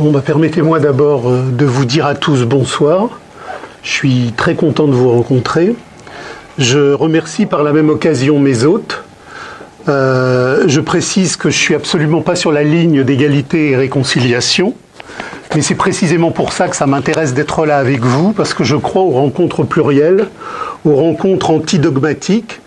Bah, permettez-moi d'abord euh, de vous dire à tous bonsoir. Je suis très content de vous rencontrer. Je remercie par la même occasion mes hôtes. Euh, je précise que je suis absolument pas sur la ligne d'égalité et réconciliation, mais c'est précisément pour ça que ça m'intéresse d'être là avec vous, parce que je crois aux rencontres plurielles, aux rencontres antidogmatiques,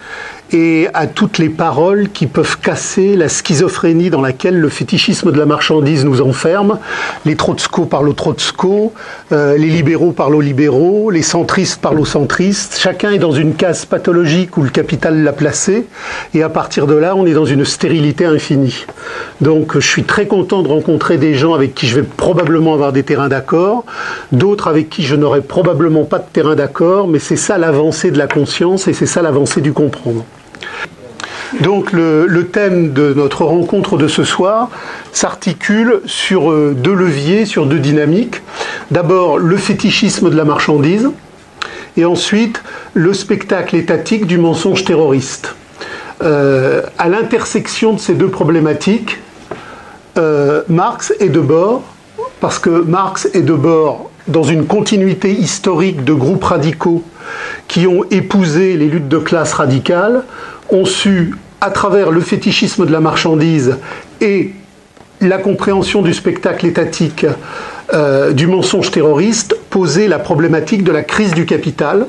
et à toutes les paroles qui peuvent casser la schizophrénie dans laquelle le fétichisme de la marchandise nous enferme. Les Trotsko parlent aux Trotsko, euh, les libéraux parlent aux libéraux, les centristes parlent aux centristes. Chacun est dans une case pathologique où le capital l'a placé, et à partir de là, on est dans une stérilité infinie. Donc, je suis très content de rencontrer des gens avec qui je vais probablement avoir des terrains d'accord, d'autres avec qui je n'aurai probablement pas de terrain d'accord, mais c'est ça l'avancée de la conscience et c'est ça l'avancée du comprendre. Donc le, thème de notre rencontre de ce soir s'articule sur euh, deux leviers, sur deux dynamiques. D'abord le fétichisme de la marchandise et ensuite le spectacle étatique du mensonge terroriste. Euh, à l'intersection de ces deux problématiques, euh, Marx est de bord, parce que Marx est de bord dans une continuité historique de groupes radicaux qui ont épousé les luttes de classe radicales, ont su, à travers le fétichisme de la marchandise et la compréhension du spectacle étatique euh, du mensonge terroriste, poser la problématique de la crise du capital.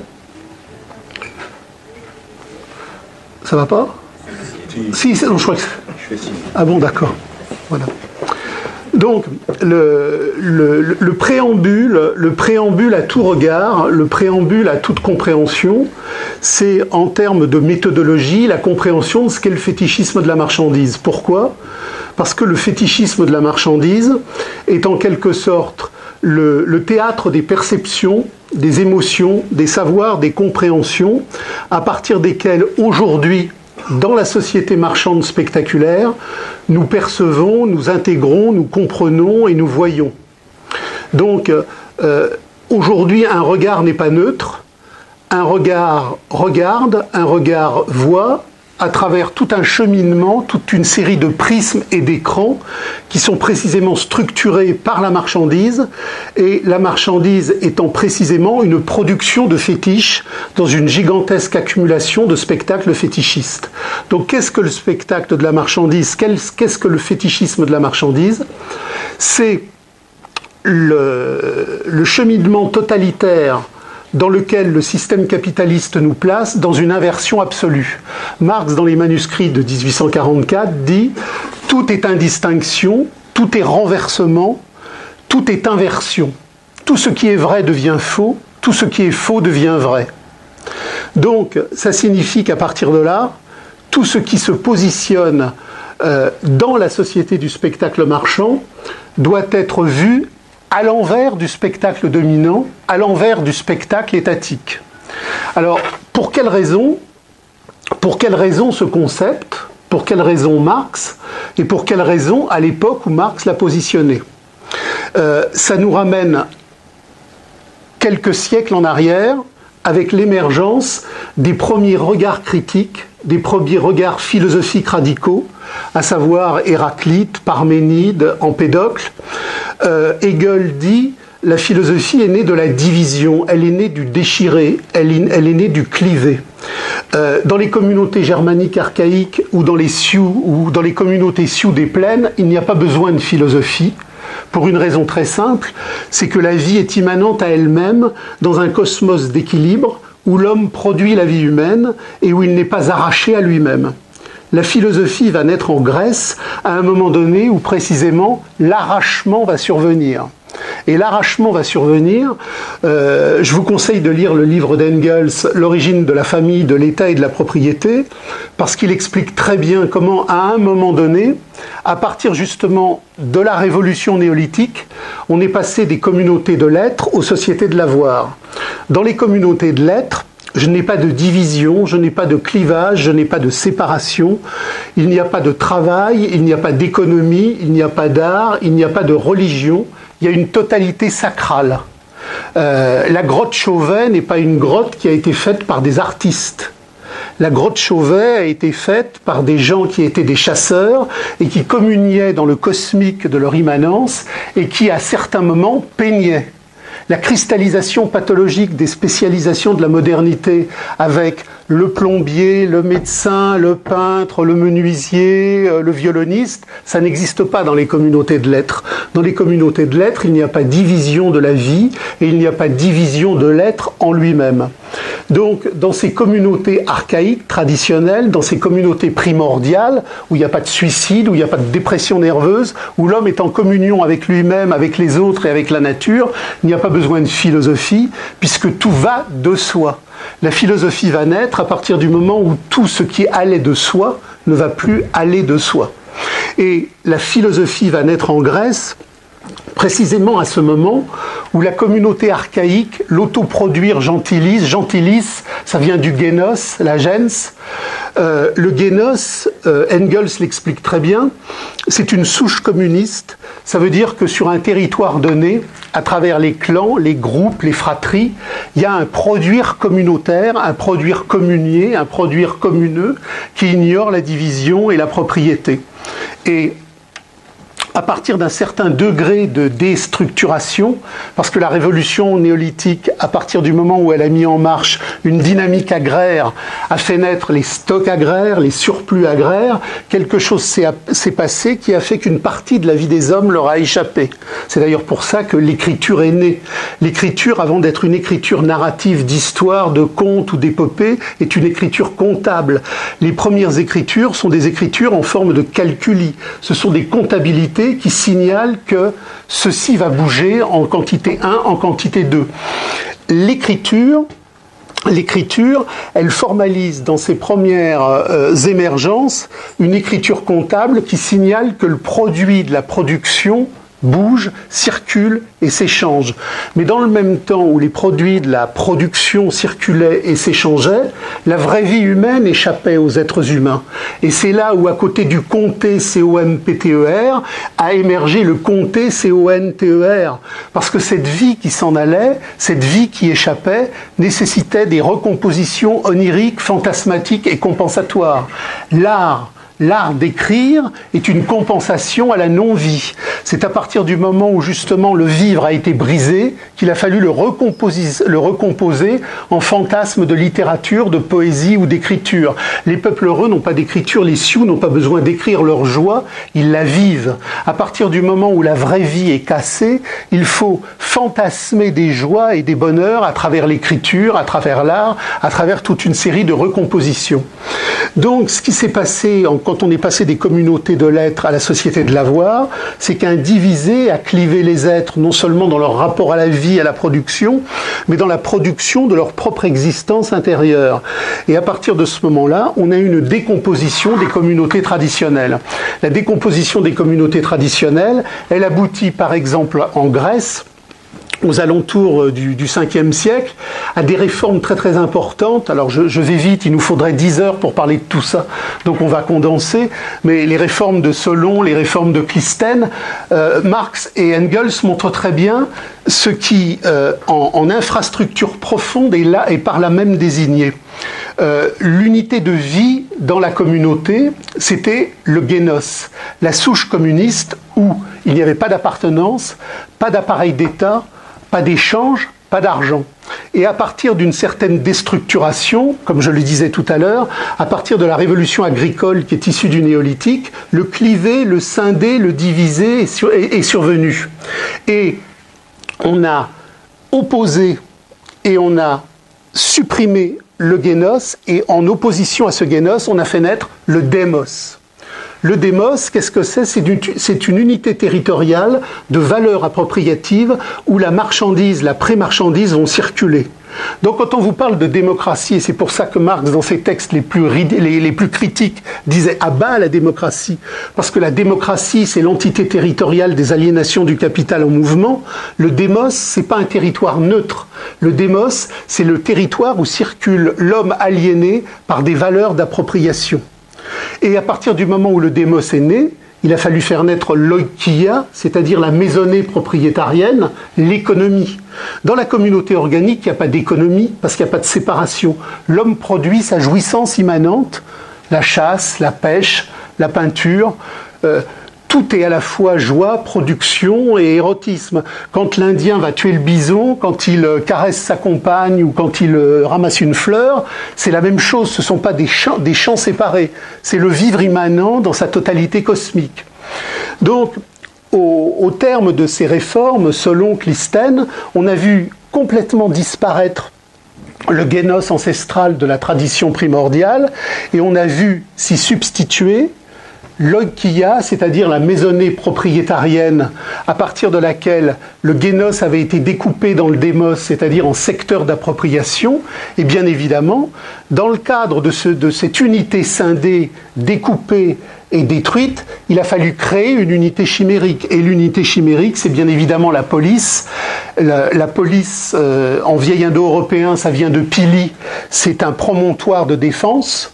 Ça va pas? Si, non, je crois que... Ah bon, d'accord. Voilà. Donc, le, préambule, le préambule à tout regard, le préambule à toute compréhension, c'est en termes de méthodologie la compréhension de ce qu'est le fétichisme de la marchandise. Pourquoi? Parce que le fétichisme de la marchandise est en quelque sorte le théâtre des perceptions, des émotions, des savoirs, des compréhensions, à partir desquelles aujourd'hui dans la société marchande spectaculaire, nous percevons, nous intégrons, nous comprenons et nous voyons. Donc, euh, aujourd'hui, un regard n'est pas neutre. Un regard regarde, un regard voit, à travers tout un cheminement, toute une série de prismes et d'écrans qui sont précisément structurés par la marchandise, et la marchandise étant précisément une production de fétiches dans une gigantesque accumulation de spectacles fétichistes. Donc qu'est-ce que le spectacle de la marchandise? Qu'est-ce que le fétichisme de la marchandise? C'est le, cheminement totalitaire dans lequel le système capitaliste nous place dans une inversion absolue. Marx, dans les manuscrits de 1844, dit tout est indistinction, tout est renversement, tout est inversion. Tout ce qui est vrai devient faux, tout ce qui est faux devient vrai. Donc, ça signifie qu'à partir de là, tout ce qui se positionne euh, dans la société du spectacle marchand doit être vu à l'envers du spectacle dominant, à l'envers du spectacle étatique. Alors, pour quelle raison Pour quelle raison ce concept Pour quelle raison Marx Et pour quelle raison à l'époque où Marx l'a positionné? Euh, Ça nous ramène quelques siècles en arrière avec l'émergence des premiers regards critiques, des premiers regards philosophiques radicaux, à savoir Héraclite, Parménide, Empédocle, euh, Hegel dit la philosophie est née de la division, elle est née du déchiré, elle, est née du clivé. Euh, dans les communautés germaniques archaïques ou dans les Sioux ou dans les communautés Sioux des plaines, il n'y a pas besoin de philosophie. Pour une raison très simple, c'est que la vie est immanente à elle-même dans un cosmos d'équilibre où l'homme produit la vie humaine et où il n'est pas arraché à lui-même la philosophie va naître en Grèce à un moment donné où précisément l'arrachement va survenir. Et l'arrachement va survenir. Euh, je vous conseille de lire le livre d'Engels, L'origine de la famille, de l'État et de la propriété, parce qu'il explique très bien comment, à un moment donné, à partir justement de la révolution néolithique, on est passé des communautés de l'être aux sociétés de l'avoir. Dans les communautés de l'être, je n'ai pas de division, je n'ai pas de clivage, je n'ai pas de séparation. Il n'y a pas de travail, il n'y a pas d'économie, il n'y a pas d'art, il n'y a pas de religion. Il y a une totalité sacrale. Euh, la grotte Chauvet n'est pas une grotte qui a été faite par des artistes. La grotte Chauvet a été faite par des gens qui étaient des chasseurs et qui communiaient dans le cosmique de leur immanence et qui, à certains moments, peignaient la cristallisation pathologique des spécialisations de la modernité avec le plombier, le médecin, le peintre, le menuisier, euh, le violoniste, ça n'existe pas dans les communautés de lettres. Dans les communautés de lettres, il n'y a pas division de la vie et il n'y a pas division de l'être en lui-même. Donc, dans ces communautés archaïques, traditionnelles, dans ces communautés primordiales, où il n'y a pas de suicide, où il n'y a pas de dépression nerveuse, où l'homme est en communion avec lui-même, avec les autres et avec la nature, il n'y a pas besoin de philosophie, puisque tout va de soi. La philosophie va naître à partir du moment où tout ce qui allait de soi ne va plus aller de soi. Et la philosophie va naître en Grèce précisément à ce moment où la communauté archaïque, l'autoproduire gentilis, gentilis, ça vient du génos, la gens. Euh, le génos, euh, Engels l'explique très bien, c'est une souche communiste. Ça veut dire que sur un territoire donné, à travers les clans, les groupes, les fratries, il y a un produire communautaire, un produire communier, un produire communeux qui ignore la division et la propriété. À partir d'un certain degré de déstructuration, parce que la révolution néolithique, à partir du moment où elle a mis en marche une dynamique agraire, a fait naître les stocks agraires, les surplus agraires, quelque chose s'est passé qui a fait qu'une partie de la vie des hommes leur a échappé. C'est d'ailleurs pour ça que l'écriture est née. L'écriture, avant d'être une écriture narrative d'histoire, de contes ou d'épopées, est une écriture comptable. Les premières écritures sont des écritures en forme de calculi. Ce sont des comptabilités qui signale que ceci va bouger en quantité 1, en quantité 2. L'écriture, L'écriture, elle formalise dans ses premières euh, émergences une écriture comptable qui signale que le produit de la production bouge, circule et s'échange. Mais dans le même temps où les produits de la production circulaient et s'échangeaient, la vraie vie humaine échappait aux êtres humains. Et c'est là où, à côté du comté C-O-M-P-T-E-R, a émergé le comté C-O-N-T-E-R. Parce que cette vie qui s'en allait, cette vie qui échappait, nécessitait des recompositions oniriques, fantasmatiques et compensatoires. L'art, L'art d'écrire est une compensation à la non-vie. C'est à partir du moment où justement le vivre a été brisé qu'il a fallu le recomposer, le recomposer en fantasme de littérature, de poésie ou d'écriture. Les peuples heureux n'ont pas d'écriture, les Sioux n'ont pas besoin d'écrire leur joie, ils la vivent. À partir du moment où la vraie vie est cassée, il faut fantasmer des joies et des bonheurs à travers l'écriture, à travers l'art, à travers toute une série de recompositions. Donc ce qui s'est passé en quand on est passé des communautés de l'être à la société de l'avoir, c'est qu'un divisé a clivé les êtres non seulement dans leur rapport à la vie, à la production, mais dans la production de leur propre existence intérieure. Et à partir de ce moment-là, on a une décomposition des communautés traditionnelles. La décomposition des communautés traditionnelles, elle aboutit par exemple en Grèce, aux alentours euh, du, du 5e siècle, à des réformes très très importantes. Alors je, vais vite, il nous faudrait 10 heures pour parler de tout ça, donc on va condenser. Mais les réformes de Solon, les réformes de Clisthène, euh, Marx et Engels montrent très bien ce qui, euh, en, infrastructure profonde, est là et par là même désigné. L'unité de vie dans la communauté, c'était le génos, la souche communiste où il n'y avait pas d'appartenance, pas d'appareil d'État, pas d'échange, pas d'argent. Et à partir d'une certaine déstructuration, comme je le disais tout à l'heure, à partir de la révolution agricole qui est issue du néolithique, le cliver, le scinder, le diviser est, survenu. Et on a opposé et on a supprimé le génos, et en opposition à ce génos, on a fait naître le démos. Le démos, qu'est-ce que c'est? C'est une unité territoriale de valeur appropriative où la marchandise, la pré-marchandise vont circuler. Donc quand on vous parle de démocratie, et c'est pour ça que Marx, dans ses textes les plus, les, plus critiques, disait à bas la démocratie, parce que la démocratie, c'est l'entité territoriale des aliénations du capital en mouvement, le démos, c'est pas un territoire neutre. Le démos, c'est le territoire où circule l'homme aliéné par des valeurs d'appropriation. Et à partir du moment où le démos est né, il a fallu faire naître l'oikia, c'est-à-dire la maisonnée propriétarienne, l'économie. Dans la communauté organique, il n'y a pas d'économie parce qu'il n'y a pas de séparation. L'homme produit sa jouissance immanente, la chasse, la pêche, la peinture. Euh, tout est à la fois joie, production et érotisme. Quand l'Indien va tuer le bison, quand il euh, caresse sa compagne ou quand il euh, ramasse une fleur, c'est la même chose. Ce ne sont pas des champs, séparés. C'est le vivre immanent dans sa totalité cosmique. Donc, au, terme de ces réformes, selon Clistène, on a vu complètement disparaître le génos ancestral de la tradition primordiale et on a vu s'y substituer l'oikia, c'est-à-dire la maisonnée propriétarienne à partir de laquelle le génos avait été découpé dans le démos, c'est-à-dire en secteur d'appropriation, et bien évidemment, dans le cadre de, de cette unité scindée, découpée et détruite, il a fallu créer une unité chimérique. Et l'unité chimérique, c'est bien évidemment la police. La, police, euh, en vieil indo-européen, ça vient de pili, c'est un promontoire de défense.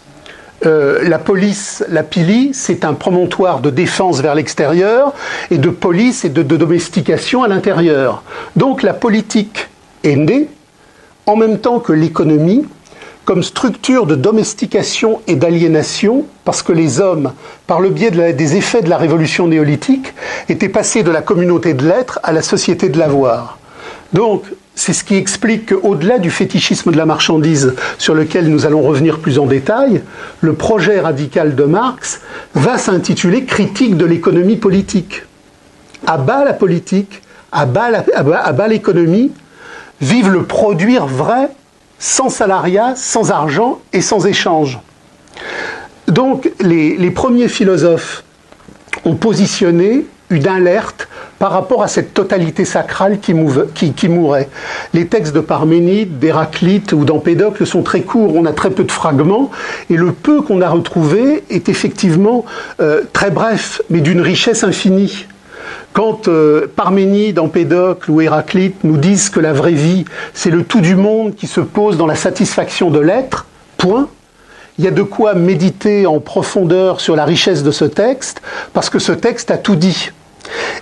Euh, la police, la pili, c'est un promontoire de défense vers l'extérieur et de police et de, domestication à l'intérieur. Donc la politique est née en même temps que l'économie comme structure de domestication et d'aliénation, parce que les hommes, par le biais des effets de la révolution néolithique, étaient passés de la communauté de l'être à la société de l'avoir. Donc, c'est ce qui explique qu'au-delà du fétichisme de la marchandise, sur lequel nous allons revenir plus en détail, le projet radical de Marx va s'intituler Critique de l'économie politique. À bas la politique, à bas l'économie, vive le produire vrai, sans salariat, sans argent et sans échange. Donc les premiers philosophes ont positionné une alerte par rapport à cette totalité sacrale qui, mourait. Les textes de Parménide, d'Héraclite ou d'Empédocle sont très courts, on a très peu de fragments, et le peu qu'on a retrouvé est effectivement euh, très bref, mais d'une richesse infinie. Quand euh, Parménide, Empédocle ou Héraclite nous disent que la vraie vie, c'est le tout du monde qui se pose dans la satisfaction de l'être, point, il y a de quoi méditer en profondeur sur la richesse de ce texte, parce que ce texte a tout dit.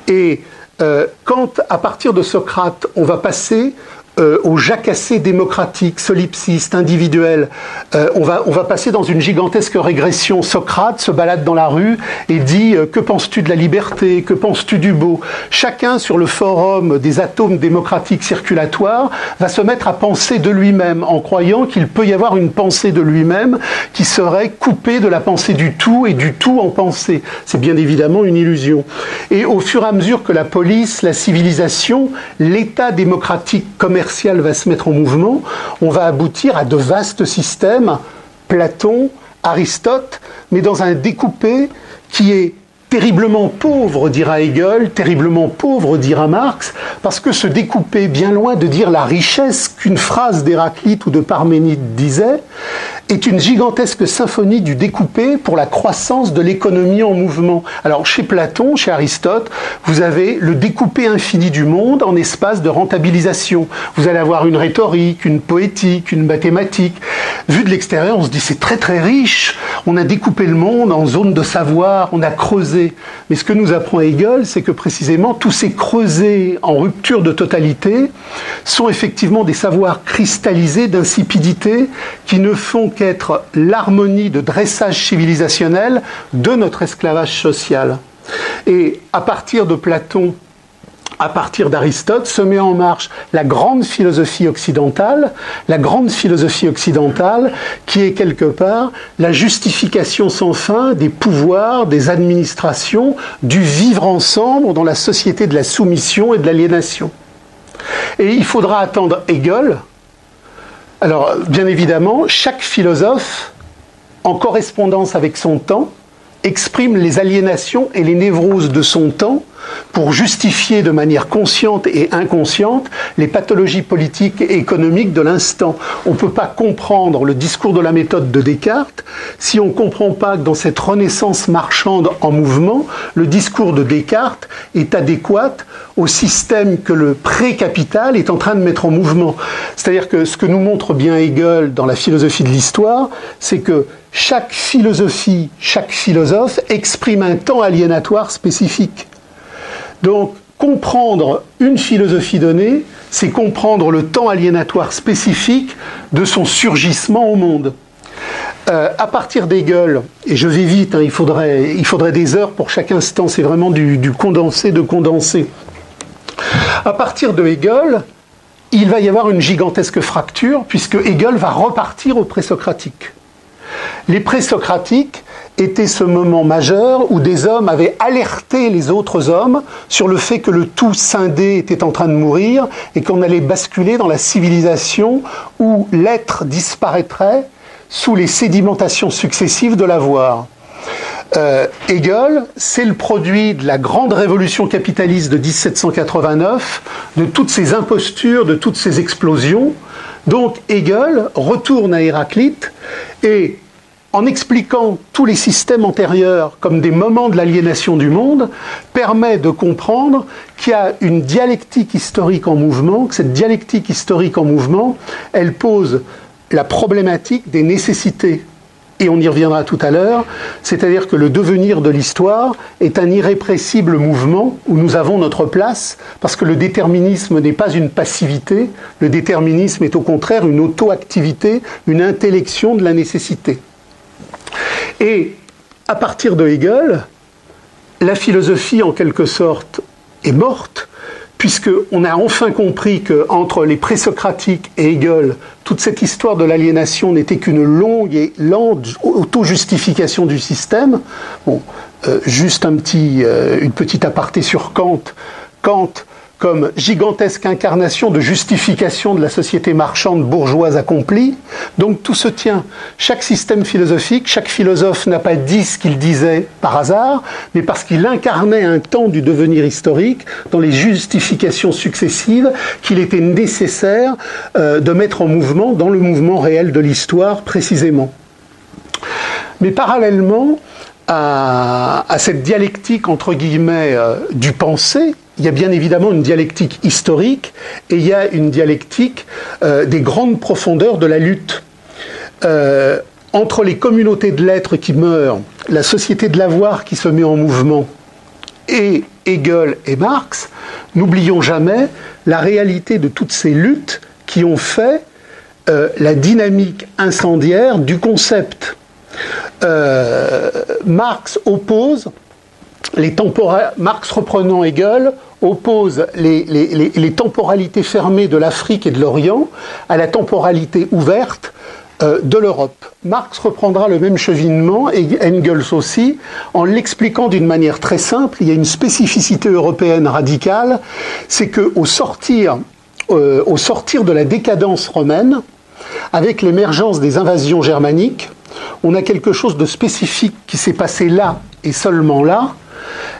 Et euh, quand, à partir de Socrate, on va passer euh, au jacassé démocratique, solipsiste, individuel. Euh, on, va, on va passer dans une gigantesque régression. Socrate se balade dans la rue et dit euh, Que penses-tu de la liberté? Que penses-tu du beau? Chacun sur le forum des atomes démocratiques circulatoires va se mettre à penser de lui-même en croyant qu'il peut y avoir une pensée de lui-même qui serait coupée de la pensée du tout et du tout en pensée. C'est bien évidemment une illusion. Et au fur et à mesure que la police, la civilisation, l'État démocratique commercial, va se mettre en mouvement, on va aboutir à de vastes systèmes, Platon, Aristote, mais dans un découpé qui est terriblement pauvre, dira Hegel, terriblement pauvre, dira Marx, parce que ce découpé, bien loin de dire la richesse qu'une phrase d'Héraclite ou de Parménide disait, est une gigantesque symphonie du découpé pour la croissance de l'économie en mouvement. Alors chez Platon, chez Aristote, vous avez le découpé infini du monde en espace de rentabilisation. Vous allez avoir une rhétorique, une poétique, une mathématique. Vu de l'extérieur, on se dit c'est très très riche. On a découpé le monde en zones de savoir, on a creusé. Mais ce que nous apprend Hegel, c'est que précisément tous ces creusés en rupture de totalité sont effectivement des savoirs cristallisés d'insipidité qui ne font l'harmonie de dressage civilisationnel de notre esclavage social. Et à partir de Platon, à partir d'Aristote, se met en marche la grande philosophie occidentale, la grande philosophie occidentale qui est quelque part la justification sans fin des pouvoirs, des administrations, du vivre ensemble dans la société de la soumission et de l'aliénation. Et il faudra attendre Hegel. Alors, bien évidemment, chaque philosophe, en correspondance avec son temps, exprime les aliénations et les névroses de son temps pour justifier de manière consciente et inconsciente les pathologies politiques et économiques de l'instant. On ne peut pas comprendre le discours de la méthode de Descartes si on ne comprend pas que dans cette renaissance marchande en mouvement, le discours de Descartes est adéquat au système que le pré-capital est en train de mettre en mouvement. C'est-à-dire que ce que nous montre bien Hegel dans la philosophie de l'histoire, c'est que chaque philosophie, chaque philosophe exprime un temps aliénatoire spécifique. Donc, comprendre une philosophie donnée, c'est comprendre le temps aliénatoire spécifique de son surgissement au monde. Euh, à partir d'Hegel, et je vais vite, hein, il, faudrait, des heures pour chaque instant, c'est vraiment du, condensé de condensé. À partir de Hegel, il va y avoir une gigantesque fracture, puisque Hegel va repartir au présocratique. Les présocratiques étaient ce moment majeur où des hommes avaient alerté les autres hommes sur le fait que le tout scindé était en train de mourir et qu'on allait basculer dans la civilisation où l'être disparaîtrait sous les sédimentations successives de l'avoir. Euh, Hegel, c'est le produit de la grande révolution capitaliste de 1789, de toutes ces impostures, de toutes ces explosions. Donc Hegel retourne à Héraclite et en expliquant tous les systèmes antérieurs comme des moments de l'aliénation du monde, permet de comprendre qu'il y a une dialectique historique en mouvement, que cette dialectique historique en mouvement, elle pose la problématique des nécessités et on y reviendra tout à l'heure, c'est-à-dire que le devenir de l'histoire est un irrépressible mouvement où nous avons notre place, parce que le déterminisme n'est pas une passivité, le déterminisme est au contraire une auto-activité, une intellection de la nécessité. Et à partir de Hegel, la philosophie en quelque sorte est morte, puisqu'on a enfin compris qu'entre les présocratiques et Hegel, toute cette histoire de l'aliénation n'était qu'une longue et lente auto-justification du système. Bon, euh, juste euh, une petite aparté sur Kant. Kant comme gigantesque incarnation de justification de la société marchande bourgeoise accomplie. Donc tout se tient. Chaque système philosophique, chaque philosophe n'a pas dit ce qu'il disait par hasard, mais parce qu'il incarnait un temps du devenir historique dans les justifications successives qu'il était nécessaire euh, de mettre en mouvement dans le mouvement réel de l'histoire précisément. Mais parallèlement à, cette dialectique entre guillemets euh, du pensée, il y a bien évidemment une dialectique historique et il y a une dialectique euh, des grandes profondeurs de la lutte. Euh, entre les communautés de l'être qui meurent, la société de l'avoir qui se met en mouvement, et Hegel et Marx, n'oublions jamais la réalité de toutes ces luttes qui ont fait euh, la dynamique incendiaire du concept. Marx oppose Marx reprenant Hegel oppose les, temporalités fermées de l'Afrique et de l'Orient à la temporalité ouverte euh, de l'Europe. Marx reprendra le même cheminement, et Engels aussi, en l'expliquant d'une manière très simple. Il y a une spécificité européenne radicale, c'est qu'au euh, au sortir de la décadence romaine, avec l'émergence des invasions germaniques, on a quelque chose de spécifique qui s'est passé là et seulement là,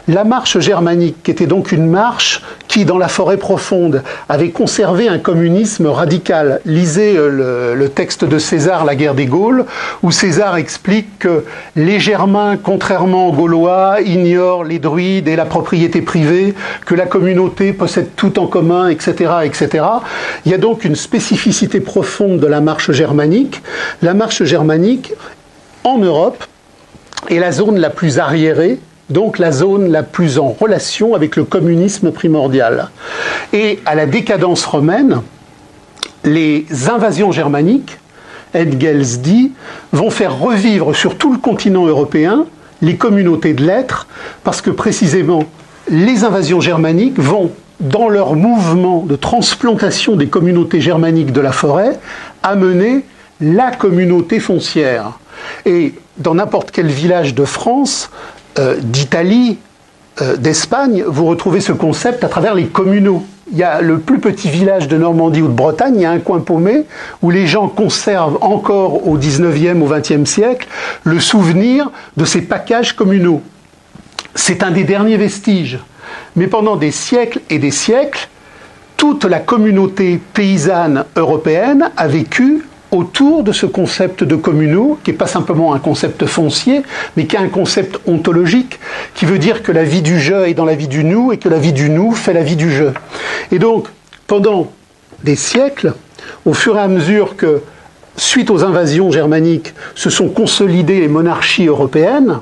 la marche germanique, qui était donc une marche qui, dans la forêt profonde, avait conservé un communisme radical. Lisez euh, le, texte de César, La guerre des Gaules, où César explique que les Germains, contrairement aux Gaulois, ignorent les druides et la propriété privée, que la communauté possède tout en commun, etc., etc. Il y a donc une spécificité profonde de la marche germanique. La marche germanique, en Europe, est la zone la plus arriérée donc la zone la plus en relation avec le communisme primordial. Et à la décadence romaine, les invasions germaniques, Engels dit, vont faire revivre sur tout le continent européen les communautés de l'être, parce que précisément les invasions germaniques vont, dans leur mouvement de transplantation des communautés germaniques de la forêt, amener la communauté foncière. Et dans n'importe quel village de France, d'Italie, euh, d'Espagne, vous retrouvez ce concept à travers les communaux. Il y a le plus petit village de Normandie ou de Bretagne, il y a un coin paumé où les gens conservent encore au 19e, au 20e siècle le souvenir de ces packages communaux. C'est un des derniers vestiges. Mais pendant des siècles et des siècles, toute la communauté paysanne européenne a vécu autour de ce concept de communaux, qui n'est pas simplement un concept foncier, mais qui est un concept ontologique, qui veut dire que la vie du je est dans la vie du nous et que la vie du nous fait la vie du je. Et donc, pendant des siècles, au fur et à mesure que, suite aux invasions germaniques, se sont consolidées les monarchies européennes,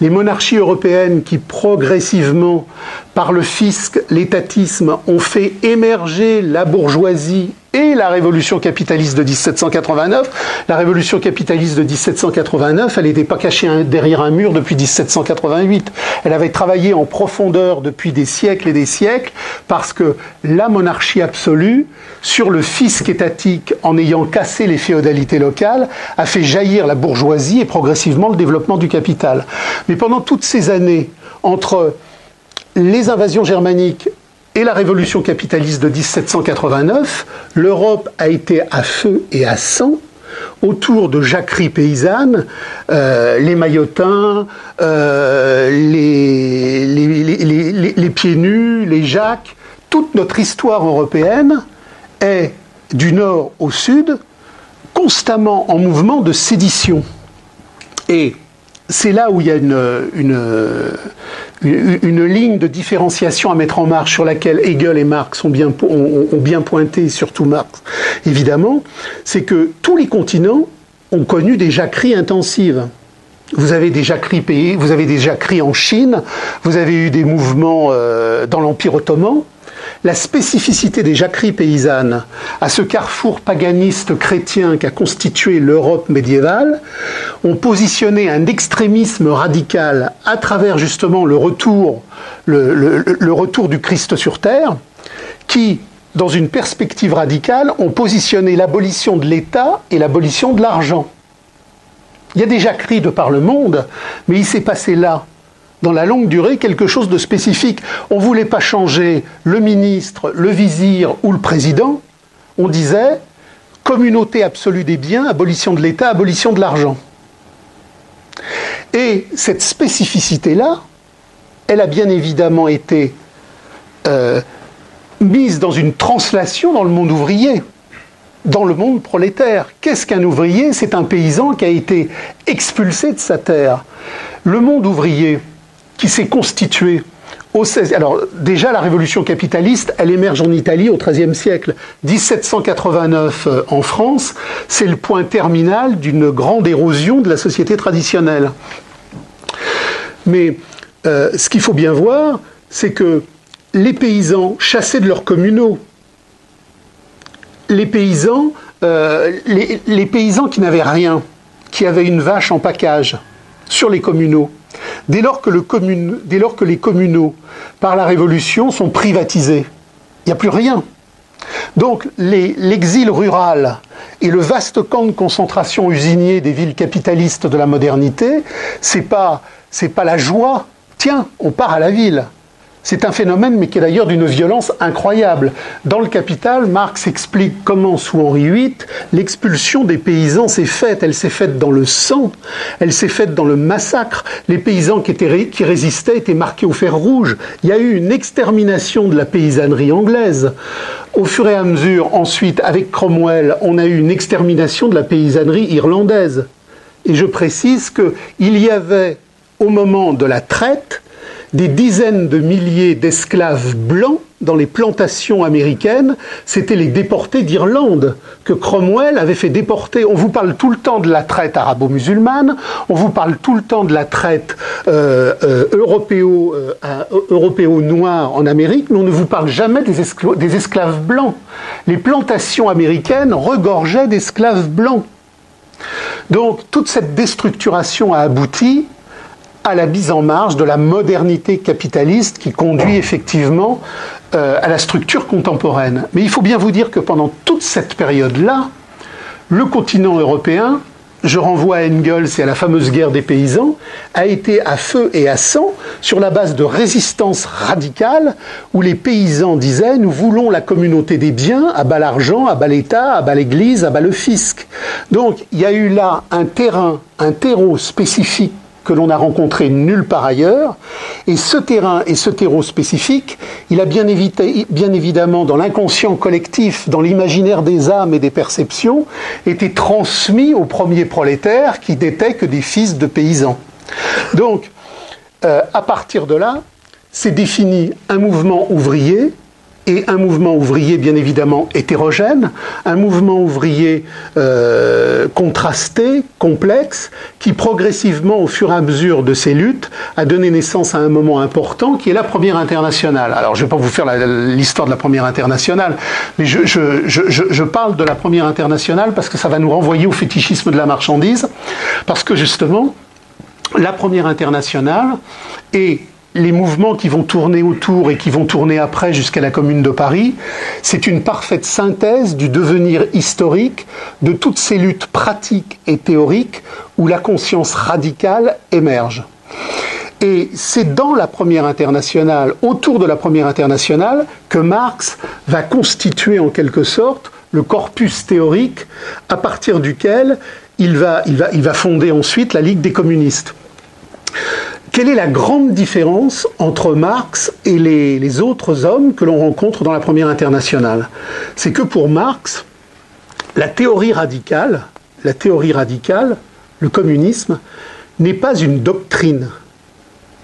les monarchies européennes qui progressivement, par le fisc, l'étatisme, ont fait émerger la bourgeoisie et la révolution capitaliste de 1789. La révolution capitaliste de 1789, elle n'était pas cachée derrière un mur depuis 1788. Elle avait travaillé en profondeur depuis des siècles et des siècles parce que la monarchie absolue, sur le fisc étatique, en ayant cassé les féodalités locales, a fait jaillir la bourgeoisie et progressivement le développement du capital. Mais pendant toutes ces années, entre les invasions germaniques et la révolution capitaliste de 1789, l'Europe a été à feu et à sang autour de jacqueries paysannes, euh, les maillotins, euh, les, pieds nus, les jacques. Toute notre histoire européenne est, du nord au sud, constamment en mouvement de sédition. Et c'est là où il y a une, ligne de différenciation à mettre en marche sur laquelle Hegel et Marx ont bien, ont, pointé, surtout Marx évidemment, c'est que tous les continents ont connu des jacqueries intensives. Vous avez des jacqueries payées, vous avez des jacqueries en Chine, vous avez eu des mouvements euh, dans l'Empire ottoman, la spécificité des jacqueries paysannes à ce carrefour paganiste chrétien qu'a constitué l'Europe médiévale ont positionné un extrémisme radical à travers justement le retour, du Christ sur terre, qui, dans une perspective radicale, ont positionné l'abolition de l'État et l'abolition de l'argent. Il y a des jacqueries de par le monde, mais il s'est passé là dans la longue durée quelque chose de spécifique. On ne voulait pas changer le ministre, le vizir ou le président. On disait communauté absolue des biens, abolition de l'État, abolition de l'argent. Et cette spécificité-là, elle a bien évidemment été euh, mise dans une translation dans le monde ouvrier, dans le monde prolétaire. Qu'est-ce qu'un ouvrier? C'est un paysan qui a été expulsé de sa terre. Le monde ouvrier, qui s'est constitué au 16... Alors déjà, la révolution capitaliste, elle émerge en Italie au XIIIe siècle. 1789 euh, en France, c'est le point terminal d'une grande érosion de la société traditionnelle. Mais euh, ce qu'il faut bien voir, c'est que les paysans chassaient de leurs communaux. Les paysans, euh, les paysans qui n'avaient rien, qui avaient une vache en package sur les communaux, Dès lors que, les communaux, par la Révolution, sont privatisés, il n'y a plus rien. Donc l'exil rural et le vaste camp de concentration usinier des villes capitalistes de la modernité, c'est pas c'est pas la joie. Tiens, on part à la ville. C'est un phénomène, mais qui est d'ailleurs d'une violence incroyable. Dans le Capital, Marx explique comment, sous Henri VIII, l'expulsion des paysans s'est faite. Elle s'est faite dans le sang, elle s'est faite dans le massacre. Les paysans qui, résistaient étaient marqués au fer rouge. Il y a eu une extermination de la paysannerie anglaise. Au fur et à mesure, ensuite, avec Cromwell, on a eu une extermination de la paysannerie irlandaise. Et je précise qu'il y avait, au moment de la traite, des dizaines de milliers d'esclaves blancs dans les plantations américaines, c'était les déportés d'Irlande que Cromwell avait fait déporter. On vous parle tout le temps de la traite arabo-musulmane, on vous parle tout le temps de la traite euh, euh, euh européo-noire en Amérique, mais on ne vous parle jamais des esclaves blancs. Les plantations américaines regorgeaient d'esclaves blancs. Donc toute cette déstructuration a abouti à la mise en marge de la modernité capitaliste qui conduit effectivement euh, à la structure contemporaine. Mais il faut bien vous dire que pendant toute cette période-là, le continent européen, je renvoie à Engels et à la fameuse guerre des paysans, a été à feu et à sang sur la base de résistance radicale où les paysans disaient nous voulons la communauté des biens, à bas l'argent, à bas l'État, à bas l'Église, à bas le fisc. Donc il y a eu là un terrain, un terreau spécifique que l'on a rencontré nulle part ailleurs. Et ce terrain et ce terreau spécifique, il a bien, bien évidemment dans l'inconscient collectif, dans l'imaginaire des âmes et des perceptions, été transmis aux premiers prolétaires qui n'étaient que des fils de paysans. Donc, euh, à partir de là, c'est défini un mouvement ouvrier et un mouvement ouvrier bien évidemment hétérogène, un mouvement ouvrier euh, contrasté, complexe, qui progressivement, au fur et à mesure de ses luttes, a donné naissance à un moment important qui est la première internationale. Alors je ne vais pas vous faire l'histoire de la première internationale, mais je, parle de la première internationale parce que ça va nous renvoyer au fétichisme de la marchandise, parce que justement, la première internationale est les mouvements qui vont tourner autour et qui vont tourner après jusqu'à la Commune de Paris, c'est une parfaite synthèse du devenir historique de toutes ces luttes pratiques et théoriques où la conscience radicale émerge. Et c'est dans la première internationale, autour de la première internationale, que Marx va constituer en quelque sorte le corpus théorique à partir duquel il va, il va, il va fonder ensuite la Ligue des communistes. Quelle est la grande différence entre Marx et les, autres hommes que l'on rencontre dans la première internationale? C'est que pour Marx, la théorie radicale, la théorie radicale, le communisme, n'est pas une doctrine.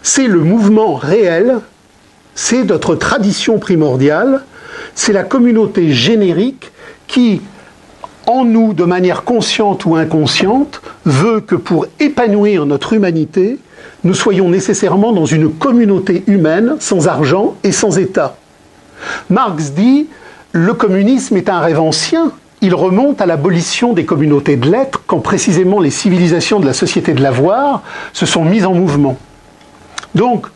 C'est le mouvement réel, c'est notre tradition primordiale, c'est la communauté générique qui, en nous, de manière consciente ou inconsciente, veut que pour épanouir notre humanité, nous soyons nécessairement dans une communauté humaine sans argent et sans État. Marx dit le communisme est un rêve ancien. Il remonte à l'abolition des communautés de l'être quand précisément les civilisations de la société de l'avoir se sont mises en mouvement. Donc,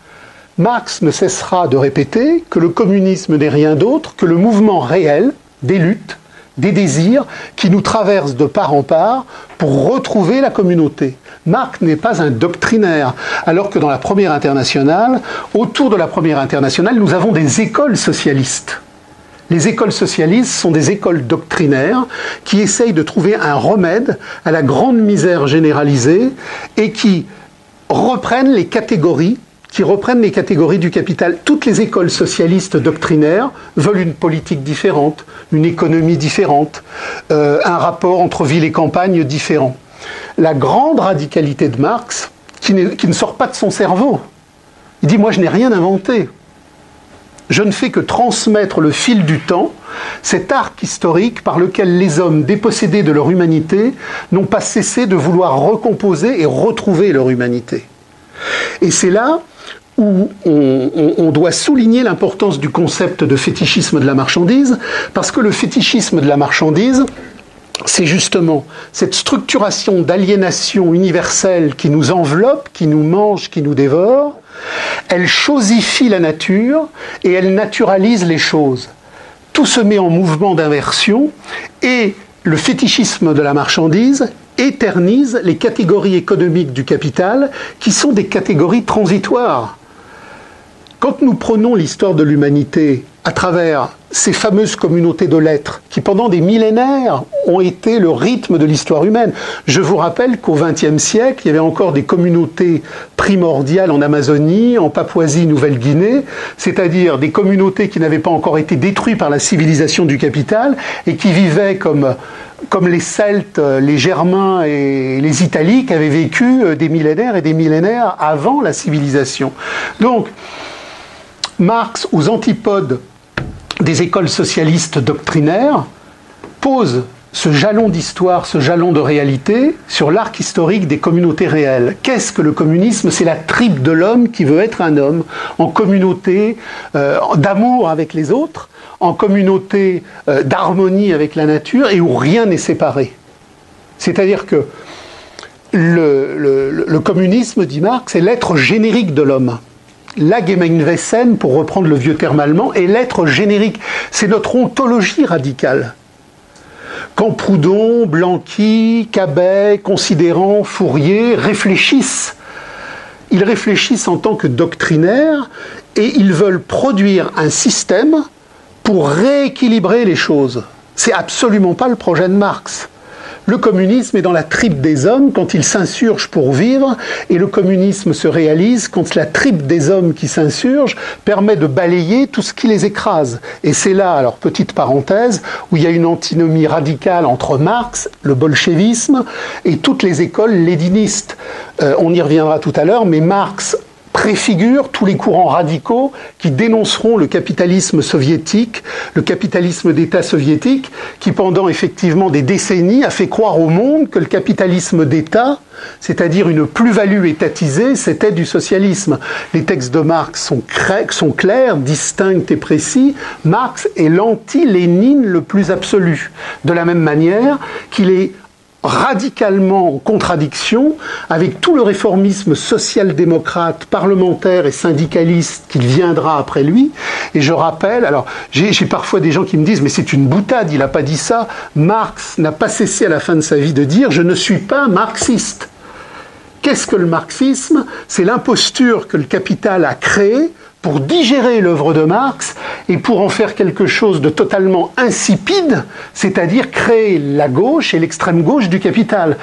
Marx ne cessera de répéter que le communisme n'est rien d'autre que le mouvement réel des luttes, des désirs qui nous traversent de part en part pour retrouver la communauté. Marx n'est pas un doctrinaire, alors que dans la première internationale, autour de la première internationale, nous avons des écoles socialistes. Les écoles socialistes sont des écoles doctrinaires qui essayent de trouver un remède à la grande misère généralisée et qui reprennent les catégories qui reprennent les catégories du capital. Toutes les écoles socialistes doctrinaires veulent une politique différente, une économie différente, euh, un rapport entre ville et campagne différent la grande radicalité de Marx, qui, ne sort pas de son cerveau. Il dit, moi je n'ai rien inventé. Je ne fais que transmettre le fil du temps, cet arc historique par lequel les hommes dépossédés de leur humanité n'ont pas cessé de vouloir recomposer et retrouver leur humanité. Et c'est là où on, doit souligner l'importance du concept de fétichisme de la marchandise, parce que le fétichisme de la marchandise, c'est justement cette structuration d'aliénation universelle qui nous enveloppe, qui nous mange, qui nous dévore. Elle chosifie la nature et elle naturalise les choses. Tout se met en mouvement d'inversion et le fétichisme de la marchandise éternise les catégories économiques du capital qui sont des catégories transitoires. Quand nous prenons l'histoire de l'humanité à travers ces fameuses communautés de lettres qui pendant des millénaires ont été le rythme de l'histoire humaine. Je vous rappelle qu'au XXe siècle, il y avait encore des communautés primordiales en Amazonie, en Papouasie-Nouvelle-Guinée, c'est-à-dire des communautés qui n'avaient pas encore été détruites par la civilisation du capital et qui vivaient comme comme les Celtes, les Germains et les Italiques avaient vécu des millénaires et des millénaires avant la civilisation. Donc, Marx, aux antipodes des écoles socialistes doctrinaires pose ce jalon d'histoire, ce jalon de réalité sur l'arc historique des communautés réelles. Qu'est-ce que le communisme? C'est la tripe de l'homme qui veut être un homme, en communauté euh, d'amour avec les autres, en communauté euh, d'harmonie avec la nature et où rien n'est séparé. C'est-à-dire que le communisme, dit Marx, c'est l'être générique de l'homme la Gemeinwesen, pour reprendre le vieux terme allemand, est l'être générique. C'est notre ontologie radicale. Quand Proudhon, Blanqui, Cabet, Considérant, Fourier réfléchissent, ils réfléchissent en tant que doctrinaires et ils veulent produire un système pour rééquilibrer les choses. C'est absolument pas le projet de Marx. Le communisme est dans la tripe des hommes quand ils s'insurgent pour vivre, et le communisme se réalise quand la tripe des hommes qui s'insurgent permet de balayer tout ce qui les écrase. Et c'est là, alors petite parenthèse, où il y a une antinomie radicale entre Marx, le bolchevisme, et toutes les écoles lédinistes. Euh, on y reviendra tout à l'heure, mais Marx préfigure tous les courants radicaux qui dénonceront le capitalisme soviétique, le capitalisme d'État soviétique, qui pendant effectivement des décennies a fait croire au monde que le capitalisme d'État, c'est-à-dire une plus-value étatisée, c'était du socialisme. Les textes de Marx sont, sont clairs, distincts et précis. Marx est l'anti-Lénine le plus absolu, de la même manière qu'il est radicalement en contradiction avec tout le réformisme social-démocrate, parlementaire et syndicaliste qu'il viendra après lui. Et je rappelle, alors j'ai parfois des gens qui me disent mais c'est une boutade, il n'a pas dit ça. Marx n'a pas cessé à la fin de sa vie de dire je ne suis pas marxiste. Qu'est-ce que le marxisme? C'est l'imposture que le capital a créée pour digérer l'œuvre de Marx et pour en faire quelque chose de totalement insipide, c'est-à-dire créer la gauche et l'extrême gauche du capital.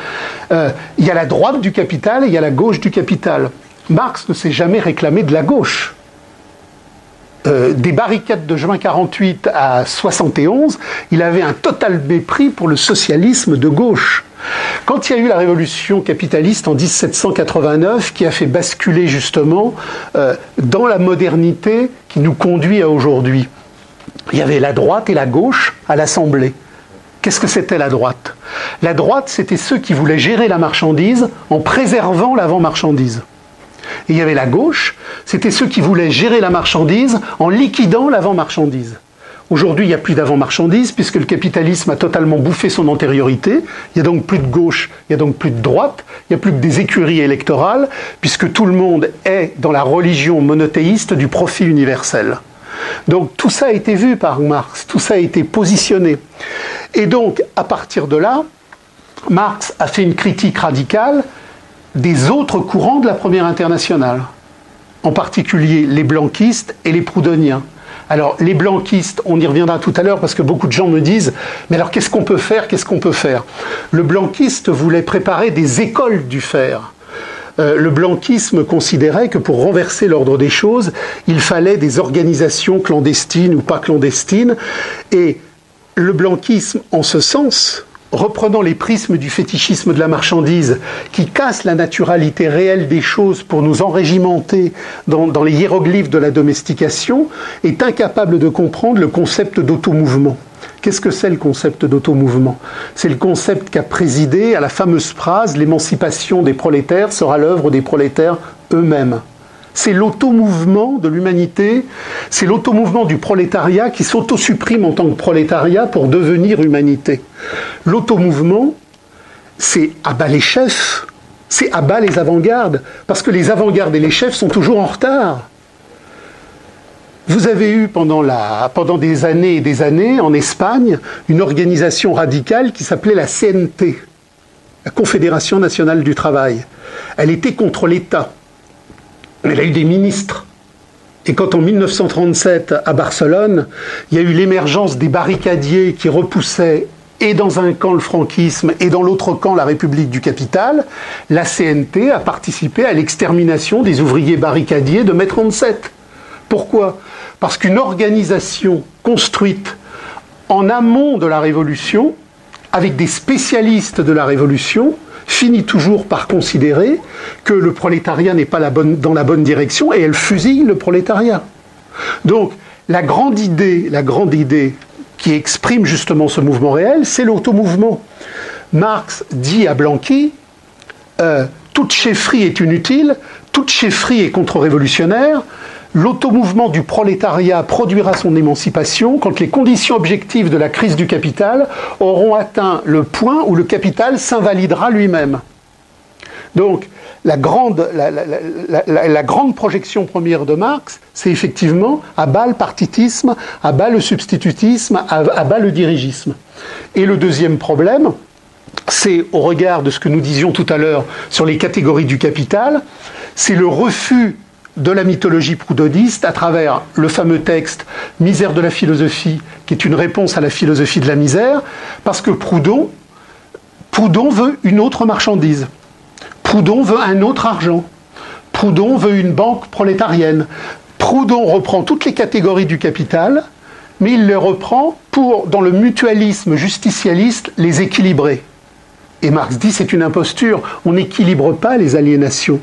Euh, il y a la droite du capital et il y a la gauche du capital. Marx ne s'est jamais réclamé de la gauche. Euh, des barricades de juin 48 à 71, il avait un total mépris pour le socialisme de gauche. Quand il y a eu la révolution capitaliste en 1789, qui a fait basculer justement euh, dans la modernité qui nous conduit à aujourd'hui, il y avait la droite et la gauche à l'Assemblée. Qu'est-ce que c'était la droite? La droite, c'était ceux qui voulaient gérer la marchandise en préservant l'avant-marchandise. Et il y avait la gauche, c'était ceux qui voulaient gérer la marchandise en liquidant l'avant-marchandise. Aujourd'hui, il n'y a plus d'avant-marchandise puisque le capitalisme a totalement bouffé son antériorité. Il n'y a donc plus de gauche, il n'y a donc plus de droite, il n'y a plus que des écuries électorales puisque tout le monde est dans la religion monothéiste du profit universel. Donc tout ça a été vu par Marx, tout ça a été positionné. Et donc, à partir de là, Marx a fait une critique radicale des autres courants de la première internationale, en particulier les blanquistes et les proudhoniens. Alors, les blanquistes, on y reviendra tout à l'heure parce que beaucoup de gens me disent Mais alors, qu'est-ce qu'on peut faire Qu'est-ce qu'on peut faire? Le blanquiste voulait préparer des écoles du fer. Euh, le blanquisme considérait que pour renverser l'ordre des choses, il fallait des organisations clandestines ou pas clandestines. Et le blanquisme, en ce sens, reprenant les prismes du fétichisme de la marchandise, qui casse la naturalité réelle des choses pour nous enrégimenter dans, les hiéroglyphes de la domestication, est incapable de comprendre le concept d'automouvement. Qu'est-ce que c'est le concept d'automouvement? C'est le concept qu'a présidé à la fameuse phrase L'émancipation des prolétaires sera l'œuvre des prolétaires eux-mêmes c'est l'automouvement de l'humanité, c'est l'automouvement du prolétariat qui s'autosupprime en tant que prolétariat pour devenir humanité. L'automouvement, c'est à bas les chefs, c'est à bas les avant-gardes, parce que les avant-gardes et les chefs sont toujours en retard. Vous avez eu pendant, pendant des années et des années en Espagne une organisation radicale qui s'appelait la CNT, la Confédération nationale du travail. Elle était contre l'État. Elle a eu des ministres. Et quand en 1937, à Barcelone, il y a eu l'émergence des barricadiers qui repoussaient et dans un camp le franquisme et dans l'autre camp la République du capital, la CNT a participé à l'extermination des ouvriers barricadiers de mai 37. Pourquoi? Parce qu'une organisation construite en amont de la Révolution, avec des spécialistes de la Révolution, finit toujours par considérer que le prolétariat n'est pas dans la bonne direction et elle fusille le prolétariat. Donc, la grande idée, la grande idée qui exprime justement ce mouvement réel, c'est l'automouvement. Marx dit à Blanqui euh, toute chefferie est inutile, toute chefferie est contre-révolutionnaire, l'automouvement du prolétariat produira son émancipation quand les conditions objectives de la crise du capital auront atteint le point où le capital s'invalidera lui-même. Donc, la grande, projection première de Marx, c'est effectivement à bas le partitisme, à bas le substitutisme, à bas le dirigisme. Et le deuxième problème, c'est au regard de ce que nous disions tout à l'heure sur les catégories du capital, c'est le refus de la mythologie proudhoniste à travers le fameux texte Misère de la philosophie, qui est une réponse à la philosophie de la misère, parce que Proudhon, Proudhon veut une autre marchandise. Proudhon veut un autre argent. Proudhon veut une banque prolétarienne. Proudhon reprend toutes les catégories du capital, mais il les reprend pour, dans le mutualisme justicialiste, les équilibrer. Et Marx dit c'est une imposture, on n'équilibre pas les aliénations,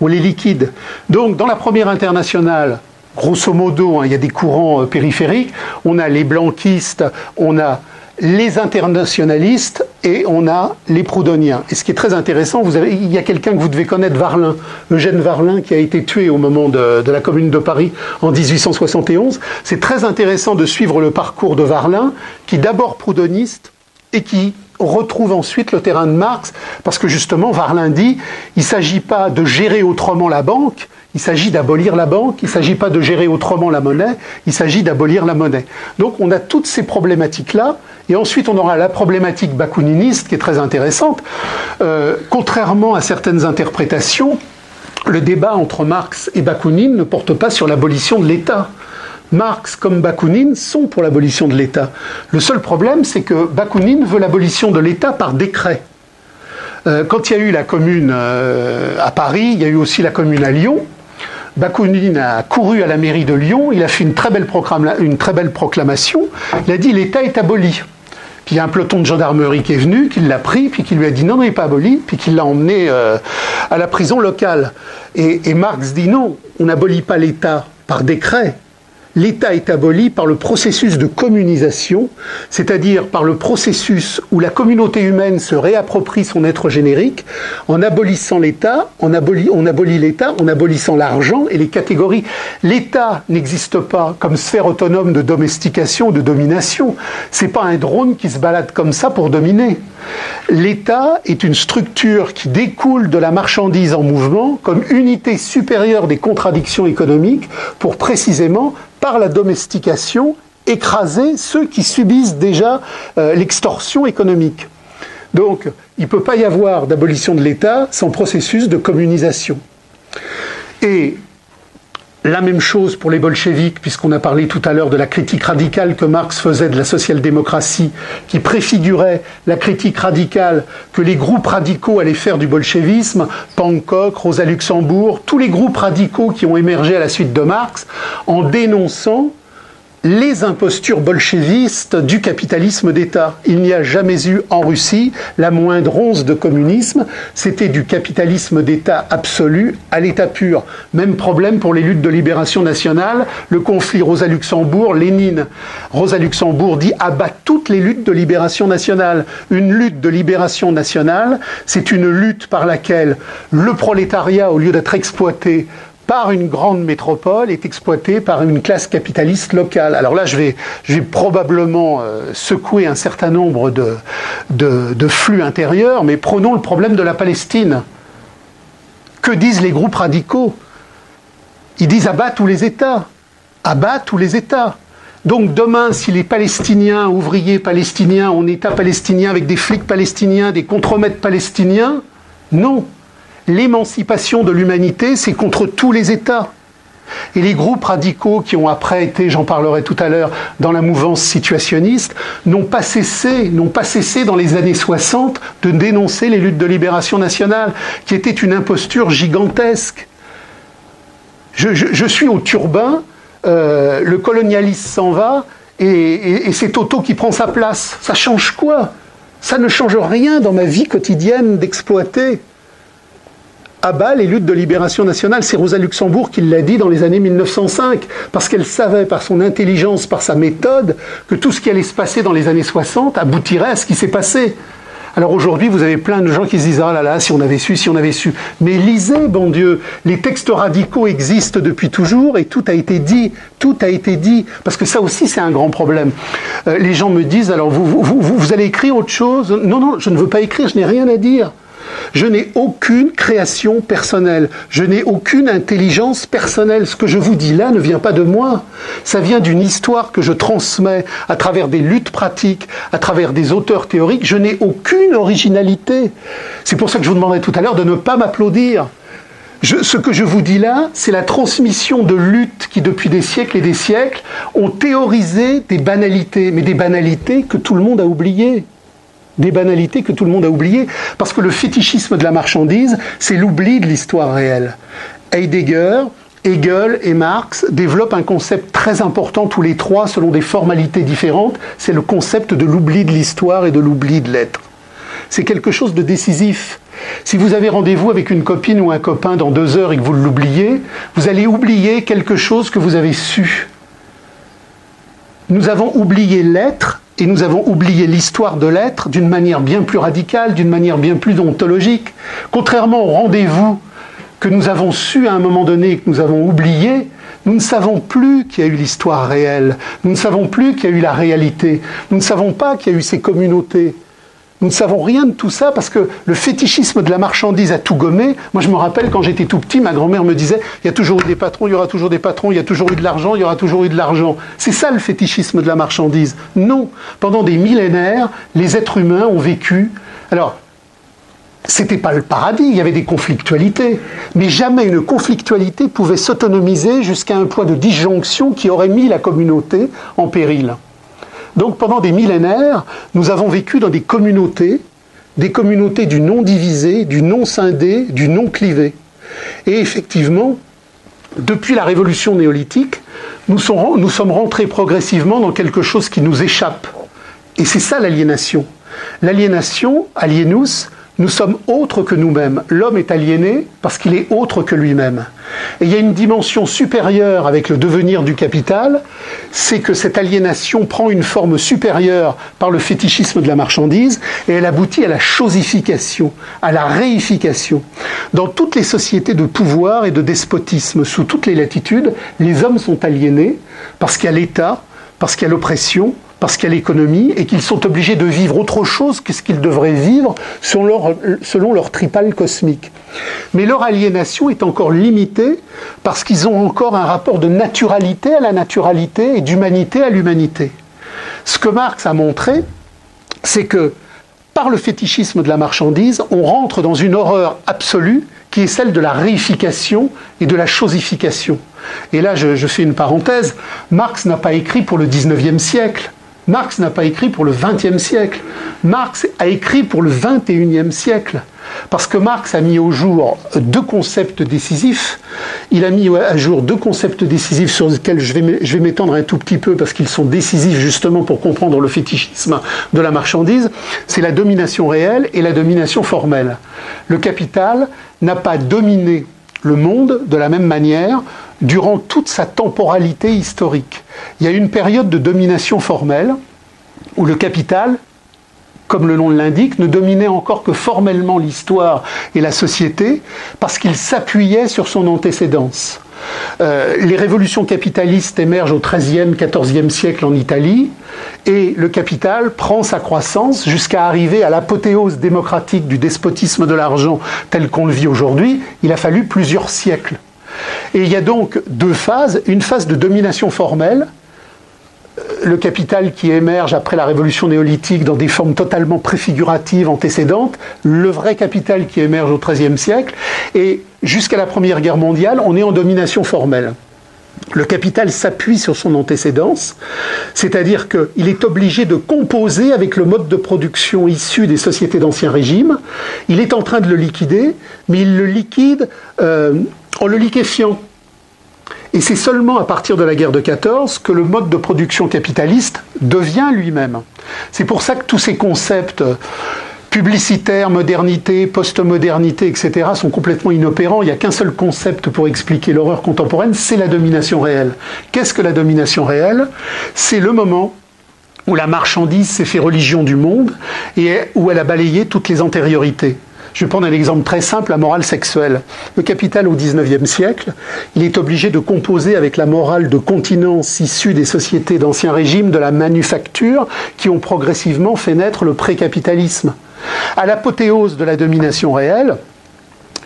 on les liquide. Donc dans la première internationale, grosso modo, hein, il y a des courants euh, périphériques, on a les blanquistes, on a les internationalistes et on a les proudhoniens. Et ce qui est très intéressant, il y a quelqu'un que vous devez connaître, Varlin, Eugène Varlin, qui a été tué au moment de, de la Commune de Paris en 1871. C'est très intéressant de suivre le parcours de Varlin, qui d'abord proudhoniste et qui retrouve ensuite le terrain de Marx, parce que justement, Varlin dit, il ne s'agit pas de gérer autrement la banque, il s'agit d'abolir la banque, il ne s'agit pas de gérer autrement la monnaie, il s'agit d'abolir la monnaie. Donc on a toutes ces problématiques-là, et ensuite on aura la problématique bakuniniste qui est très intéressante. Euh, contrairement à certaines interprétations, le débat entre Marx et Bakounine ne porte pas sur l'abolition de l'État. Marx comme Bakounine sont pour l'abolition de l'État. Le seul problème, c'est que Bakounine veut l'abolition de l'État par décret. Euh, quand il y a eu la commune euh, à Paris, il y a eu aussi la commune à Lyon. Bakounine a couru à la mairie de Lyon, il a fait une très belle, proclamation, il a dit l'État est aboli. Puis il y a un peloton de gendarmerie qui est venu, qui l'a pris, puis qui lui a dit non, non, il n'est pas aboli, puis qui l'a emmené euh, à la prison locale. et Marx dit non, on n'abolit pas l'État par décret, l'État est aboli par le processus de communisation, c'est-à-dire par le processus où la communauté humaine se réapproprie son être générique en abolissant l'État, on abolit, l'État en abolissant l'argent et les catégories. L'État n'existe pas comme sphère autonome de domestication, de domination. C'est pas un drone qui se balade comme ça pour dominer. L'État est une structure qui découle de la marchandise en mouvement comme unité supérieure des contradictions économiques pour précisément la domestication, écraser ceux qui subissent déjà euh, l'extorsion économique. Donc, il ne peut pas y avoir d'abolition de l'État sans processus de communisation. La même chose pour les bolcheviks, puisqu'on a parlé tout à l'heure de la critique radicale que Marx faisait de la social-démocratie, qui préfigurait la critique radicale que les groupes radicaux allaient faire du bolchevisme, Pankok, Rosa Luxembourg, tous les groupes radicaux qui ont émergé à la suite de Marx, en dénonçant les impostures bolchevistes du capitalisme d'État. Il n'y a jamais eu en Russie la moindre once de communisme, c'était du capitalisme d'État absolu à l'État pur. Même problème pour les luttes de libération nationale, le conflit Rosa-Luxembourg, Lénine. Rosa Luxembourg dit abat toutes les luttes de libération nationale. Une lutte de libération nationale, c'est une lutte par laquelle le prolétariat, au lieu d'être exploité, par une grande métropole est exploité par une classe capitaliste locale. Alors là, je vais, probablement euh, secouer un certain nombre de, de, flux intérieurs, mais prenons le problème de la Palestine. Que disent les groupes radicaux? Ils disent abat tous les États. Abat tous les États. Donc demain, si les Palestiniens, ouvriers palestiniens, ont un État palestinien avec des flics palestiniens, des contremaîtres palestiniens, non, l'émancipation de l'humanité, c'est contre tous les États. Et les groupes radicaux qui ont après été, j'en parlerai tout à l'heure, dans la mouvance situationniste, n'ont pas cessé, n'ont pas cessé dans les années 60 de dénoncer les luttes de libération nationale, qui étaient une imposture gigantesque. Je, suis au turbin, euh, le colonialiste s'en va, et, et c'est Toto qui prend sa place. Ça change quoi? Ça ne change rien dans ma vie quotidienne d'exploiter à bas les luttes de libération nationale. C'est Rosa Luxembourg qui l'a dit dans les années 1905, parce qu'elle savait par son intelligence, par sa méthode, que tout ce qui allait se passer dans les années 60 aboutirait à ce qui s'est passé. Alors aujourd'hui, vous avez plein de gens qui se disent Ah là là, si on avait su, si on avait su. Mais lisez, bon Dieu, les textes radicaux existent depuis toujours et tout a été dit. Tout a été dit. Parce que ça aussi, c'est un grand problème. Euh, les gens me disent Alors, vous, vous, vous allez écrire autre chose? Non, non, je ne veux pas écrire, je n'ai rien à dire. Je n'ai aucune création personnelle. Je n'ai aucune intelligence personnelle. Ce que je vous dis là ne vient pas de moi. Ça vient d'une histoire que je transmets à travers des luttes pratiques, à travers des auteurs théoriques. Je n'ai aucune originalité. C'est pour ça que je vous demandais tout à l'heure de ne pas m'applaudir. ce que je vous dis là, c'est la transmission de luttes qui, depuis des siècles et des siècles, ont théorisé des banalités, mais des banalités que tout le monde a oubliées. Des banalités que tout le monde a oubliées, parce que le fétichisme de la marchandise, c'est l'oubli de l'histoire réelle. Heidegger, Hegel et Marx développent un concept très important tous les trois selon des formalités différentes, c'est le concept de l'oubli de l'histoire et de l'oubli de l'être. C'est quelque chose de décisif. Si vous avez rendez-vous avec une copine ou un copain dans deux heures et que vous l'oubliez, vous allez oublier quelque chose que vous avez su. Nous avons oublié l'être et nous avons oublié l'histoire de l'être d'une manière bien plus radicale, d'une manière bien plus ontologique. Contrairement au rendez-vous que nous avons su à un moment donné et que nous avons oublié, nous ne savons plus qu'il y a eu l'histoire réelle, nous ne savons plus qu'il y a eu la réalité, nous ne savons pas qu'il y a eu ces communautés. Nous ne savons rien de tout ça parce que le fétichisme de la marchandise a tout gommé. Moi, je me rappelle quand j'étais tout petit, ma grand-mère me disait il y a toujours eu des patrons, il y aura toujours des patrons, il y a toujours eu de l'argent, il y aura toujours eu de l'argent. C'est ça le fétichisme de la marchandise. Non. Pendant des millénaires, les êtres humains ont vécu. Alors, c'était pas le paradis, il y avait des conflictualités. Mais jamais une conflictualité pouvait s'autonomiser jusqu'à un point de disjonction qui aurait mis la communauté en péril. Donc pendant des millénaires, nous avons vécu dans des communautés, des communautés du non divisé, du non scindé, du non clivé. Et effectivement, depuis la révolution néolithique, nous sommes rentrés progressivement dans quelque chose qui nous échappe. Et c'est ça l'aliénation. L'aliénation, alienus, nous sommes autres que nous-mêmes. L'homme est aliéné parce qu'il est autre que lui-même. Et il y a une dimension supérieure avec le devenir du capital, c'est que cette aliénation prend une forme supérieure par le fétichisme de la marchandise et elle aboutit à la chosification, à la réification. Dans toutes les sociétés de pouvoir et de despotisme, sous toutes les latitudes, les hommes sont aliénés parce qu'il y a l'État, parce qu'il y a l'oppression, parce qu'il y a l'économie et qu'ils sont obligés de vivre autre chose que ce qu'ils devraient vivre selon leur, selon tripale cosmique. Mais leur aliénation est encore limitée parce qu'ils ont encore un rapport de naturalité à la naturalité et d'humanité à l'humanité. Ce que Marx a montré, c'est que par le fétichisme de la marchandise, on rentre dans une horreur absolue qui est celle de la réification et de la chosification. Et là, je, je fais une parenthèse, Marx n'a pas écrit pour le 19e siècle. Marx n'a pas écrit pour le XXe siècle. Marx a écrit pour le XXIe siècle. Parce que Marx a mis au jour deux concepts décisifs. Il a mis à jour deux concepts décisifs sur lesquels je vais m'étendre un tout petit peu parce qu'ils sont décisifs justement pour comprendre le fétichisme de la marchandise. C'est la domination réelle et la domination formelle. Le capital n'a pas dominé le monde de la même manière durant toute sa temporalité historique. Il y a une période de domination formelle où le capital, comme le nom l'indique, ne dominait encore que formellement l'histoire et la société parce qu'il s'appuyait sur son antécédence. Euh, les révolutions capitalistes émergent au XIIIe, XIVe siècle en Italie, et le capital prend sa croissance jusqu'à arriver à l'apothéose démocratique du despotisme de l'argent tel qu'on le vit aujourd'hui. Il a fallu plusieurs siècles. Et il y a donc deux phases. Une phase de domination formelle, euh, le capital qui émerge après la révolution néolithique dans des formes totalement préfiguratives antécédentes, le vrai capital qui émerge au XIIIe siècle, et jusqu'à la Première Guerre mondiale, on est en domination formelle. Le capital s'appuie sur son antécédence, c'est-à-dire qu'il est obligé de composer avec le mode de production issu des sociétés d'Ancien Régime. Il est en train de le liquider, mais il le liquide euh, en le liquéfiant. Et c'est seulement à partir de la guerre de 14 que le mode de production capitaliste devient lui-même. C'est pour ça que tous ces concepts publicitaires, modernité, postmodernité, etc., sont complètement inopérants. Il n'y a qu'un seul concept pour expliquer l'horreur contemporaine, c'est la domination réelle. Qu'est-ce que la domination réelle? C'est le moment où la marchandise s'est fait religion du monde et où elle a balayé toutes les antériorités. Je vais prendre un exemple très simple, la morale sexuelle. Le capital au XIXe siècle, il est obligé de composer avec la morale de continence issue des sociétés d'ancien régime, de la manufacture, qui ont progressivement fait naître le précapitalisme. À l'apothéose de la domination réelle,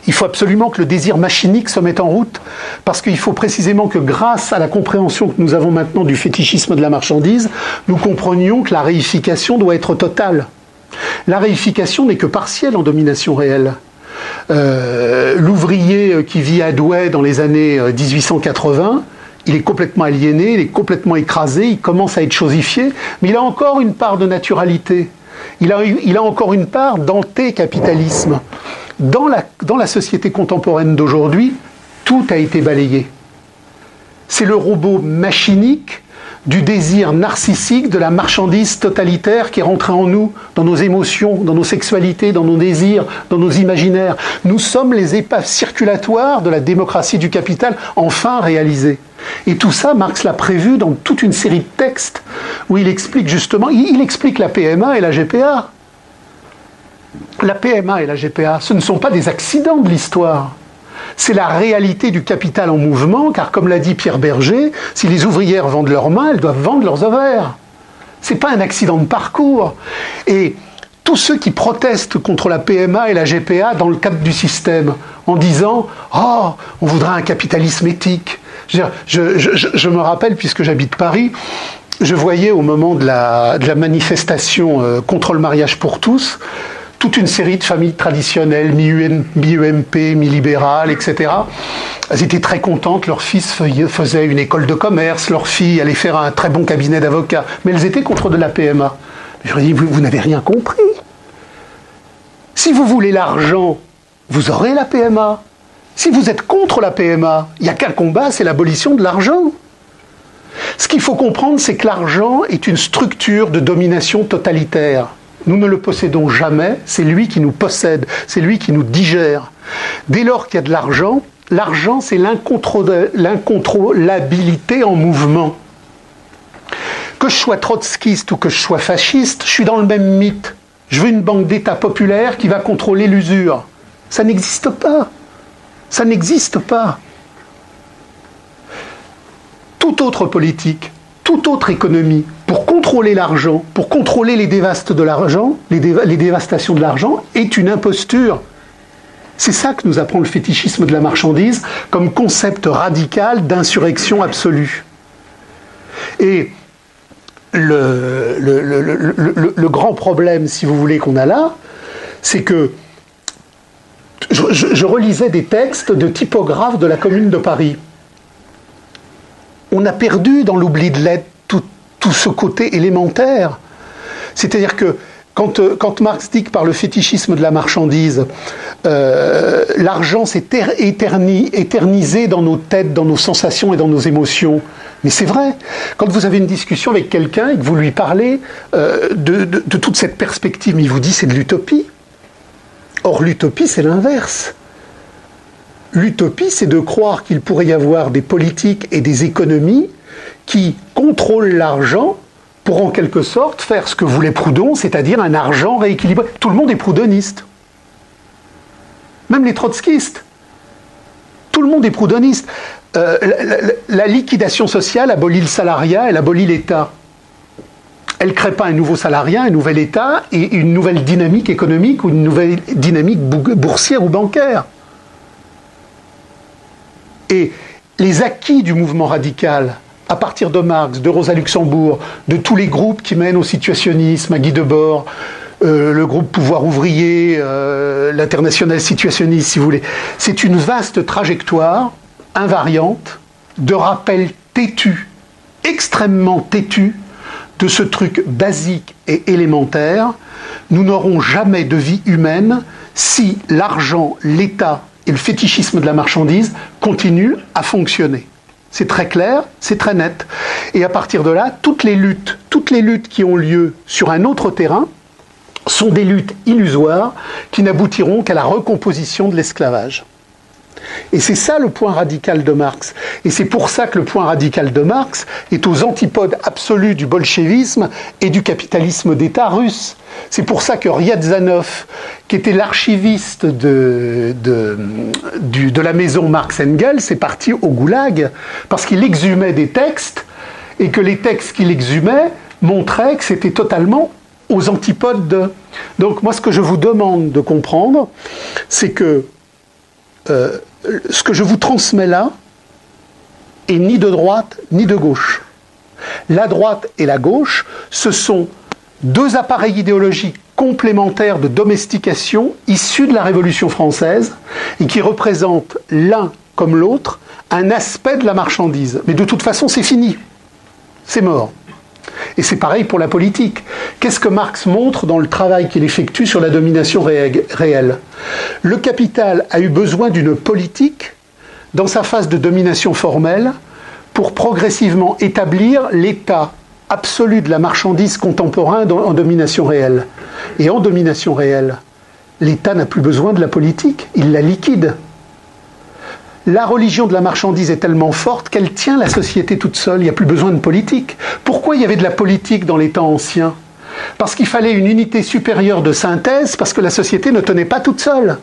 il faut absolument que le désir machinique se mette en route, parce qu'il faut précisément que grâce à la compréhension que nous avons maintenant du fétichisme de la marchandise, nous comprenions que la réification doit être totale. La réification n'est que partielle en domination réelle. Euh, l'ouvrier qui vit à Douai dans les années 1880, euh, il est complètement aliéné, il est complètement écrasé, il commence à être chosifié, mais il a encore une part de naturalité. il a, encore une part d'anté-capitalisme. Dans la société contemporaine d'aujourd'hui, tout a été balayé. C'est le robot machinique du désir narcissique, de la marchandise totalitaire qui est rentrée en nous, dans nos émotions, dans nos sexualités, dans nos désirs, dans nos imaginaires. Nous sommes les épaves circulatoires de la démocratie du capital enfin réalisées. Et tout ça, Marx l'a prévu dans toute une série de textes où il explique justement, il explique la PMA et la GPA. La PMA et la GPA, ce ne sont pas des accidents de l'histoire c'est la réalité du capital en mouvement, car comme l'a dit Pierre Berger, si les ouvrières vendent leurs mains, elles doivent vendre leurs ovaires. Ce n'est pas un accident de parcours. Et tous ceux qui protestent contre la PMA et la GPA dans le cadre du système, en disant Oh, on voudrait un capitalisme éthique. Je, me rappelle, puisque j'habite Paris, je voyais au moment de la, manifestation euh, contre le mariage pour tous, toute une série de familles traditionnelles, mi-UMP, mi-libérales, etc. Elles étaient très contentes, leur fils faisait une école de commerce, leur fille allait faire un très bon cabinet d'avocats, mais elles étaient contre de la PMA. Je leur ai dit, vous, vous n'avez rien compris. Si vous voulez l'argent, vous aurez la PMA. Si vous êtes contre la PMA, il n'y a qu'un combat, c'est l'abolition de l'argent. Ce qu'il faut comprendre, c'est que l'argent est une structure de domination totalitaire. Nous ne le possédons jamais, c'est lui qui nous possède, c'est lui qui nous digère. Dès lors qu'il y a de l'argent, l'argent c'est l'incontrôlabilité en mouvement. Que je sois trotskiste ou que je sois fasciste, je suis dans le même mythe. Je veux une banque d'État populaire qui va contrôler l'usure. Ça n'existe pas. Ça n'existe pas. Toute autre politique, toute autre économie, pour contrôler l'argent, pour contrôler les dévastes de l'argent, les, dévastations de l'argent, est une imposture. C'est ça que nous apprend le fétichisme de la marchandise comme concept radical d'insurrection absolue. Et le, grand problème, si vous voulez, qu'on a là, c'est que je, relisais des textes de typographes de la Commune de Paris. On a perdu dans l'oubli de l'aide tout ce côté élémentaire. C'est-à-dire que quand, euh, quand, Marx dit que par le fétichisme de la marchandise, euh, l'argent s'est éternisé dans nos têtes, dans nos sensations et dans nos émotions, mais c'est vrai. Quand vous avez une discussion avec quelqu'un et que vous lui parlez euh, de, toute cette perspective, il vous dit c'est de l'utopie. Or l'utopie, c'est l'inverse. L'utopie, c'est de croire qu'il pourrait y avoir des politiques et des économies qui contrôle l'argent pour en quelque sorte faire ce que voulait Proudhon, c'est-à-dire un argent rééquilibré. Tout le monde est proudhoniste. Même les trotskistes. Tout le monde est proudhoniste. Euh, la, liquidation sociale abolit le salariat, elle abolit l'État. Elle ne crée pas un nouveau salariat, un nouvel État et une nouvelle dynamique économique ou une nouvelle dynamique boursière ou bancaire. Et les acquis du mouvement radical, à partir de Marx, de Rosa Luxembourg, de tous les groupes qui mènent au situationnisme, à Guy Debord, euh, le groupe Pouvoir ouvrier, euh, l'international situationniste, si vous voulez. C'est une vaste trajectoire invariante de rappel têtu, extrêmement têtu, de ce truc basique et élémentaire. Nous n'aurons jamais de vie humaine si l'argent, l'État et le fétichisme de la marchandise continuent à fonctionner. C'est très clair, c'est très net. Et à partir de là, toutes les luttes, toutes les luttes qui ont lieu sur un autre terrain sont des luttes illusoires qui n'aboutiront qu'à la recomposition de l'esclavage. Et c'est ça le point radical de Marx. Et c'est pour ça que le point radical de Marx est aux antipodes absolus du bolchevisme et du capitalisme d'État russe. C'est pour ça que Ryazanov, qui était l'archiviste de, de, la maison Marx Engels, est parti au goulag parce qu'il exhumait des textes et que les textes qu'il exhumait montraient que c'était totalement aux antipodes de. Donc moi, ce que je vous demande de comprendre, c'est que euh, ce que je vous transmets là est ni de droite ni de gauche. La droite et la gauche, ce sont deux appareils idéologiques complémentaires de domestication issus de la Révolution française et qui représentent l'un comme l'autre un aspect de la marchandise. Mais de toute façon, c'est fini. C'est mort. Et c'est pareil pour la politique. Qu'est-ce que Marx montre dans le travail qu'il effectue sur la domination réelle? Le capital a eu besoin d'une politique dans sa phase de domination formelle pour progressivement établir l'état absolu de la marchandise contemporain en domination réelle. Et en domination réelle, l'État n'a plus besoin de la politique, il la liquide. La religion de la marchandise est tellement forte qu'elle tient la société toute seule, il n'y a plus besoin de politique. Pourquoi il y avait de la politique dans les temps anciens Parce qu'il fallait une unité supérieure de synthèse, parce que la société ne tenait pas toute seule.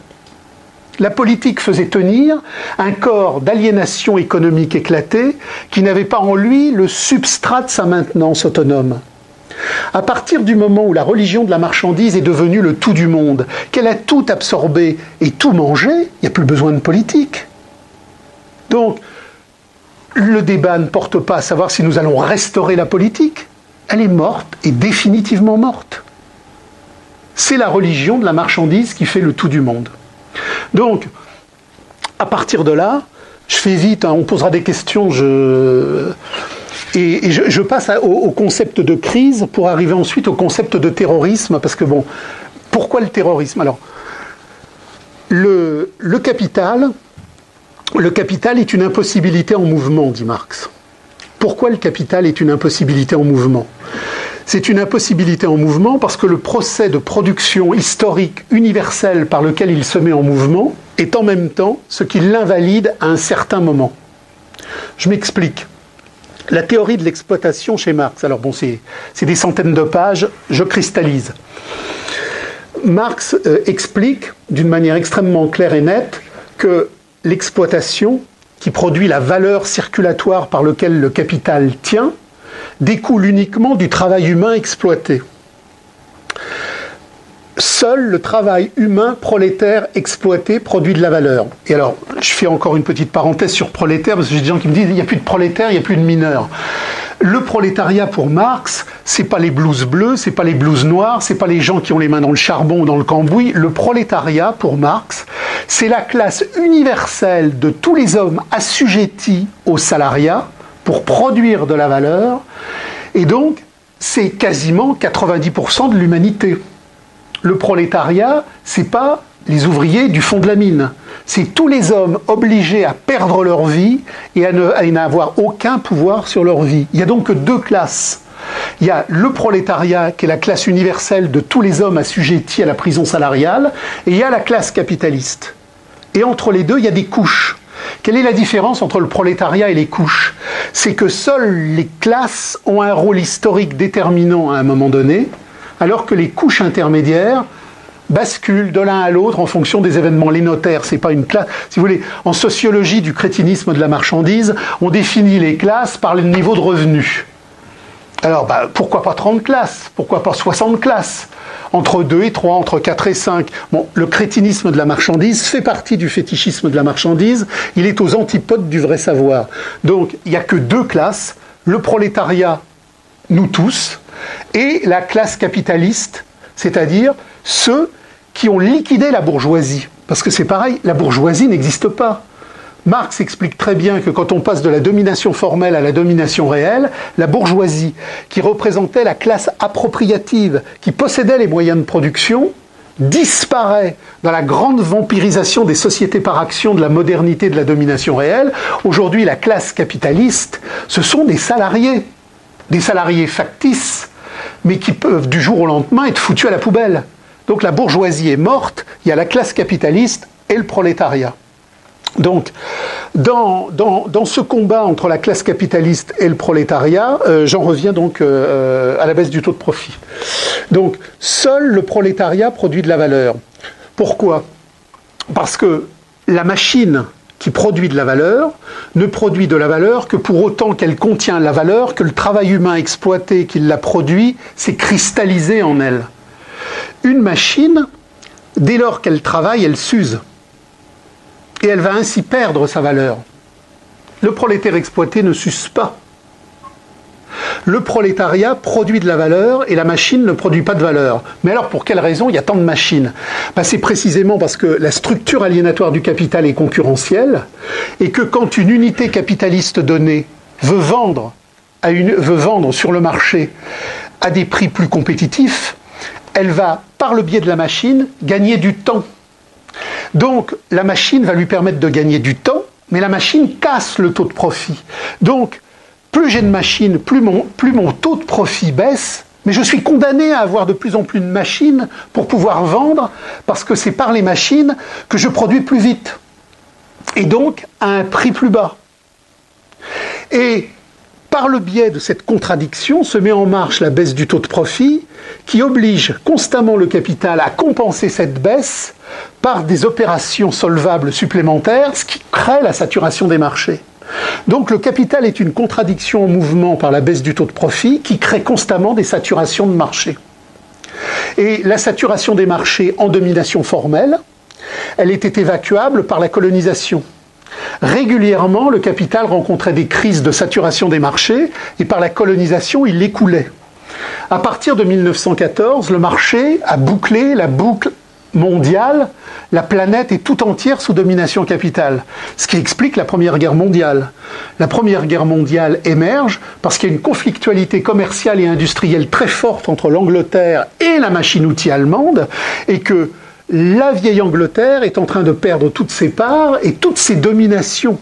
La politique faisait tenir un corps d'aliénation économique éclaté qui n'avait pas en lui le substrat de sa maintenance autonome. À partir du moment où la religion de la marchandise est devenue le tout du monde, qu'elle a tout absorbé et tout mangé, il n'y a plus besoin de politique. Donc, le débat ne porte pas à savoir si nous allons restaurer la politique. Elle est morte et définitivement morte. C'est la religion de la marchandise qui fait le tout du monde. Donc, à partir de là, je fais vite, hein, on posera des questions, et, je, passe au, concept de crise pour arriver ensuite au concept de terrorisme, parce que bon, pourquoi le terrorisme? Alors, le capital, le capital est une impossibilité en mouvement, dit Marx. Pourquoi le capital est une impossibilité en mouvement? C'est une impossibilité en mouvement parce que le procès de production historique universel par lequel il se met en mouvement est en même temps ce qui l'invalide à un certain moment. Je m'explique. La théorie de l'exploitation chez Marx, alors bon, c'est des centaines de pages, je cristallise. Marx euh, explique d'une manière extrêmement claire et nette que l'exploitation, qui produit la valeur circulatoire par laquelle le capital tient, découle uniquement du travail humain exploité. Seul le travail humain prolétaire exploité produit de la valeur. Et alors, je fais encore une petite parenthèse sur prolétaire, parce que j'ai des gens qui me disent il n'y a plus de prolétaires, il n'y a plus de mineurs. Le prolétariat pour Marx, c'est pas les blouses bleues, c'est pas les blouses noires, c'est pas les gens qui ont les mains dans le charbon ou dans le cambouis. Le prolétariat pour Marx, c'est la classe universelle de tous les hommes assujettis au salariat pour produire de la valeur. Et donc, c'est quasiment 90% de l'humanité. Le prolétariat, c'est pas les ouvriers du fond de la mine. C'est tous les hommes obligés à perdre leur vie et à n'avoir aucun pouvoir sur leur vie. Il n'y a donc deux classes. Il y a le prolétariat, qui est la classe universelle de tous les hommes assujettis à la prison salariale, et il y a la classe capitaliste. Et entre les deux, il y a des couches. Quelle est la différence entre le prolétariat et les couches? C'est que seules les classes ont un rôle historique déterminant à un moment donné, alors que les couches intermédiaires basculent de l'un à l'autre en fonction des événements. Les notaires, c'est pas une classe. Si vous voulez, en sociologie du crétinisme de la marchandise, on définit les classes par le niveau de revenus. Alors, bah, pourquoi pas 30 classes? Pourquoi pas 60 classes? Entre 2 et 3, entre 4 et 5. Bon, le crétinisme de la marchandise fait partie du fétichisme de la marchandise. Il est aux antipodes du vrai savoir. Donc, il n'y a que deux classes. Le prolétariat, nous tous, et la classe capitaliste, c'est-à-dire ceux qui ont liquidé la bourgeoisie. Parce que c'est pareil, la bourgeoisie n'existe pas. Marx explique très bien que quand on passe de la domination formelle à la domination réelle, la bourgeoisie, qui représentait la classe appropriative, qui possédait les moyens de production, disparaît dans la grande vampirisation des sociétés par action de la modernité de la domination réelle. Aujourd'hui, la classe capitaliste, ce sont des salariés, des salariés factices, mais qui peuvent du jour au lendemain être foutus à la poubelle. Donc la bourgeoisie est morte, il y a la classe capitaliste et le prolétariat. Donc, dans, ce combat entre la classe capitaliste et le prolétariat, euh, j'en reviens donc euh, à la baisse du taux de profit. Donc, seul le prolétariat produit de la valeur. Pourquoi? Parce que la machine qui produit de la valeur ne produit de la valeur que pour autant qu'elle contient la valeur que le travail humain exploité qui l'a produit s'est cristallisé en elle. Une machine, dès lors qu'elle travaille, elle s'use. Et elle va ainsi perdre sa valeur. Le prolétaire exploité ne s'use pas. Le prolétariat produit de la valeur et la machine ne produit pas de valeur. Mais alors pour quelle raison il y a tant de machines? Ben, C'est précisément parce que la structure aliénatoire du capital est concurrentielle et que quand une unité capitaliste donnée veut vendre veut vendre sur le marché à des prix plus compétitifs, elle va, par le biais de la machine, gagner du temps. Donc la machine va lui permettre de gagner du temps, mais la machine casse le taux de profit. Donc plus j'ai de machines, plus mon, plus mon taux de profit baisse, mais je suis condamné à avoir de plus en plus de machines pour pouvoir vendre, parce que c'est par les machines que je produis plus vite. Et donc à un prix plus bas. Et par le biais de cette contradiction se met en marche la baisse du taux de profit qui oblige constamment le capital à compenser cette baisse par des opérations solvables supplémentaires, ce qui crée la saturation des marchés. Donc le capital est une contradiction en mouvement par la baisse du taux de profit qui crée constamment des saturations de marché. Et la saturation des marchés en domination formelle, elle était évacuable par la colonisation. Régulièrement, le capital rencontrait des crises de saturation des marchés et par la colonisation, il l'écoulait. À partir de 1914, le marché a bouclé la boucle mondiale, la planète est tout entière sous domination capitale, ce qui explique la Première Guerre mondiale. La Première Guerre mondiale émerge parce qu'il y a une conflictualité commerciale et industrielle très forte entre l'Angleterre et la machine-outil allemande, et que la vieille Angleterre est en train de perdre toutes ses parts et toutes ses dominations.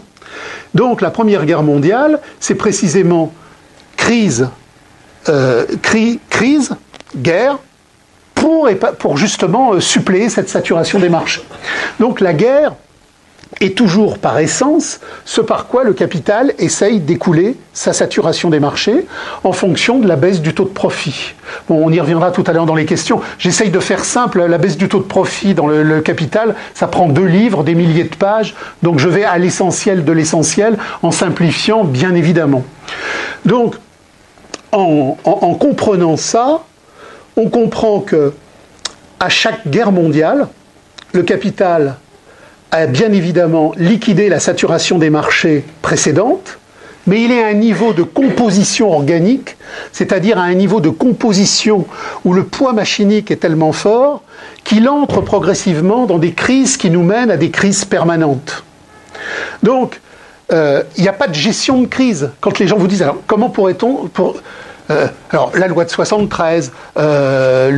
Donc la Première Guerre mondiale, c'est précisément crise, euh, crise, guerre, pour, justement euh, suppléer cette saturation des marchés. Donc la guerre est toujours par essence ce par quoi le capital essaye d'écouler sa saturation des marchés en fonction de la baisse du taux de profit. On y reviendra tout à l'heure dans les questions. J'essaye de faire simple, la baisse du taux de profit dans le, capital, ça prend deux livres, des milliers de pages, donc je vais à l'essentiel de l'essentiel en simplifiant bien évidemment. Donc, en, en comprenant ça, on comprend que à chaque guerre mondiale, le capital bien évidemment liquidé la saturation des marchés précédentes, mais il est à un niveau de composition organique, c'est-à-dire à un niveau de composition où le poids machinique est tellement fort qu'il entre progressivement dans des crises qui nous mènent à des crises permanentes. Donc, euh, il n'y a pas de gestion de crise. Quand les gens vous disent, alors comment pourrait-on... Pour, euh, alors, la loi de 73, euh,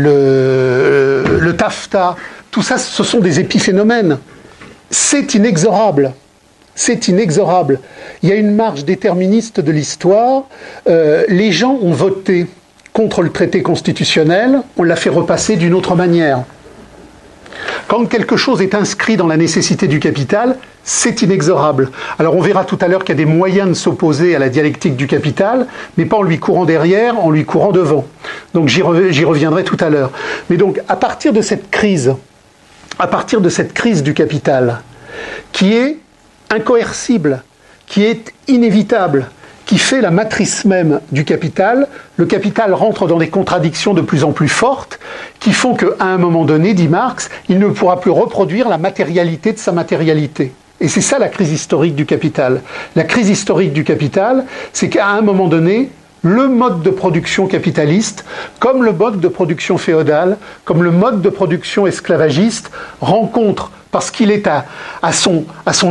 le, le TAFTA, tout ça, ce sont des épiphénomènes c'est inexorable. C'est inexorable. Il y a une marge déterministe de l'histoire. Euh, les gens ont voté contre le traité constitutionnel, on l'a fait repasser d'une autre manière. Quand quelque chose est inscrit dans la nécessité du capital, c'est inexorable. Alors on verra tout à l'heure qu'il y a des moyens de s'opposer à la dialectique du capital, mais pas en lui courant derrière, en lui courant devant. Donc j'y reviendrai tout à l'heure. Mais donc à partir de cette crise à partir de cette crise du capital, qui est incoercible, qui est inévitable, qui fait la matrice même du capital, le capital rentre dans des contradictions de plus en plus fortes qui font qu'à un moment donné, dit Marx, il ne pourra plus reproduire la matérialité de sa matérialité. Et c'est ça la crise historique du capital. La crise historique du capital, c'est qu'à un moment donné, le mode de production capitaliste, comme le mode de production féodal, comme le mode de production esclavagiste, rencontre, parce qu'il est à, son,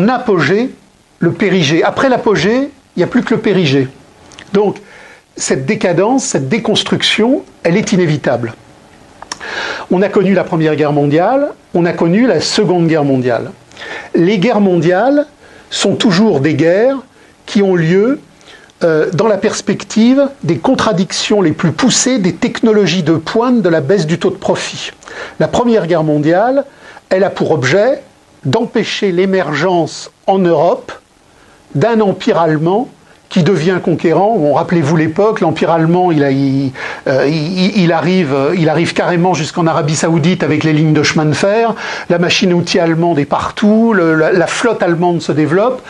apogée, le périgée. Après l'apogée, il n'y a plus que le périgée. Donc, cette décadence, cette déconstruction, elle est inévitable. On a connu la Première Guerre mondiale, on a connu la Seconde Guerre mondiale. Les guerres mondiales sont toujours des guerres qui ont lieu euh, dans la perspective des contradictions les plus poussées des technologies de pointe de la baisse du taux de profit. La Première Guerre mondiale, elle a pour objet d'empêcher l'émergence en Europe d'un empire allemand qui devient conquérant. Bon, rappelez-vous l'époque, l'Empire allemand, il, euh, arrive, il arrive carrément jusqu'en Arabie saoudite avec les lignes de chemin de fer, la machine outil allemande est partout, la, flotte allemande se développe.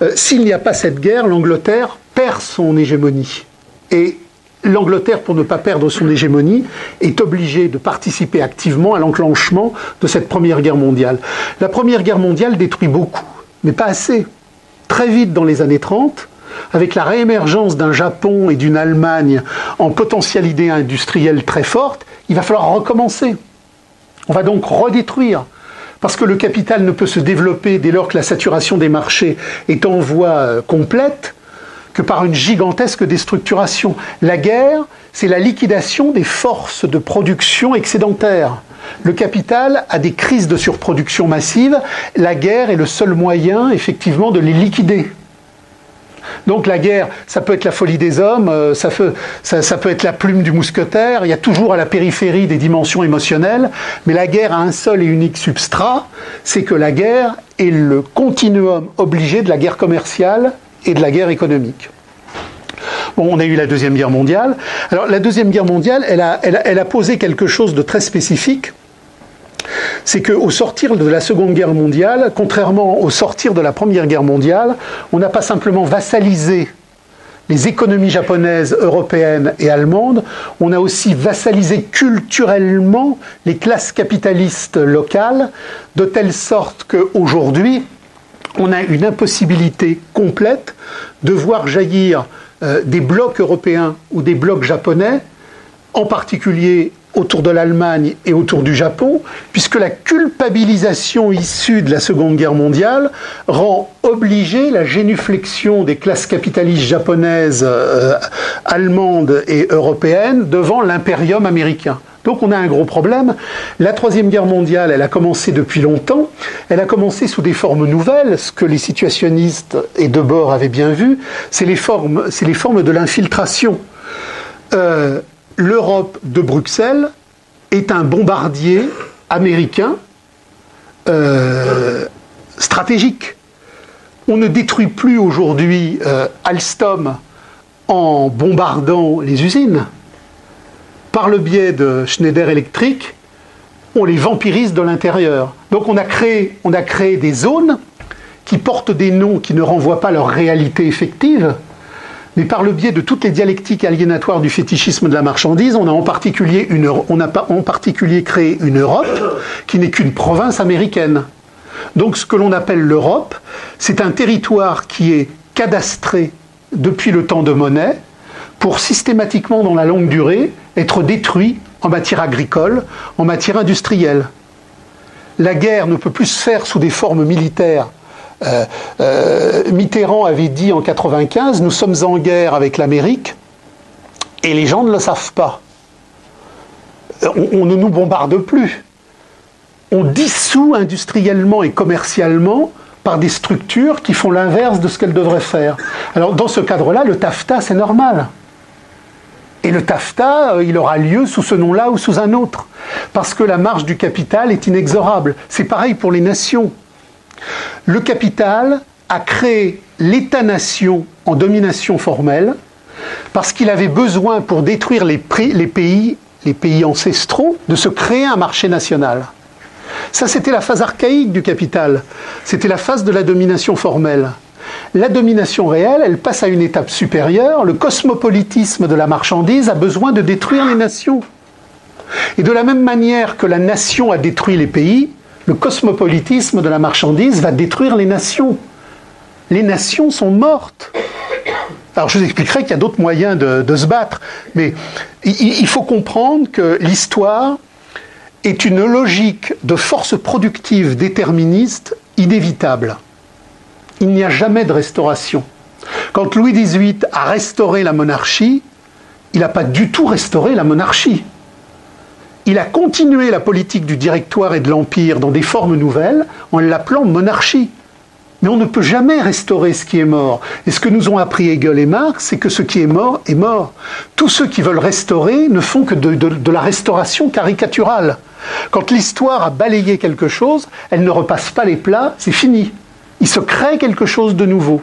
Euh, s'il n'y a pas cette guerre, l'Angleterre perd son hégémonie. Et l'Angleterre, pour ne pas perdre son hégémonie, est obligée de participer activement à l'enclenchement de cette Première Guerre mondiale. La Première Guerre mondiale détruit beaucoup, mais pas assez. Très vite dans les années 30, avec la réémergence d'un Japon et d'une Allemagne en potentialité industrielle très forte, il va falloir recommencer. On va donc redétruire. Parce que le capital ne peut se développer dès lors que la saturation des marchés est en voie euh, complète que par une gigantesque déstructuration. La guerre, c'est la liquidation des forces de production excédentaires. Le capital a des crises de surproduction massive. La guerre est le seul moyen, effectivement, de les liquider. Donc la guerre, ça peut être la folie des hommes, euh, ça peut, ça, peut être la plume du mousquetaire, il y a toujours à la périphérie des dimensions émotionnelles, mais la guerre a un seul et unique substrat, c'est que la guerre est le continuum obligé de la guerre commerciale et de la guerre économique. Bon, on a eu la Deuxième Guerre mondiale. Alors la Deuxième Guerre mondiale, elle a, posé quelque chose de très spécifique c'est qu'au sortir de la Seconde Guerre mondiale, contrairement au sortir de la Première Guerre mondiale, on n'a pas simplement vassalisé les économies japonaises, européennes et allemandes, on a aussi vassalisé culturellement les classes capitalistes locales, de telle sorte qu'aujourd'hui, on a une impossibilité complète de voir jaillir euh, des blocs européens ou des blocs japonais, en particulier autour de l'Allemagne et autour du Japon, puisque la culpabilisation issue de la Seconde Guerre mondiale rend obligée la génuflexion des classes capitalistes japonaises, euh, allemandes et européennes devant l'impérium américain. Donc on a un gros problème. La Troisième Guerre mondiale, elle a commencé depuis longtemps. Elle a commencé sous des formes nouvelles. Ce que les situationnistes et Debord avaient bien vu, c'est les formes, de l'infiltration. Euh, l'Europe de Bruxelles est un bombardier américain euh, stratégique. On ne détruit plus aujourd'hui euh, Alstom en bombardant les usines. Par le biais de Schneider Electric, on les vampirise de l'intérieur. Donc on a, créé, des zones qui portent des noms qui ne renvoient pas leur réalité effective, mais par le biais de toutes les dialectiques aliénatoires du fétichisme de la marchandise, on a en particulier, une, on a en particulier créé une Europe qui n'est qu'une province américaine. Donc ce que l'on appelle l'Europe, c'est un territoire qui est cadastré depuis le temps de Monet pour systématiquement, dans la longue durée, être détruit en matière agricole, en matière industrielle. La guerre ne peut plus se faire sous des formes militaires euh, euh, Mitterrand avait dit en 95 Nous sommes en guerre avec l'Amérique et les gens ne le savent pas. Euh, on, ne nous bombarde plus. On dissout industriellement et commercialement par des structures qui font l'inverse de ce qu'elles devraient faire. Alors dans ce cadre-là, le TAFTA, c'est normal. Et le TAFTA, il aura lieu sous ce nom-là ou sous un autre. Parce que la marche du capital est inexorable. C'est pareil pour les nations. Le capital a créé l'État-nation en domination formelle parce qu'il avait besoin pour détruire les, pays, les pays ancestraux, de se créer un marché national. Ça, c'était la phase archaïque du capital. C'était la phase de la domination formelle. La domination réelle, elle passe à une étape supérieure. Le cosmopolitisme de la marchandise a besoin de détruire les nations. Et de la même manière que la nation a détruit les pays, le cosmopolitisme de la marchandise va détruire les nations. Les nations sont mortes. Alors je vous expliquerai qu'il y a d'autres moyens de, se battre, mais il, faut comprendre que l'histoire est une logique de force productive déterministe inévitable. Il n'y a jamais de restauration. Quand Louis XVIII a restauré la monarchie, il n'a pas du tout restauré la monarchie il a continué la politique du directoire et de l'empire dans des formes nouvelles en l'appelant monarchie. Mais on ne peut jamais restaurer ce qui est mort. Et ce que nous ont appris Hegel et Marx, c'est que ce qui est mort est mort. Tous ceux qui veulent restaurer ne font que de, de la restauration caricaturale. Quand l'histoire a balayé quelque chose, elle ne repasse pas les plats, c'est fini. Il se crée quelque chose de nouveau.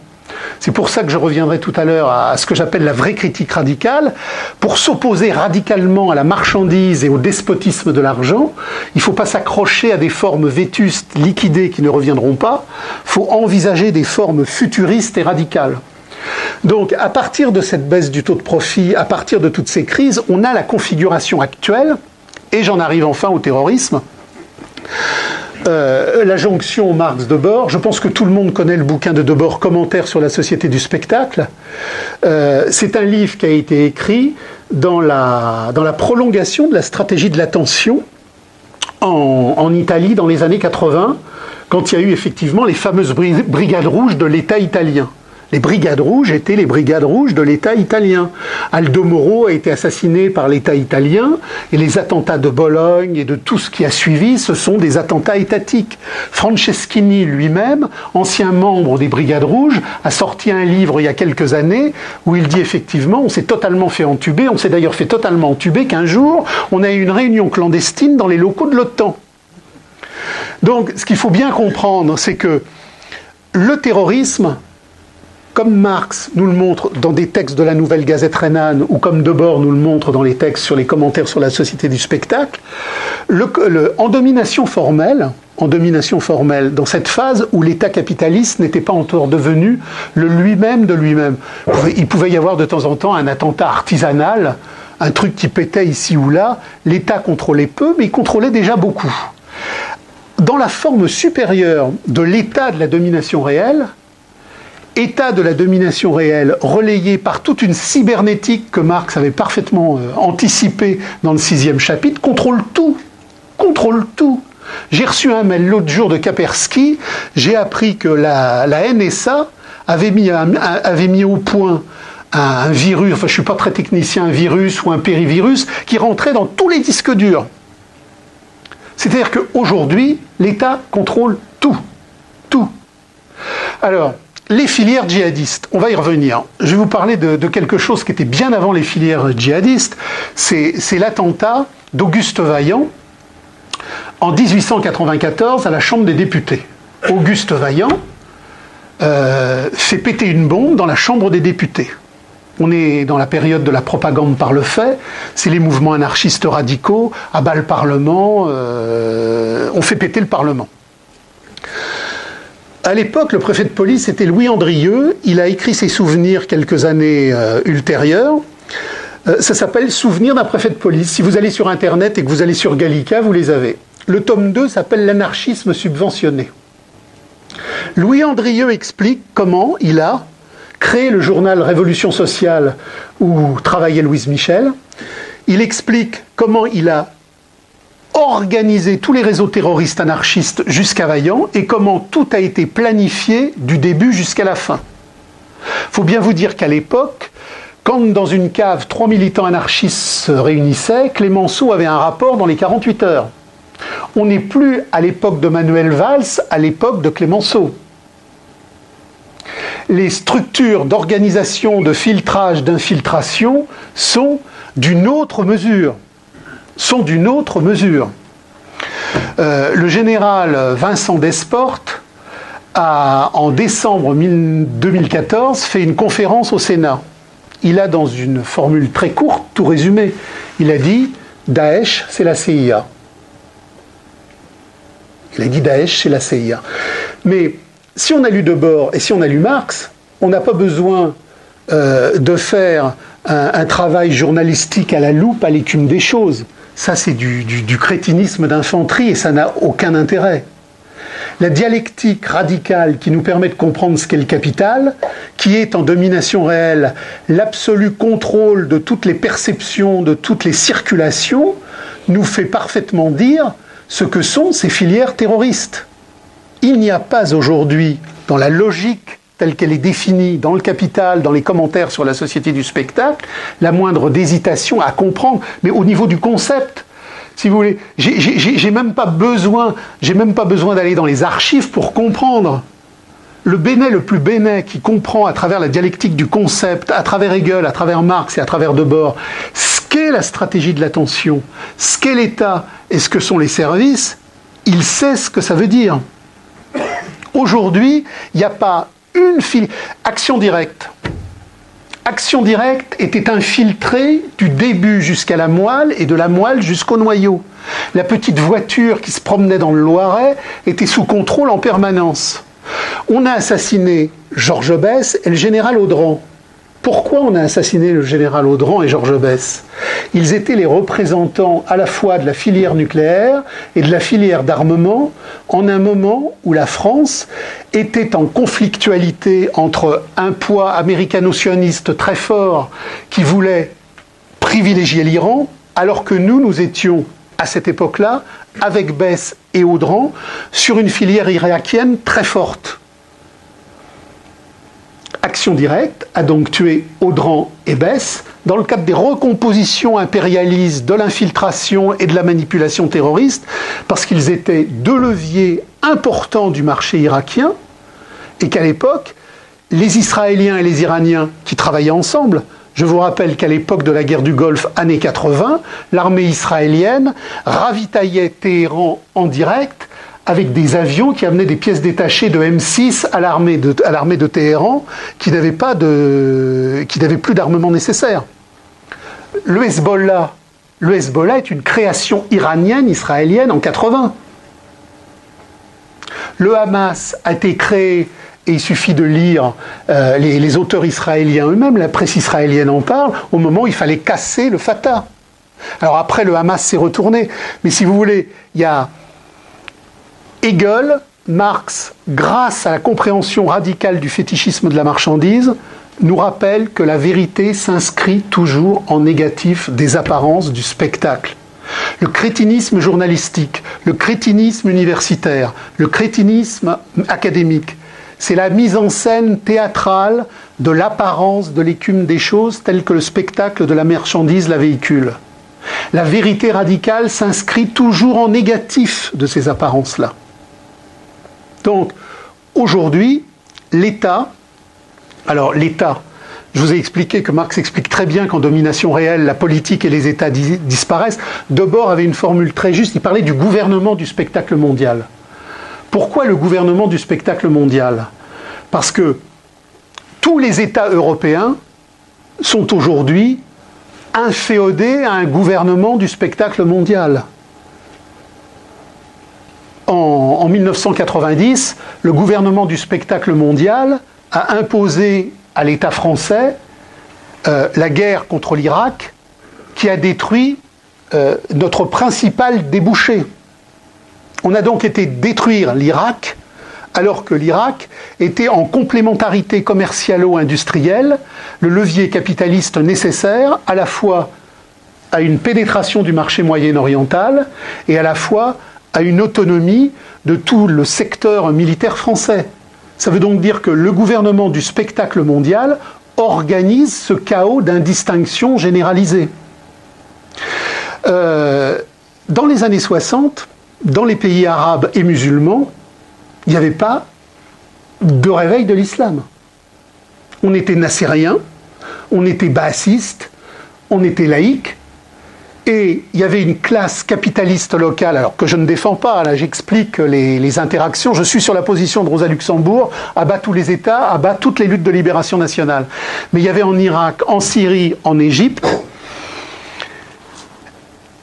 C'est pour ça que je reviendrai tout à l'heure à ce que j'appelle la vraie critique radicale. Pour s'opposer radicalement à la marchandise et au despotisme de l'argent, il ne faut pas s'accrocher à des formes vétustes, liquidées qui ne reviendront pas. Il faut envisager des formes futuristes et radicales. Donc, à partir de cette baisse du taux de profit, à partir de toutes ces crises, on a la configuration actuelle, et j'en arrive enfin au terrorisme, euh, la jonction Marx-Debord, je pense que tout le monde connaît le bouquin de Debord, Commentaire sur la société du spectacle. Euh, c'est un livre qui a été écrit dans la, prolongation de la stratégie de l'attention en, en, Italie dans les années 80, quand il y a eu effectivement les fameuses brigades rouges de l'État italien. Les brigades rouges étaient les brigades rouges de l'État italien. Aldo Moro a été assassiné par l'État italien et les attentats de Bologne et de tout ce qui a suivi, ce sont des attentats étatiques. Franceschini lui-même, ancien membre des brigades rouges, a sorti un livre il y a quelques années où il dit effectivement on s'est totalement fait entuber, on s'est d'ailleurs fait totalement entuber qu'un jour on a eu une réunion clandestine dans les locaux de l'OTAN. Donc ce qu'il faut bien comprendre, c'est que le terrorisme comme Marx nous le montre dans des textes de la Nouvelle Gazette rhénane, ou comme Debord nous le montre dans les textes sur les commentaires sur la société du spectacle, en domination formelle, en domination formelle, dans cette phase où l'État capitaliste n'était pas encore devenu le lui-même de lui-même. Il pouvait y avoir de temps en temps un attentat artisanal, un truc qui pétait ici ou là. L'État contrôlait peu, mais il contrôlait déjà beaucoup. Dans la forme supérieure de l'état de la domination réelle, état de la domination réelle relayé par toute une cybernétique que Marx avait parfaitement euh, anticipée dans le sixième chapitre, contrôle tout. Contrôle tout. J'ai reçu un mail l'autre jour de Kapersky, j'ai appris que la, NSA avait mis, avait mis au point un, virus, enfin je ne suis pas très technicien, un virus ou un périvirus, qui rentrait dans tous les disques durs. C'est-à-dire qu'aujourd'hui, l'État contrôle tout. Tout. Alors, les filières djihadistes, on va y revenir. Je vais vous parler de, quelque chose qui était bien avant les filières djihadistes. C'est l'attentat d'Auguste Vaillant en 1894 à la Chambre des députés. Auguste Vaillant euh, fait péter une bombe dans la Chambre des députés. On est dans la période de la propagande par le fait, c'est les mouvements anarchistes radicaux, abat le Parlement, euh, on fait péter le Parlement. À l'époque, le préfet de police était Louis Andrieux. Il a écrit ses souvenirs quelques années euh, ultérieures. Euh, ça s'appelle Souvenirs d'un préfet de police. Si vous allez sur Internet et que vous allez sur Gallica, vous les avez. Le tome 2 s'appelle L'anarchisme subventionné. Louis Andrieux explique comment il a créé le journal Révolution sociale où travaillait Louise Michel. Il explique comment il a organiser tous les réseaux terroristes anarchistes jusqu'à Vaillant et comment tout a été planifié du début jusqu'à la fin. Faut bien vous dire qu'à l'époque, quand dans une cave trois militants anarchistes se réunissaient, Clémenceau avait un rapport dans les 48 heures. On n'est plus à l'époque de Manuel Valls, à l'époque de Clémenceau. Les structures d'organisation, de filtrage, d'infiltration sont d'une autre mesure sont d'une autre mesure. Euh, le général Vincent Desportes a, en décembre 2014, fait une conférence au Sénat. Il a, dans une formule très courte, tout résumé. Il a dit Daesh, c'est la CIA. Il a dit Daesh, c'est la CIA. Mais si on a lu Debord et si on a lu Marx, on n'a pas besoin euh, de faire un, travail journalistique à la loupe, à l'écume des choses. Ça, c'est du, crétinisme d'infanterie et ça n'a aucun intérêt. La dialectique radicale qui nous permet de comprendre ce qu'est le capital, qui est en domination réelle l'absolu contrôle de toutes les perceptions, de toutes les circulations, nous fait parfaitement dire ce que sont ces filières terroristes. Il n'y a pas aujourd'hui, dans la logique telle qu'elle est définie dans le capital, dans les commentaires sur la société du spectacle, la moindre d'hésitation à comprendre, mais au niveau du concept. Si vous voulez, j'ai même pas besoin, j'ai même pas besoin d'aller dans les archives pour comprendre. Le bénet le plus bénet qui comprend à travers la dialectique du concept, à travers Hegel, à travers Marx et à travers Debord, ce qu'est la stratégie de l'attention, ce qu'est l'État et ce que sont les services, il sait ce que ça veut dire. Aujourd'hui, il n'y a pas une Action directe. Action directe était infiltrée du début jusqu'à la moelle et de la moelle jusqu'au noyau. La petite voiture qui se promenait dans le Loiret était sous contrôle en permanence. On a assassiné Georges Besse et le général Audran. Pourquoi on a assassiné le général Audran et Georges Besse Ils étaient les représentants à la fois de la filière nucléaire et de la filière d'armement en un moment où la France était en conflictualité entre un poids américano-sioniste très fort qui voulait privilégier l'Iran, alors que nous, nous étions à cette époque-là, avec Bess et Audran, sur une filière irakienne très forte action directe, a donc tué Audran et Bess dans le cadre des recompositions impérialistes, de l'infiltration et de la manipulation terroriste, parce qu'ils étaient deux leviers importants du marché irakien, et qu'à l'époque, les Israéliens et les Iraniens qui travaillaient ensemble, je vous rappelle qu'à l'époque de la guerre du Golfe, années 80, l'armée israélienne ravitaillait Téhéran en direct avec des avions qui amenaient des pièces détachées de M6 à l'armée de, l'armée de Téhéran qui n'avait pas de, qui n'avait plus d'armement nécessaire. Le Hezbollah, le Hezbollah est une création iranienne, israélienne en 80. Le Hamas a été créé et il suffit de lire euh, les, les, auteurs israéliens eux-mêmes, la presse israélienne en parle, au moment où il fallait casser le Fatah. Alors après, le Hamas s'est retourné. Mais si vous voulez, il y a Hegel, Marx, grâce à la compréhension radicale du fétichisme de la marchandise, nous rappelle que la vérité s'inscrit toujours en négatif des apparences du spectacle. Le crétinisme journalistique, le crétinisme universitaire, le crétinisme académique, c'est la mise en scène théâtrale de l'apparence de l'écume des choses telle que le spectacle de la marchandise la véhicule. La vérité radicale s'inscrit toujours en négatif de ces apparences-là. Donc, aujourd'hui, l'État, alors l'État, je vous ai expliqué que Marx explique très bien qu'en domination réelle, la politique et les États disparaissent. Debord avait une formule très juste, il parlait du gouvernement du spectacle mondial. Pourquoi le gouvernement du spectacle mondial? Parce que tous les États européens sont aujourd'hui inféodés à un gouvernement du spectacle mondial en, 1990, le gouvernement du spectacle mondial a imposé à l'État français euh, la guerre contre l'Irak qui a détruit euh, notre principal débouché. On a donc été détruire l'Irak alors que l'Irak était en complémentarité commercialo-industrielle, le levier capitaliste nécessaire à la fois à une pénétration du marché moyen-oriental et à la fois à une autonomie de tout le secteur militaire français. Ça veut donc dire que le gouvernement du spectacle mondial organise ce chaos d'indistinction généralisée. Euh, dans les années 60, dans les pays arabes et musulmans, il n'y avait pas de réveil de l'islam. On était nassérien, on était bassiste, on était laïque, et il y avait une classe capitaliste locale, alors que je ne défends pas, là j'explique les, interactions, je suis sur la position de Rosa Luxembourg, abat tous les États, abat toutes les luttes de libération nationale. Mais il y avait en Irak, en Syrie, en Égypte,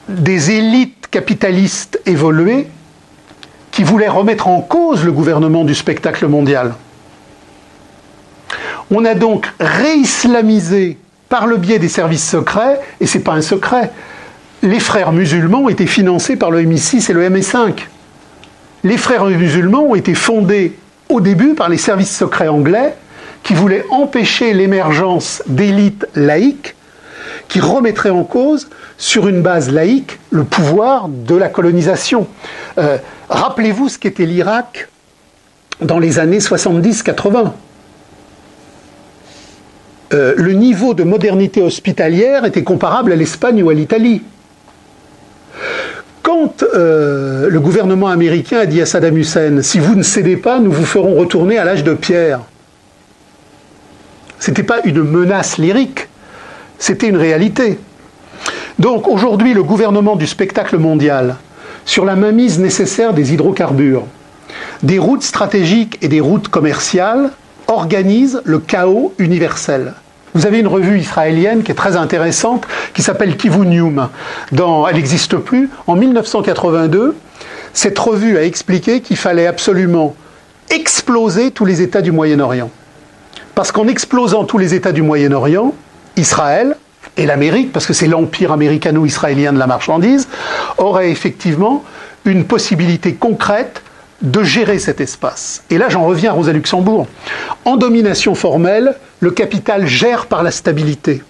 des élites capitalistes évoluées qui voulaient remettre en cause le gouvernement du spectacle mondial. On a donc réislamisé par le biais des services secrets, et ce n'est pas un secret, les frères musulmans été financés par le MI6 et le MI5. Les frères musulmans ont été fondés au début par les services secrets anglais qui voulaient empêcher l'émergence d'élites laïques qui remettraient en cause, sur une base laïque, le pouvoir de la colonisation. Euh, rappelez-vous ce qu'était l'Irak dans les années 70-80. Euh, le niveau de modernité hospitalière était comparable à l'Espagne ou à l'Italie. Quand euh, le gouvernement américain a dit à Saddam Hussein, si vous ne cédez pas, nous vous ferons retourner à l'âge de pierre, ce n'était pas une menace lyrique, c'était une réalité. Donc aujourd'hui, le gouvernement du spectacle mondial, sur la mainmise nécessaire des hydrocarbures, des routes stratégiques et des routes commerciales, organise le chaos universel. Vous avez une revue israélienne qui est très intéressante, qui s'appelle Kivunium. Dans, elle n'existe plus. En 1982, cette revue a expliqué qu'il fallait absolument exploser tous les États du Moyen-Orient. Parce qu'en explosant tous les États du Moyen-Orient, Israël et l'Amérique, parce que c'est l'empire américano-israélien de la marchandise, aurait effectivement une possibilité concrète de gérer cet espace. Et là, j'en reviens à Rosa Luxembourg. En domination formelle, le capital gère par la stabilité.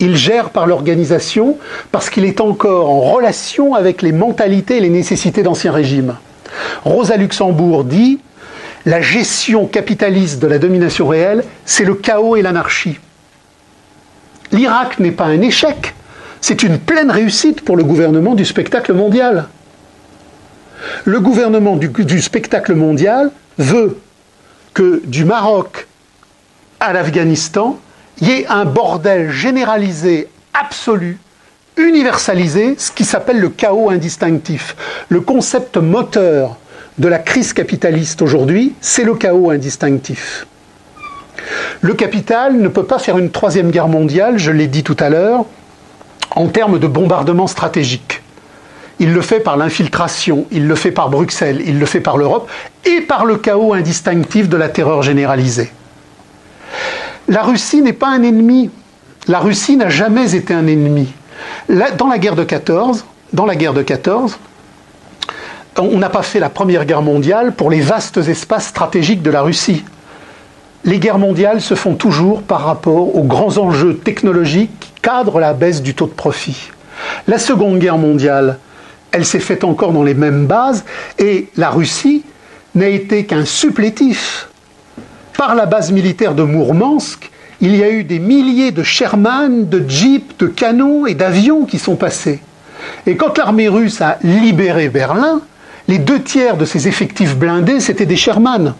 Il gère par l'organisation parce qu'il est encore en relation avec les mentalités et les nécessités d'anciens régimes. Rosa Luxembourg dit la gestion capitaliste de la domination réelle, c'est le chaos et l'anarchie. L'Irak n'est pas un échec, c'est une pleine réussite pour le gouvernement du spectacle mondial. Le gouvernement du, spectacle mondial veut que du Maroc à l'Afghanistan, il y ait un bordel généralisé, absolu, universalisé, ce qui s'appelle le chaos indistinctif. Le concept moteur de la crise capitaliste aujourd'hui, c'est le chaos indistinctif. Le capital ne peut pas faire une troisième guerre mondiale, je l'ai dit tout à l'heure, en termes de bombardement stratégique. Il le fait par l'infiltration, il le fait par Bruxelles, il le fait par l'Europe et par le chaos indistinctif de la terreur généralisée. La Russie n'est pas un ennemi. La Russie n'a jamais été un ennemi. dans la guerre de 14, dans la guerre de 14, on n'a pas fait la première guerre mondiale pour les vastes espaces stratégiques de la Russie. Les guerres mondiales se font toujours par rapport aux grands enjeux technologiques qui cadrent la baisse du taux de profit. La Seconde Guerre mondiale, elle s'est faite encore dans les mêmes bases et la Russie n'a été qu'un supplétif par la base militaire de Mourmansk, il y a eu des milliers de Sherman, de jeeps, de canons et d'avions qui sont passés. Et quand l'armée russe a libéré Berlin, les deux tiers de ses effectifs blindés, c'était des Sherman.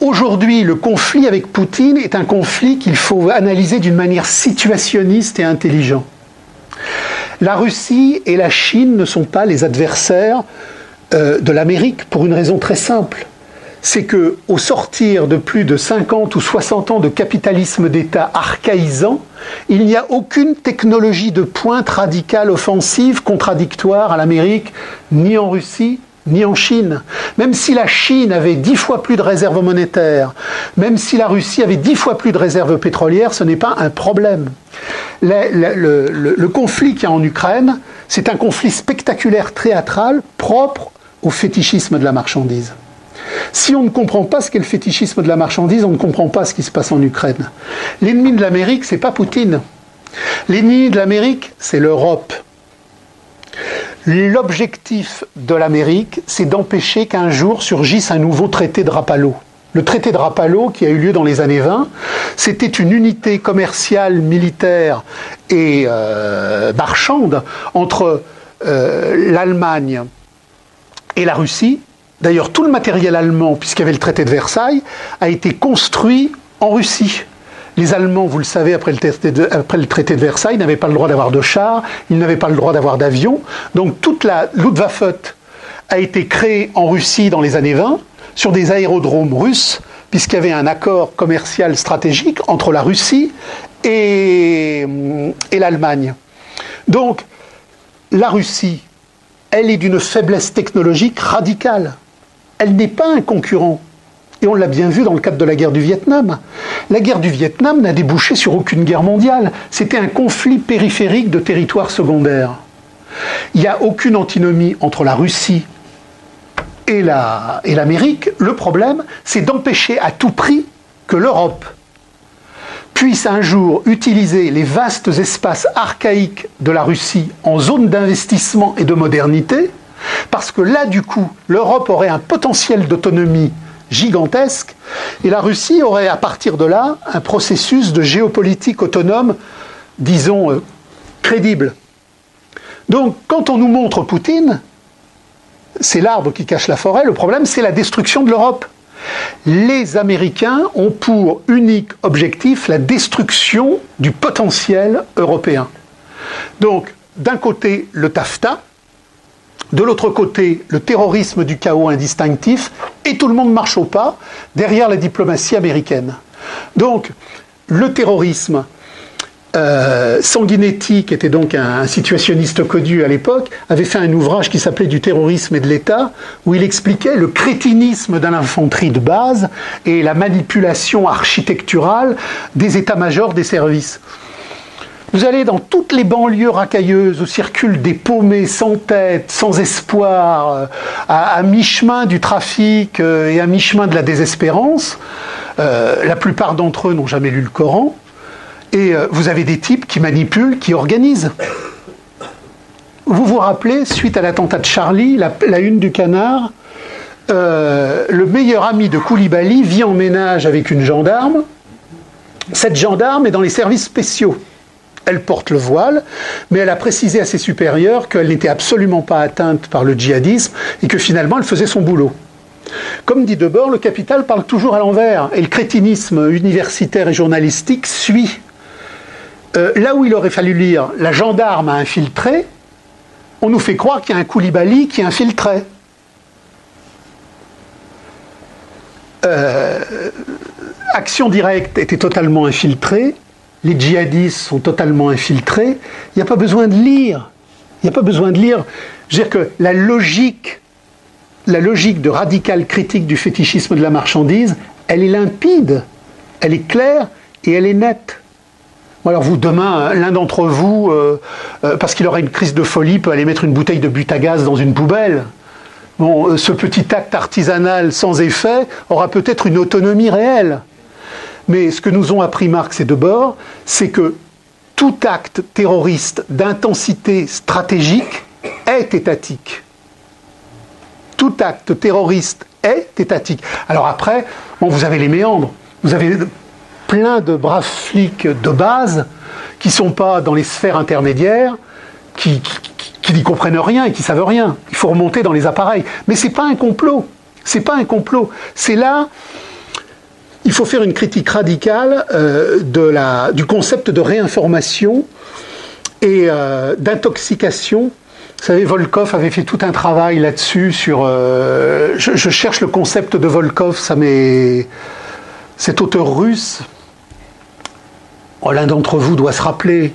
Aujourd'hui, le conflit avec Poutine est un conflit qu'il faut analyser d'une manière situationniste et intelligente. La Russie et la Chine ne sont pas les adversaires euh, de l'Amérique pour une raison très simple. C'est que au sortir de plus de 50 ou 60 ans de capitalisme d'État archaïsant, il n'y a aucune technologie de pointe radicale offensive contradictoire à l'Amérique, ni en Russie, ni en Chine. Même si la Chine avait dix fois plus de réserves monétaires, même si la Russie avait dix fois plus de réserves pétrolières, ce n'est pas un problème. Le, conflit qu'il y a en Ukraine, c'est un conflit spectaculaire, théâtral, propre au fétichisme de la marchandise. Si on ne comprend pas ce qu'est le fétichisme de la marchandise, on ne comprend pas ce qui se passe en Ukraine. L'ennemi de l'Amérique, c'est pas Poutine. L'ennemi de l'Amérique, c'est l'Europe. L'objectif de l'Amérique, c'est d'empêcher qu'un jour surgisse un nouveau traité de Rapallo. Le traité de Rapallo, qui a eu lieu dans les années 20, c'était une unité commerciale, militaire et euh, marchande entre euh, l'Allemagne et la Russie, D'ailleurs, tout le matériel allemand, puisqu'il y avait le traité de Versailles, a été construit en Russie. Les Allemands, vous le savez, après le, traité de, Versailles, n'avaient pas le droit d'avoir de chars, ils n'avaient pas le droit d'avoir d'avions. Donc toute la Luftwaffe a été créée en Russie dans les années 20 sur des aérodromes russes, puisqu'il y avait un accord commercial stratégique entre la Russie et, et l'Allemagne. Donc la Russie, elle est d'une faiblesse technologique radicale elle n'est pas un concurrent. Et on l'a bien vu dans le cadre de la guerre du Vietnam. La guerre du Vietnam n'a débouché sur aucune guerre mondiale. C'était un conflit périphérique de territoires secondaires. Il n'y a aucune antinomie entre la Russie et l'Amérique. le problème, c'est d'empêcher à tout prix que l'Europe puisse un jour utiliser les vastes espaces archaïques de la Russie en zone d'investissement et de modernité parce que là, du coup, l'Europe aurait un potentiel d'autonomie gigantesque, et la Russie aurait, à partir de là, un processus de géopolitique autonome, disons, euh, crédible. Donc, quand on nous montre Poutine, c'est l'arbre qui cache la forêt, le problème, c'est la destruction de l'Europe. Les Américains ont pour unique objectif la destruction du potentiel européen. Donc, d'un côté, le TAFTA, de l'autre côté, le terrorisme du chaos indistinctif, et tout le monde marche au pas derrière la diplomatie américaine. Donc, le terrorisme, euh, Sanguinetti, qui était donc un, situationniste connu à l'époque, avait fait un ouvrage qui s'appelait Du terrorisme et de l'État, où il expliquait le crétinisme de l'infanterie de base et la manipulation architecturale des états-majors des services. Vous allez dans toutes les banlieues racailleuses où circulent des paumés sans tête, sans espoir, euh, à, mi-chemin du trafic euh, et à mi-chemin de la désespérance. Euh, la plupart d'entre eux n'ont jamais lu le Coran. Et vous avez des types qui manipulent, qui organisent. Vous vous rappelez, suite à l'attentat de Charlie, la, une du canard, le meilleur ami de Koulibaly vit en ménage avec une gendarme. Cette gendarme est dans les services spéciaux. Elle porte le voile, mais elle a précisé à ses supérieurs qu'elle n'était absolument pas atteinte par le djihadisme et que finalement elle faisait son boulot. Comme dit Debord, le capital parle toujours à l'envers et le crétinisme universitaire et journalistique suit. Euh, là où il aurait fallu lire La gendarme a infiltré, on nous fait croire qu'il y a un Koulibaly qui infiltrait. Euh, Action directe était totalement infiltrée, les djihadistes sont totalement infiltrés, il n'y a pas besoin de lire. Il n'y a pas besoin de lire. Je veux dire que la logique, la logique de radical critique du fétichisme de la marchandise, elle est limpide, elle est claire et elle est nette. Alors vous, demain, l'un d'entre vous, euh, euh, parce qu'il aurait une crise de folie, peut aller mettre une bouteille de but à gaz dans une poubelle. Bon, euh, ce petit acte artisanal sans effet aura peut-être une autonomie réelle. Mais ce que nous ont appris Marx et Debord, c'est que tout acte terroriste d'intensité stratégique est étatique. Tout acte terroriste est étatique. Alors après, bon, vous avez les méandres. Vous avez plein de braves flics de base qui ne sont pas dans les sphères intermédiaires, qui, n'y comprennent rien et qui savent rien. Il faut remonter dans les appareils. Mais ce n'est pas un complot. C'est pas un complot. C'est là. Il faut faire une critique radicale euh, du concept de réinformation et euh, d'intoxication. Vous savez, Volkov avait fait tout un travail là-dessus sur. Euh, je, cherche le concept de Volkov, ça m'est. Cet auteur russe, Oh, l'un d'entre vous doit se rappeler.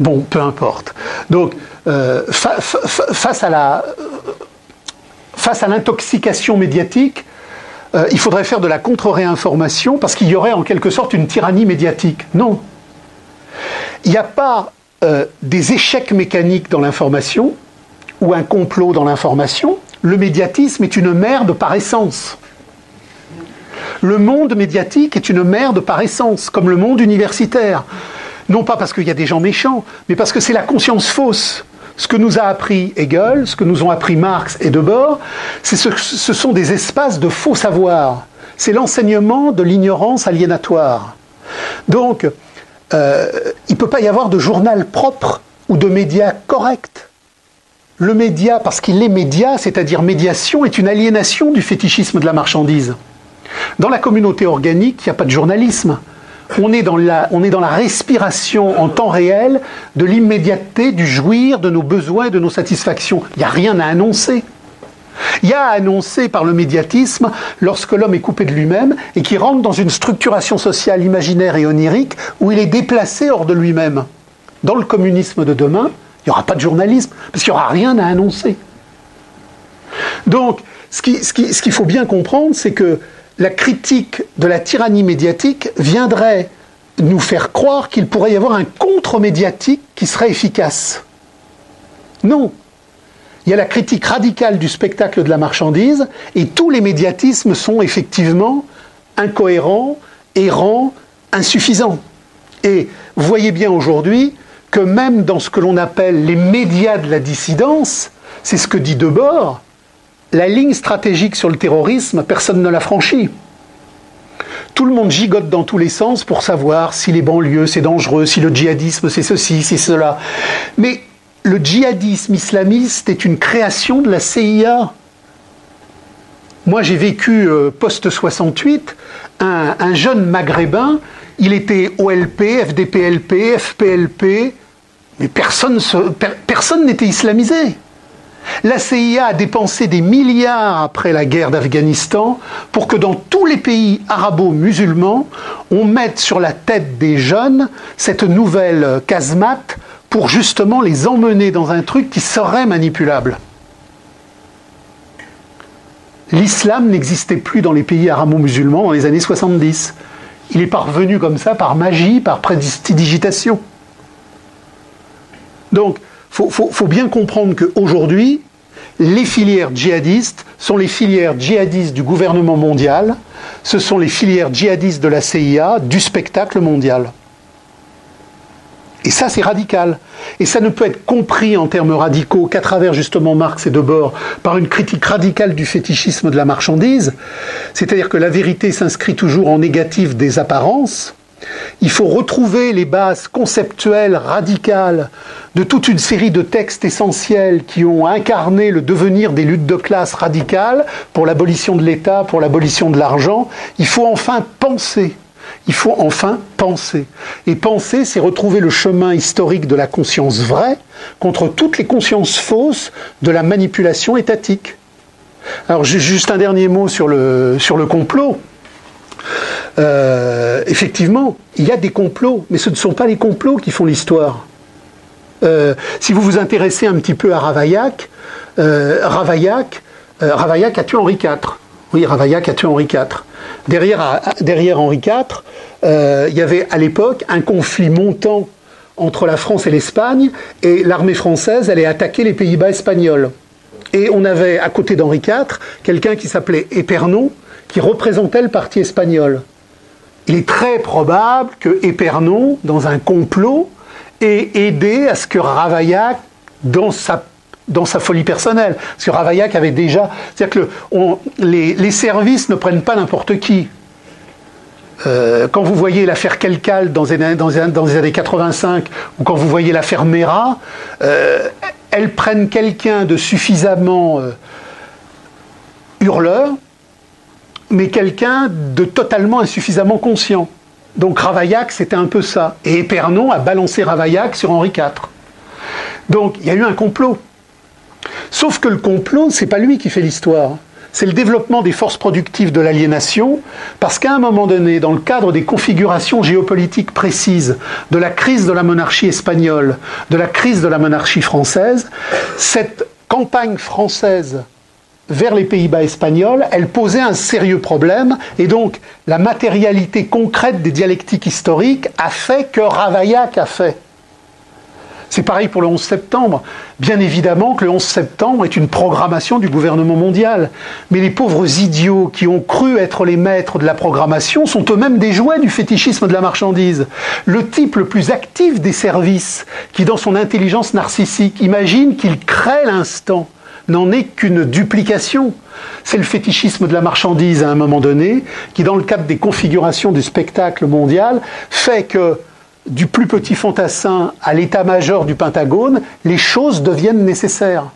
Bon, peu importe. Donc, face à la, face à l'intoxication médiatique, euh, il faudrait faire de la contre-réinformation parce qu'il y aurait en quelque sorte une tyrannie médiatique. Non. Il n'y a pas euh, des échecs mécaniques dans l'information ou un complot dans l'information. Le médiatisme est une merde par essence. Le monde médiatique est une merde par essence, comme le monde universitaire. Non pas parce qu'il y a des gens méchants, mais parce que c'est la conscience fausse. Ce que nous a appris Hegel, ce que nous ont appris Marx et Debord, ce, ce sont des espaces de faux savoir. C'est l'enseignement de l'ignorance aliénatoire. Donc, euh, il ne peut pas y avoir de journal propre ou de médias corrects. Le média, parce qu'il est média, c'est-à-dire médiation, est une aliénation du fétichisme de la marchandise. Dans la communauté organique, il n'y a pas de journalisme. On est, dans la, respiration en temps réel de l'immédiateté, du jouir de nos besoins de nos satisfactions. Il n'y a rien à annoncer. Il y a à annoncer par le médiatisme lorsque l'homme est coupé de lui-même et qui rentre dans une structuration sociale imaginaire et onirique où il est déplacé hors de lui-même. Dans le communisme de demain, il n'y aura pas de journalisme parce qu'il n'y aura rien à annoncer. Donc, ce qu'il faut bien comprendre, c'est que la critique de la tyrannie médiatique viendrait nous faire croire qu'il pourrait y avoir un contre-médiatique qui serait efficace. Non. Il y a la critique radicale du spectacle de la marchandise et tous les médiatismes sont effectivement incohérents, errants, insuffisants. Et vous voyez bien aujourd'hui que même dans ce que l'on appelle les médias de la dissidence, c'est ce que dit Debord, la ligne stratégique sur le terrorisme, personne ne l'a franchie. Tout le monde gigote dans tous les sens pour savoir si les banlieues c'est dangereux, si le djihadisme c'est ceci, c'est cela. Mais le djihadisme islamiste est une création de la CIA. Moi j'ai vécu euh, post-68, un, jeune maghrébin, il était OLP, FDPLP, FPLP, mais personne n'était islamisé. La CIA a dépensé des milliards après la guerre d'Afghanistan pour que dans tous les pays arabo-musulmans, on mette sur la tête des jeunes cette nouvelle casemate pour justement les emmener dans un truc qui serait manipulable. L'islam n'existait plus dans les pays arabo-musulmans dans les années 70. Il est parvenu comme ça par magie, par prédigitation. Donc, il faut, bien comprendre qu'aujourd'hui, les filières djihadistes sont les filières djihadistes du gouvernement mondial, ce sont les filières djihadistes de la CIA, du spectacle mondial. Et ça, c'est radical. Et ça ne peut être compris en termes radicaux qu'à travers justement Marx et Debord par une critique radicale du fétichisme de la marchandise. C'est-à-dire que la vérité s'inscrit toujours en négatif des apparences. Il faut retrouver les bases conceptuelles radicales de toute une série de textes essentiels qui ont incarné le devenir des luttes de classe radicales pour l'abolition de l'État, pour l'abolition de l'argent. Il faut enfin penser il faut enfin penser. Et penser, c'est retrouver le chemin historique de la conscience vraie contre toutes les consciences fausses de la manipulation étatique. Alors juste un dernier mot sur le, sur le complot. Euh, effectivement, il y a des complots, mais ce ne sont pas les complots qui font l'histoire. Euh, si vous vous intéressez un petit peu à Ravaillac, euh, Ravaillac, a tué Henri IV. Oui, Ravaillac a tué Henri IV. Derrière, derrière Henri IV, il y avait à l'époque un conflit montant entre la France et l'Espagne, et l'armée française allait attaquer les Pays-Bas espagnols. Et on avait à côté d'Henri IV quelqu'un qui s'appelait Épernon, qui représentait le parti espagnol. Il est très probable que Épernon, dans un complot, ait aidé à ce que Ravaillac, dans sa folie personnelle. Parce que Ravaillac avait déjà... C'est-à-dire que les, services ne prennent pas n'importe qui. Euh, quand vous voyez l'affaire Kelkal dans, les années 85, ou quand vous voyez l'affaire Mera, euh, elles prennent quelqu'un de suffisamment euh, hurleur, mais quelqu'un de totalement insuffisamment conscient. Donc Ravaillac, c'était un peu ça. Et Épernon a balancé Ravaillac sur Henri IV. Donc il y a eu un complot. Sauf que le complot, c'est pas lui qui fait l'histoire. C'est le développement des forces productives de l'aliénation, parce qu'à un moment donné, dans le cadre des configurations géopolitiques précises de la crise de la monarchie espagnole, de la crise de la monarchie française, cette campagne française vers les Pays-Bas espagnols, elle posait un sérieux problème, et donc la matérialité concrète des dialectiques historiques a fait que Ravaillac a fait. C'est pareil pour le 11 septembre. Bien évidemment que le 11 septembre est une programmation du gouvernement mondial. Mais les pauvres idiots qui ont cru être les maîtres de la programmation sont eux-mêmes des jouets du fétichisme de la marchandise. Le type le plus actif des services, qui dans son intelligence narcissique imagine qu'il crée l'instant, n'en est qu'une duplication. C'est le fétichisme de la marchandise à un moment donné, qui dans le cadre des configurations du spectacle mondial, fait que du plus petit fantassin à l'état-major du Pentagone, les choses deviennent nécessaires.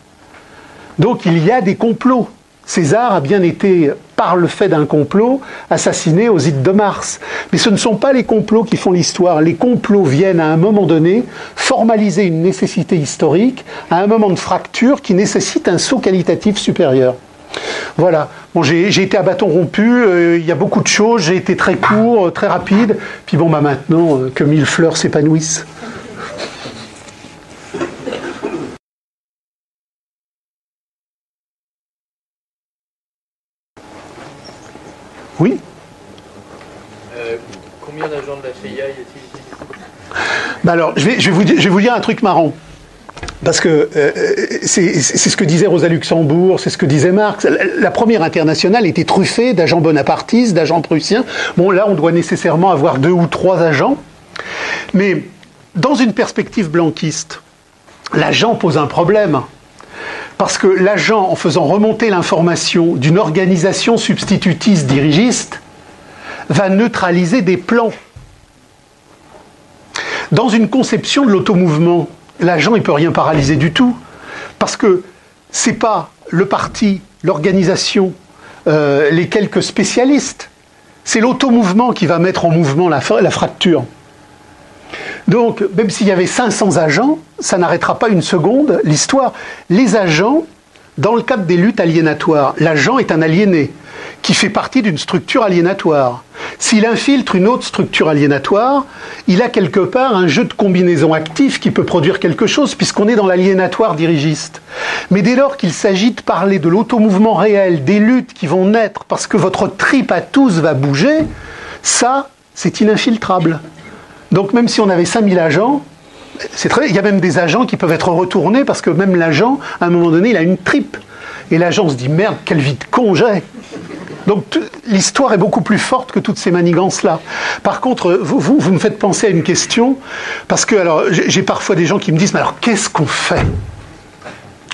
Donc il y a des complots. César a bien été, par le fait d'un complot, assassiné aux îles de Mars. Mais ce ne sont pas les complots qui font l'histoire. Les complots viennent à un moment donné formaliser une nécessité historique, à un moment de fracture qui nécessite un saut qualitatif supérieur. Voilà. J'ai été à bâton rompu, euh, il y a beaucoup de choses, j'ai été très court, euh, très rapide. Puis bon, bah maintenant, euh, que mille fleurs s'épanouissent. Oui Combien d'agents de la CIA y a-t-il bah alors, je vais, vous dire un truc marrant. Parce que euh, euh, c'est ce que disait Rosa Luxembourg, c'est ce que disait Marx. La première internationale était truffée d'agents bonapartistes, d'agents prussiens. Bon, là, on doit nécessairement avoir deux ou trois agents. Mais dans une perspective blanquiste, l'agent pose un problème. Parce que l'agent, en faisant remonter l'information d'une organisation substitutiste dirigiste, va neutraliser des plans. Dans une conception de l'automouvement, l'agent, il peut rien paralyser du tout. Parce que c'est pas le parti, l'organisation, euh, les quelques spécialistes. C'est l'automouvement qui va mettre en mouvement la, la fracture. Donc, même s'il y avait 500 agents, ça n'arrêtera pas une seconde l'histoire. Les agents, dans le cadre des luttes aliénatoires, l'agent est un aliéné qui fait partie d'une structure aliénatoire. S'il infiltre une autre structure aliénatoire, il a quelque part un jeu de combinaison actif qui peut produire quelque chose, puisqu'on est dans l'aliénatoire dirigiste. Mais dès lors qu'il s'agit de parler de l'automouvement réel, des luttes qui vont naître parce que votre tripe à tous va bouger, ça, c'est ininfiltrable. Donc même si on avait 5000 agents, il y a même des agents qui peuvent être retournés parce que même l'agent, à un moment donné, il a une tripe. Et l'agent se dit merde, quelle vie de con j'ai Donc l'histoire est beaucoup plus forte que toutes ces manigances-là. Par contre, vous, vous, me faites penser à une question, parce que j'ai parfois des gens qui me disent, mais alors qu'est-ce qu'on fait?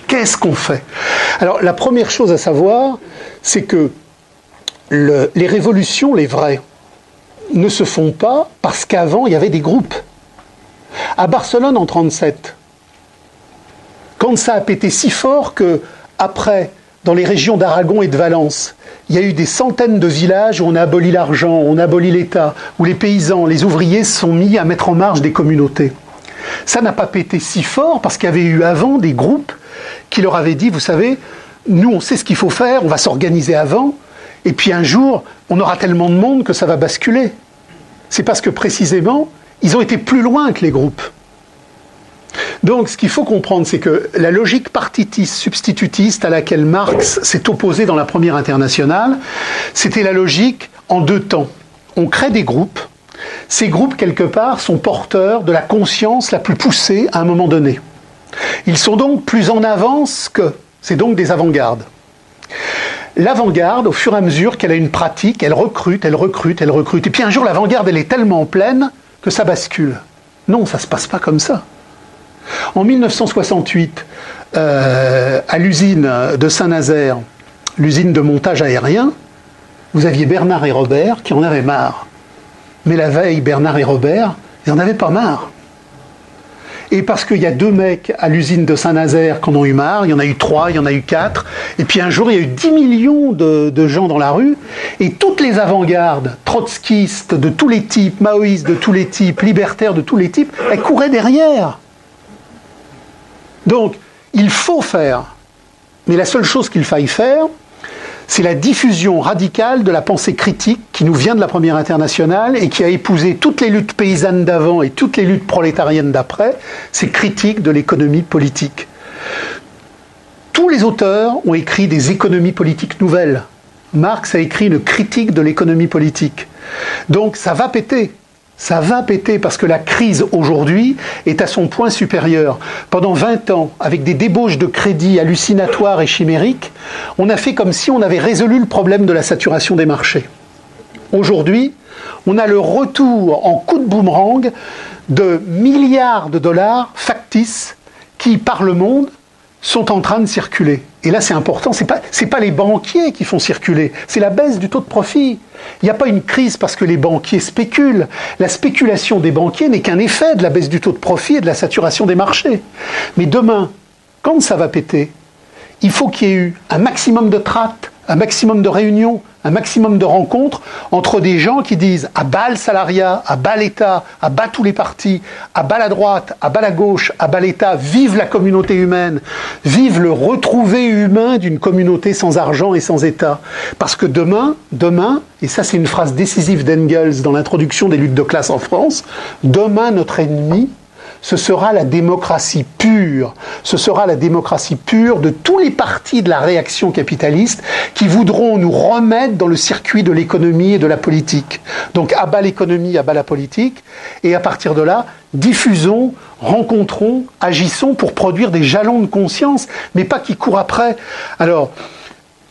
Qu'est-ce qu'on fait? Alors la première chose à savoir, c'est que les révolutions, les vraies, ne se font pas parce qu'avant il y avait des groupes. À Barcelone en 1937, quand ça a pété si fort que après, dans les régions d'Aragon et de Valence, il y a eu des centaines de villages où on a aboli l'argent, on a aboli l'État, où les paysans, les ouvriers se sont mis à mettre en marge des communautés. Ça n'a pas pété si fort parce qu'il y avait eu avant des groupes qui leur avaient dit, vous savez, nous on sait ce qu'il faut faire, on va s'organiser avant, et puis un jour, on aura tellement de monde que ça va basculer. C'est parce que précisément, ils ont été plus loin que les groupes. Donc ce qu'il faut comprendre, c'est que la logique partitiste, substitutiste à laquelle Marx s'est opposé dans la première internationale, c'était la logique en deux temps. On crée des groupes. Ces groupes, quelque part, sont porteurs de la conscience la plus poussée à un moment donné. Ils sont donc plus en avance que. C'est donc des avant-gardes. L'avant-garde, au fur et à mesure qu'elle a une pratique, elle recrute, elle recrute, elle recrute. Et puis un jour, l'avant-garde, elle est tellement pleine que ça bascule. Non, ça ne se passe pas comme ça. En 1968, euh, à l'usine de Saint-Nazaire, l'usine de montage aérien, vous aviez Bernard et Robert qui en avaient marre. Mais la veille, Bernard et Robert, ils n'en avaient pas marre. Et parce qu'il y a deux mecs à l'usine de Saint-Nazaire qui en ont eu marre, il y en a eu trois, il y en a eu quatre, et puis un jour il y a eu 10 millions de, de gens dans la rue, et toutes les avant-gardes, trotskistes de tous les types, maoïstes de tous les types, libertaires de tous les types, elles couraient derrière. Donc, il faut faire, mais la seule chose qu'il faille faire, c'est la diffusion radicale de la pensée critique qui nous vient de la première internationale et qui a épousé toutes les luttes paysannes d'avant et toutes les luttes prolétariennes d'après, c'est critique de l'économie politique. Tous les auteurs ont écrit des économies politiques nouvelles. Marx a écrit une critique de l'économie politique. Donc ça va péter ça va péter parce que la crise aujourd'hui est à son point supérieur. Pendant 20 ans, avec des débauches de crédit hallucinatoires et chimériques, on a fait comme si on avait résolu le problème de la saturation des marchés. Aujourd'hui, on a le retour en coup de boomerang de milliards de dollars factices qui, par le monde, sont en train de circuler. Et là, c'est important, ce n'est pas, les banquiers qui font circuler, c'est la baisse du taux de profit. Il n'y a pas une crise parce que les banquiers spéculent. La spéculation des banquiers n'est qu'un effet de la baisse du taux de profit et de la saturation des marchés. Mais demain, quand ça va péter, il faut qu'il y ait eu un maximum de trates, un maximum de réunions, un maximum de rencontres entre des gens qui disent à bas le salariat, à bas l'État, à bas tous les partis, à bas la droite, à bas la gauche, à bas l'État, vive la communauté humaine, vive le retrouvé humain d'une communauté sans argent et sans État. Parce que demain, demain, et ça c'est une phrase décisive d'Engels dans l'introduction des luttes de classe en France, demain notre ennemi, ce sera la démocratie pure. Ce sera la démocratie pure de tous les partis de la réaction capitaliste qui voudront nous remettre dans le circuit de l'économie et de la politique. Donc à bas l'économie, à bas la politique, et à partir de là, diffusons, rencontrons, agissons pour produire des jalons de conscience, mais pas qui courent après. Alors,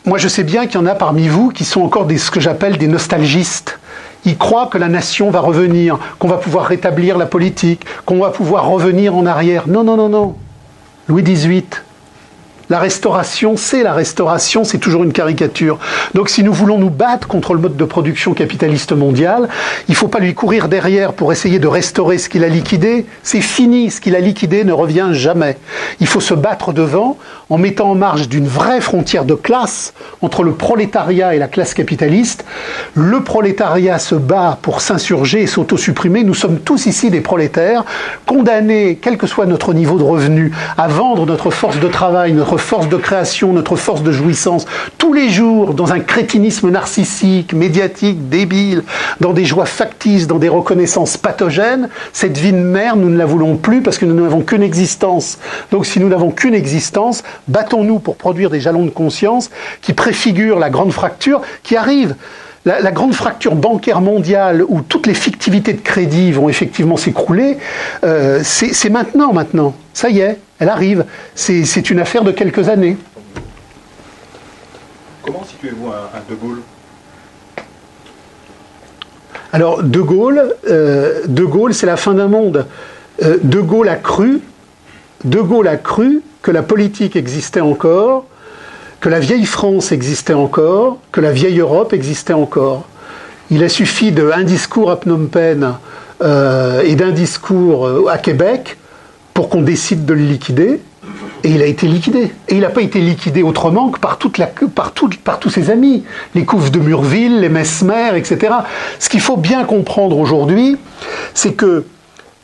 moi je sais bien qu'il y en a parmi vous qui sont encore ce que j'appelle des nostalgistes ils croient que la nation va revenir, qu'on va pouvoir rétablir la politique, qu'on va pouvoir revenir en arrière. Non, non, non, non. Louis XVIII, la restauration, c'est la restauration, c'est toujours une caricature. Donc si nous voulons nous battre contre le mode de production capitaliste mondial, il ne faut pas lui courir derrière pour essayer de restaurer ce qu'il a liquidé. C'est fini, ce qu'il a liquidé ne revient jamais. Il faut se battre devant en mettant en marge d'une vraie frontière de classe entre le prolétariat et la classe capitaliste. Le prolétariat se bat pour s'insurger et s'autosupprimer. Nous sommes tous ici des prolétaires, condamnés, quel que soit notre niveau de revenu, à vendre notre force de travail, notre force de création, notre force de jouissance, tous les jours dans un crétinisme narcissique, médiatique, débile, dans des joies factices, dans des reconnaissances pathogènes, cette vie de mère, nous ne la voulons plus parce que nous n'avons qu'une existence. Donc si nous n'avons qu'une existence, battons-nous pour produire des jalons de conscience qui préfigurent la grande fracture qui arrive. La, grande fracture bancaire mondiale où toutes les fictivités de crédit vont effectivement s'écrouler, euh, c'est maintenant, maintenant. Ça y est, elle arrive. C'est une affaire de quelques années. Comment situez-vous un, De Gaulle? Alors, De Gaulle, euh, De Gaulle, c'est la fin d'un monde. Euh, de Gaulle a cru, De Gaulle a cru que la politique existait encore, que la vieille France existait encore, que la vieille Europe existait encore. Il a suffi d'un discours à Phnom Penh euh, et d'un discours à Québec pour qu'on décide de le liquider. Et il a été liquidé. Et il n'a pas été liquidé autrement que par tous ses amis. Les couves de Murville, les Mesmer, etc. Ce qu'il faut bien comprendre aujourd'hui, c'est que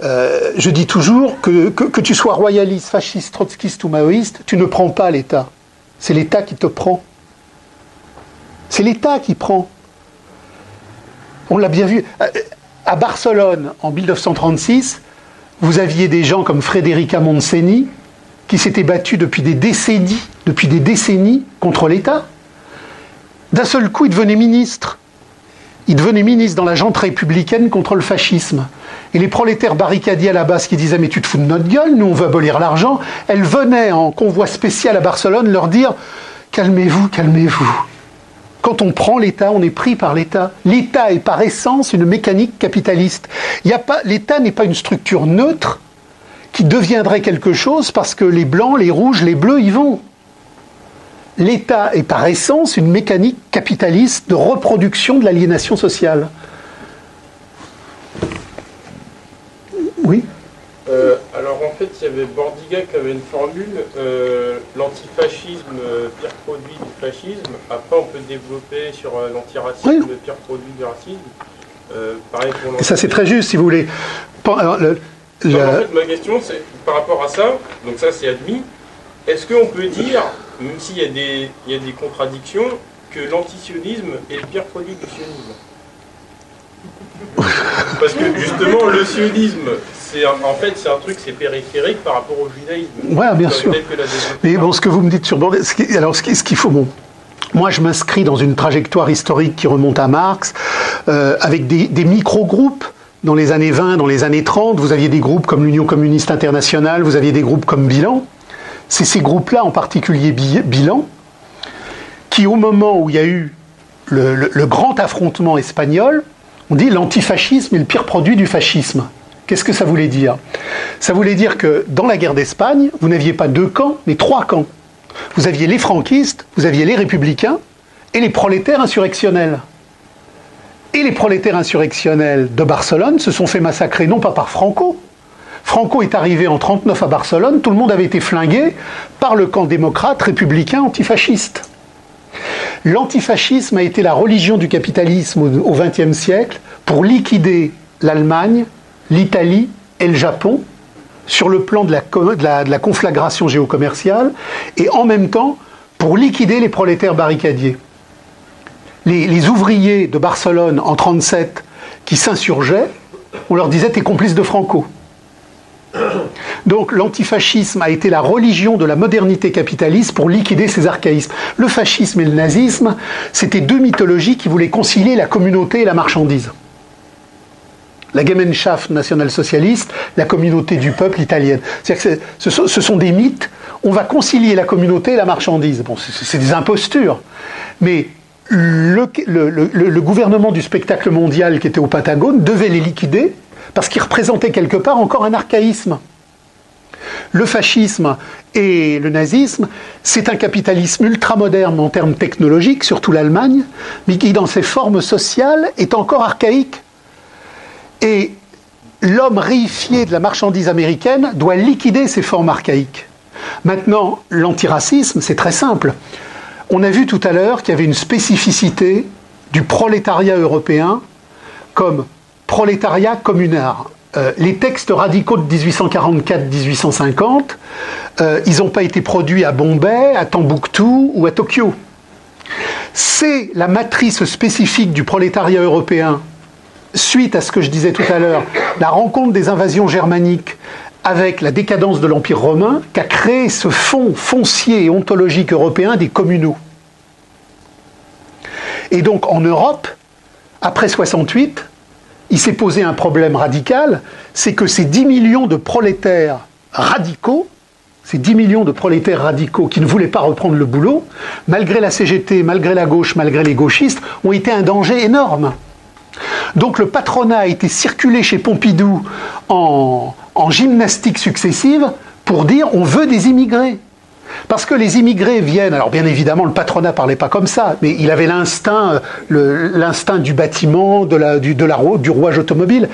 euh, je dis toujours que, que, tu sois royaliste, fasciste, trotskiste ou maoïste, tu ne prends pas l'État. C'est l'État qui te prend. C'est l'État qui prend. On l'a bien vu. Euh, à Barcelone, en 1936, vous aviez des gens comme Frédérica Montseny qui s'étaient battus depuis des décennies, depuis des décennies contre l'État. D'un seul coup, il devenait ministre. Il devenait ministre dans la jante républicaine contre le fascisme. Et les prolétaires barricadiers à la base qui disaient Mais tu te fous de notre gueule, nous on veut abolir l'argent, elles venaient en convoi spécial à Barcelone leur dire Calmez-vous, calmez-vous. Quand on prend l'État, on est pris par l'État. L'État est par essence une mécanique capitaliste. L'État n'est pas une structure neutre qui deviendrait quelque chose parce que les blancs, les rouges, les bleus y vont. L'État est par essence une mécanique capitaliste de reproduction de l'aliénation sociale. Oui euh, alors en fait, il y avait Bordiga qui avait une formule, euh, l'antifascisme, euh, pire produit du fascisme. Après, on peut développer sur l'antiracisme, le pire produit du racisme. pareil pour ça, c'est très juste, si vous voulez. En fait, ma question, c'est par rapport à ça, donc ça, c'est admis. Est-ce qu'on peut dire, même s'il y, y a des contradictions, que l'antisionisme est le pire produit du sionisme? Parce que justement, le sionisme, en fait, c'est un truc, c'est périphérique par rapport au judaïsme. Oui, bien sûr. Mais bon, ce que vous me dites sur alors ce qu'il faut, bon, moi, je m'inscris dans une trajectoire historique qui remonte à Marx, euh, avec des, des micro-groupes. Dans les années 20, dans les années 30, vous aviez des groupes comme l'Union communiste internationale, vous aviez des groupes comme Bilan. C'est ces groupes-là, en particulier Bilan, qui, au moment où il y a eu le, le grand affrontement espagnol, on dit l'antifascisme est le pire produit du fascisme. Qu'est-ce que ça voulait dire? Ça voulait dire que dans la guerre d'Espagne, vous n'aviez pas deux camps, mais trois camps. Vous aviez les franquistes, vous aviez les républicains et les prolétaires insurrectionnels. Et les prolétaires insurrectionnels de Barcelone se sont fait massacrer non pas par Franco. Franco est arrivé en 1939 à Barcelone, tout le monde avait été flingué par le camp démocrate, républicain, antifasciste. L'antifascisme a été la religion du capitalisme au XXe siècle pour liquider l'Allemagne, l'Italie et le Japon sur le plan de la, conflagration géocommerciale et en même temps pour liquider les prolétaires barricadiers. Les, ouvriers de Barcelone en 1937 qui s'insurgeaient, on leur disait T'es complice de Franco. Donc l'antifascisme a été la religion de la modernité capitaliste pour liquider ces archaïsmes. Le fascisme et le nazisme, c'était deux mythologies qui voulaient concilier la communauté et la marchandise la Gemeinschaft national-socialiste, la communauté du peuple italienne. C'est-à-dire ce sont des mythes. On va concilier la communauté et la marchandise. Bon, c'est des impostures. Mais le, le, gouvernement du spectacle mondial qui était au Patagone devait les liquider parce qu'ils représentaient quelque part encore un archaïsme. Le fascisme et le nazisme, c'est un capitalisme ultramoderne en termes technologiques, surtout l'Allemagne, mais qui, dans ses formes sociales, est encore archaïque. Et l'homme réifié de la marchandise américaine doit liquider ces formes archaïques. Maintenant, l'antiracisme, c'est très simple. On a vu tout à l'heure qu'il y avait une spécificité du prolétariat européen comme prolétariat communard. Euh, les textes radicaux de 1844-1850, euh, ils n'ont pas été produits à Bombay, à Tombouctou ou à Tokyo. C'est la matrice spécifique du prolétariat européen suite à ce que je disais tout à l'heure, la rencontre des invasions germaniques avec la décadence de l'Empire romain, qu'a créé ce fond foncier et ontologique européen des communaux. Et donc en Europe, après 68, il s'est posé un problème radical, c'est que ces 10 millions de prolétaires radicaux, ces 10 millions de prolétaires radicaux qui ne voulaient pas reprendre le boulot, malgré la CGT, malgré la gauche, malgré les gauchistes, ont été un danger énorme. Donc le patronat a été circulé chez Pompidou en, en gymnastique successive pour dire on veut des immigrés. Parce que les immigrés viennent, alors bien évidemment le patronat parlait pas comme ça, mais il avait l'instinct, du bâtiment, de la, du, la, du rouage automobile.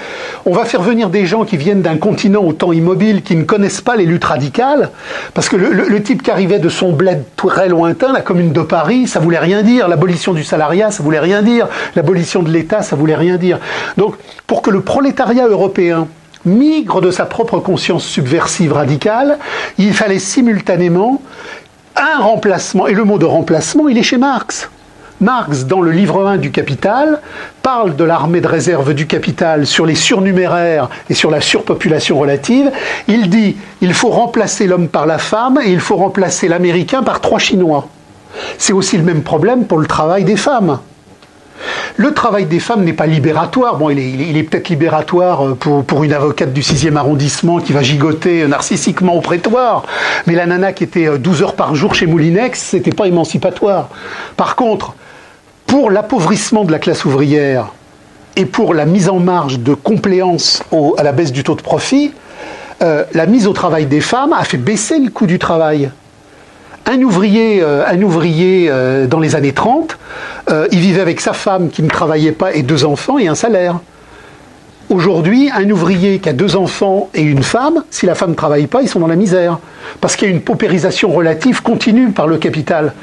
On va faire venir des gens qui viennent d'un continent au temps immobile, qui ne connaissent pas les luttes radicales, parce que le, type qui arrivait de son bled très lointain, la commune de Paris, ça voulait rien dire, l'abolition du salariat, ça voulait rien dire, l'abolition de l'État, ça voulait rien dire. Donc pour que le prolétariat européen migre de sa propre conscience subversive radicale, il fallait simultanément un remplacement. Et le mot de remplacement, il est chez Marx. Marx, dans le livre 1 du Capital, parle de l'armée de réserve du capital sur les surnuméraires et sur la surpopulation relative. Il dit il faut remplacer l'homme par la femme et il faut remplacer l'américain par trois Chinois. C'est aussi le même problème pour le travail des femmes. Le travail des femmes n'est pas libératoire. Bon, il est, peut-être libératoire euh, pour, une avocate du 6e arrondissement qui va gigoter narcissiquement au prétoire. Mais la nana qui était 12 euh, heures par jour chez Moulinex, c'était pas émancipatoire. Par contre, pour l'appauvrissement de la classe ouvrière et pour la mise en marge de compléance à la baisse du taux de profit, euh, la mise au travail des femmes a fait baisser le coût du travail. Un ouvrier, un ouvrier dans les années 30, euh, il vivait avec sa femme qui ne travaillait pas et deux enfants et un salaire. Aujourd'hui, un ouvrier qui a deux enfants et une femme, si la femme ne travaille pas, ils sont dans la misère. Parce qu'il y a une paupérisation relative continue par le capital.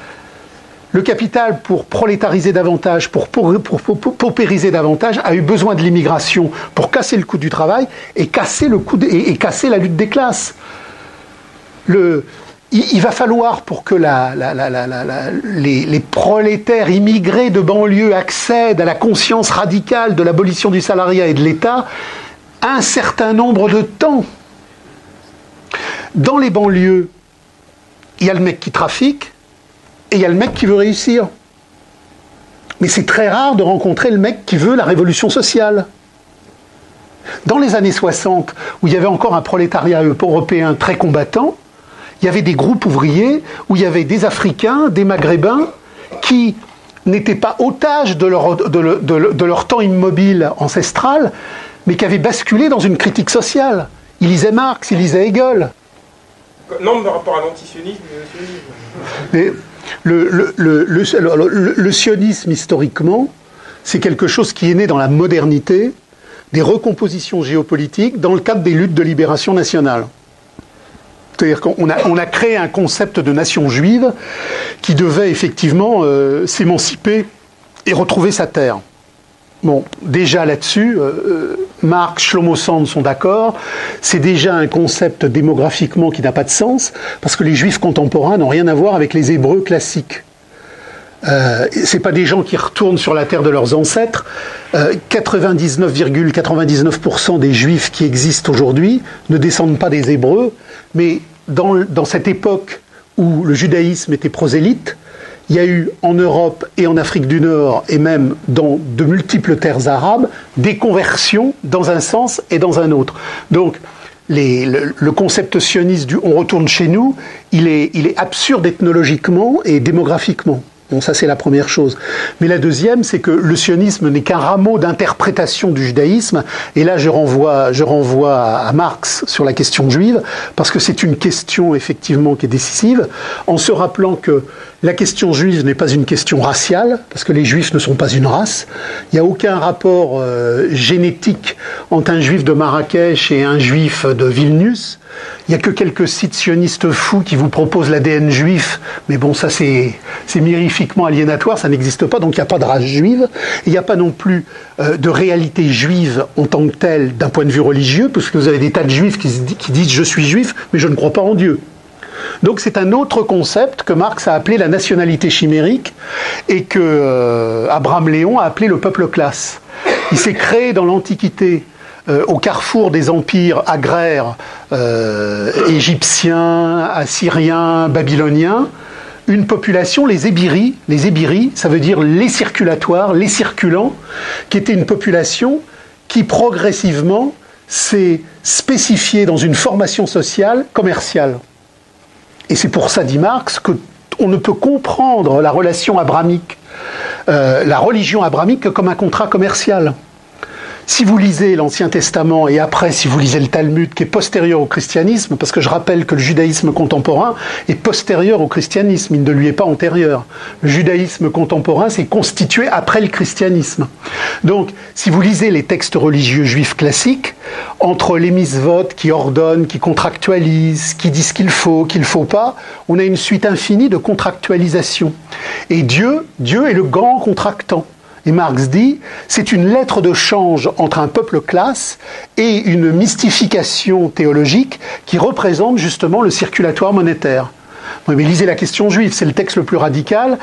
Le capital, pour prolétariser davantage, pour, paupériser davantage, a eu besoin de l'immigration pour casser le coût du travail et casser, et casser la lutte des classes. Le, il, va falloir pour que les, prolétaires immigrés de banlieue accèdent à la conscience radicale de l'abolition du salariat et de l'État un certain nombre de temps. Dans les banlieues, il y a le mec qui trafique et il y a le mec qui veut réussir. Mais c'est très rare de rencontrer le mec qui veut la révolution sociale. Dans les années 60, où il y avait encore un prolétariat européen très combattant, il y avait des groupes ouvriers où il y avait des Africains, des Maghrébins, qui n'étaient pas otages de leur, de, leur temps immobile ancestral, mais qui avaient basculé dans une critique sociale. Ils lisaient Marx, ils lisaient Hegel. Non, mais rapport à l'antisionisme le, le, sionisme, historiquement, c'est quelque chose qui est né dans la modernité, des recompositions géopolitiques dans le cadre des luttes de libération nationale. C'est-à-dire qu'on a, on créé un concept de nation juive qui devait effectivement euh, s'émanciper et retrouver sa terre. Bon, déjà là-dessus, euh, euh, Marx, Shlomo Sand sont d'accord. C'est déjà un concept démographiquement qui n'a pas de sens, parce que les juifs contemporains n'ont rien à voir avec les hébreux classiques. Euh, c'est pas des gens qui retournent sur la terre de leurs ancêtres. 99,99% des juifs qui existent aujourd'hui ne descendent pas des hébreux, mais dans, cette époque où le judaïsme était prosélyte, il y a eu en Europe et en Afrique du Nord, et même dans de multiples terres arabes, des conversions dans un sens et dans un autre. Donc, le, concept sioniste du on retourne chez nous, il est absurde ethnologiquement et démographiquement. Bon, ça c'est la première chose. Mais la deuxième, c'est que le sionisme n'est qu'un rameau d'interprétation du judaïsme. Et là, je renvoie, je renvoie à Marx sur la question juive, parce que c'est une question effectivement qui est décisive, en se rappelant que la question juive n'est pas une question raciale, parce que les juifs ne sont pas une race. Il n'y a aucun rapport euh, génétique entre un juif de Marrakech et un juif de Vilnius. Il n'y a que quelques sites sionistes fous qui vous proposent l'ADN juif, mais bon, ça c'est mirifiquement aliénatoire, ça n'existe pas, donc il n'y a pas de race juive. Il n'y a pas non plus euh, de réalité juive en tant que telle d'un point de vue religieux, parce que vous avez des tas de juifs qui, qui disent je suis juif, mais je ne crois pas en Dieu. Donc c'est un autre concept que Marx a appelé la nationalité chimérique et que euh, Abraham Léon a appelé le peuple classe. Il s'est créé dans l'Antiquité euh, au carrefour des empires agraires euh, égyptiens, assyriens, babyloniens, une population, les Ébiri, les Ébiri, ça veut dire les circulatoires, les circulants, qui était une population qui progressivement s'est spécifiée dans une formation sociale commerciale. Et c'est pour ça, dit Marx, qu'on ne peut comprendre la relation abramique, euh, la religion abramique comme un contrat commercial. Si vous lisez l'Ancien Testament et après si vous lisez le Talmud qui est postérieur au christianisme, parce que je rappelle que le judaïsme contemporain est postérieur au christianisme, il ne lui est pas antérieur. Le judaïsme contemporain s'est constitué après le christianisme. Donc, si vous lisez les textes religieux juifs classiques, entre les votes qui ordonnent, qui contractualisent, qui disent qu'il faut, qu'il ne faut pas, on a une suite infinie de contractualisation. Et Dieu, Dieu est le grand contractant. Et Marx dit, c'est une lettre de change entre un peuple classe et une mystification théologique qui représente justement le circulatoire monétaire. mais lisez la question juive, c'est le texte le plus radical,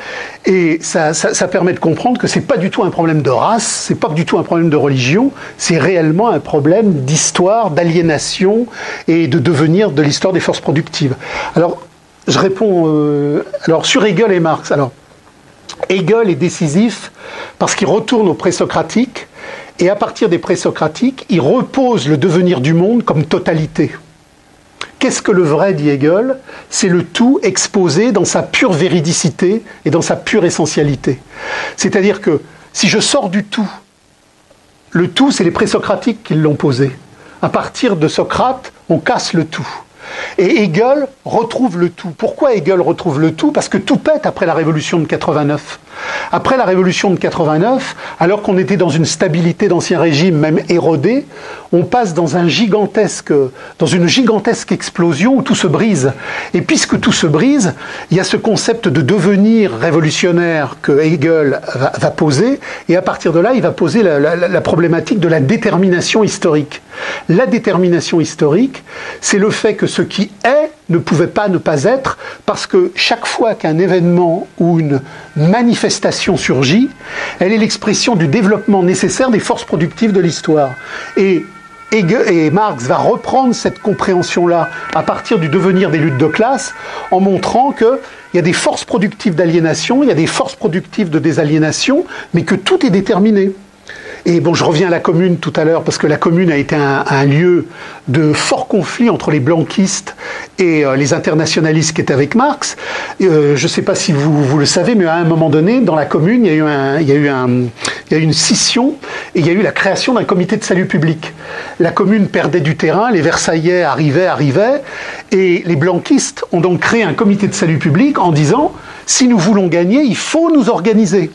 et ça, permet de comprendre que ce n'est pas du tout un problème de race, c'est pas du tout un problème de religion, c'est réellement un problème d'histoire, d'aliénation et de devenir de l'histoire des forces productives. Alors, je réponds euh, alors sur Hegel et Marx. Alors, Hegel est décisif parce qu'il retourne aux présocratiques et à partir des présocratiques, il repose le devenir du monde comme totalité. Qu'est-ce que le vrai, dit Hegel? C'est le tout exposé dans sa pure véridicité et dans sa pure essentialité. C'est-à-dire que si je sors du tout, le tout, c'est les présocratiques qui l'ont posé. À partir de Socrate, on casse le tout. Et Hegel retrouve le tout. Pourquoi Hegel retrouve le tout? Parce que tout pète après la révolution de 89. Après la révolution de 89, alors qu'on était dans une stabilité d'ancien régime, même érodée, on passe dans, une gigantesque explosion où tout se brise. Et puisque tout se brise, il y a ce concept de devenir révolutionnaire que Hegel va, poser, et à partir de là, il va poser la problématique de la détermination historique. La détermination historique, c'est le fait que ce qui est ne pouvait pas ne pas être, parce que chaque fois qu'un événement ou une manifestation surgit, elle est l'expression du développement nécessaire des forces productives de l'histoire. Et, Marx va reprendre cette compréhension-là à partir du devenir des luttes de classe, en montrant qu'il y a des forces productives d'aliénation, il y a des forces productives de désaliénation, mais que tout est déterminé. Et bon, je reviens à la commune tout à l'heure, parce que la commune a été un, lieu de fort conflit entre les blanquistes et euh, les internationalistes qui étaient avec Marx. Euh, je ne sais pas si vous, vous, le savez, mais à un moment donné, dans la commune, il y a eu, il y a eu une scission et il y a eu la création d'un comité de salut public. La commune perdait du terrain, les Versaillais arrivaient, arrivaient, et les blanquistes ont donc créé un comité de salut public en disant si nous voulons gagner, il faut nous organiser.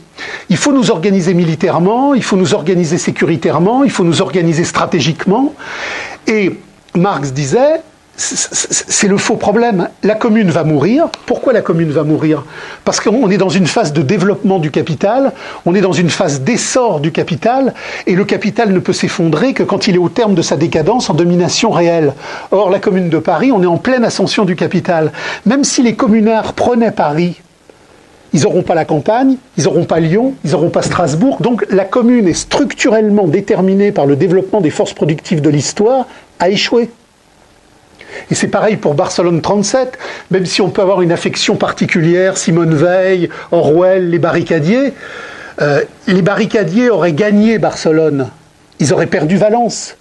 Il faut nous organiser militairement, il faut nous organiser sécuritairement, il faut nous organiser stratégiquement. Et Marx disait, c'est le faux problème. La commune va mourir. Pourquoi la commune va mourir? Parce qu'on est dans une phase de développement du capital, on est dans une phase d'essor du capital, et le capital ne peut s'effondrer que quand il est au terme de sa décadence en domination réelle. Or, la commune de Paris, on est en pleine ascension du capital. Même si les communards prenaient Paris, ils n'auront pas la campagne, ils n'auront pas Lyon, ils n'auront pas Strasbourg. Donc la commune est structurellement déterminée par le développement des forces productives de l'histoire à échouer. Et c'est pareil pour Barcelone 37, même si on peut avoir une affection particulière, Simone Veil, Orwell, les barricadiers, euh, les barricadiers auraient gagné Barcelone, ils auraient perdu Valence.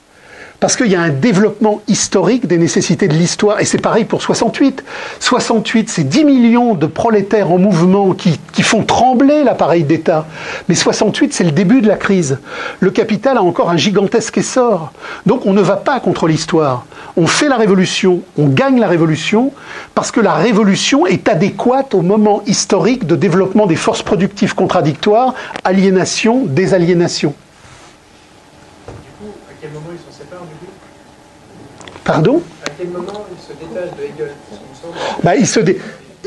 Parce qu'il y a un développement historique des nécessités de l'histoire. Et c'est pareil pour 68. 68, c'est 10 millions de prolétaires en mouvement qui, qui font trembler l'appareil d'État. Mais 68, c'est le début de la crise. Le capital a encore un gigantesque essor. Donc on ne va pas contre l'histoire. On fait la révolution, on gagne la révolution, parce que la révolution est adéquate au moment historique de développement des forces productives contradictoires, aliénation, désaliénation. Pardon? À quel moment il se détache de Hegel? Bah, il se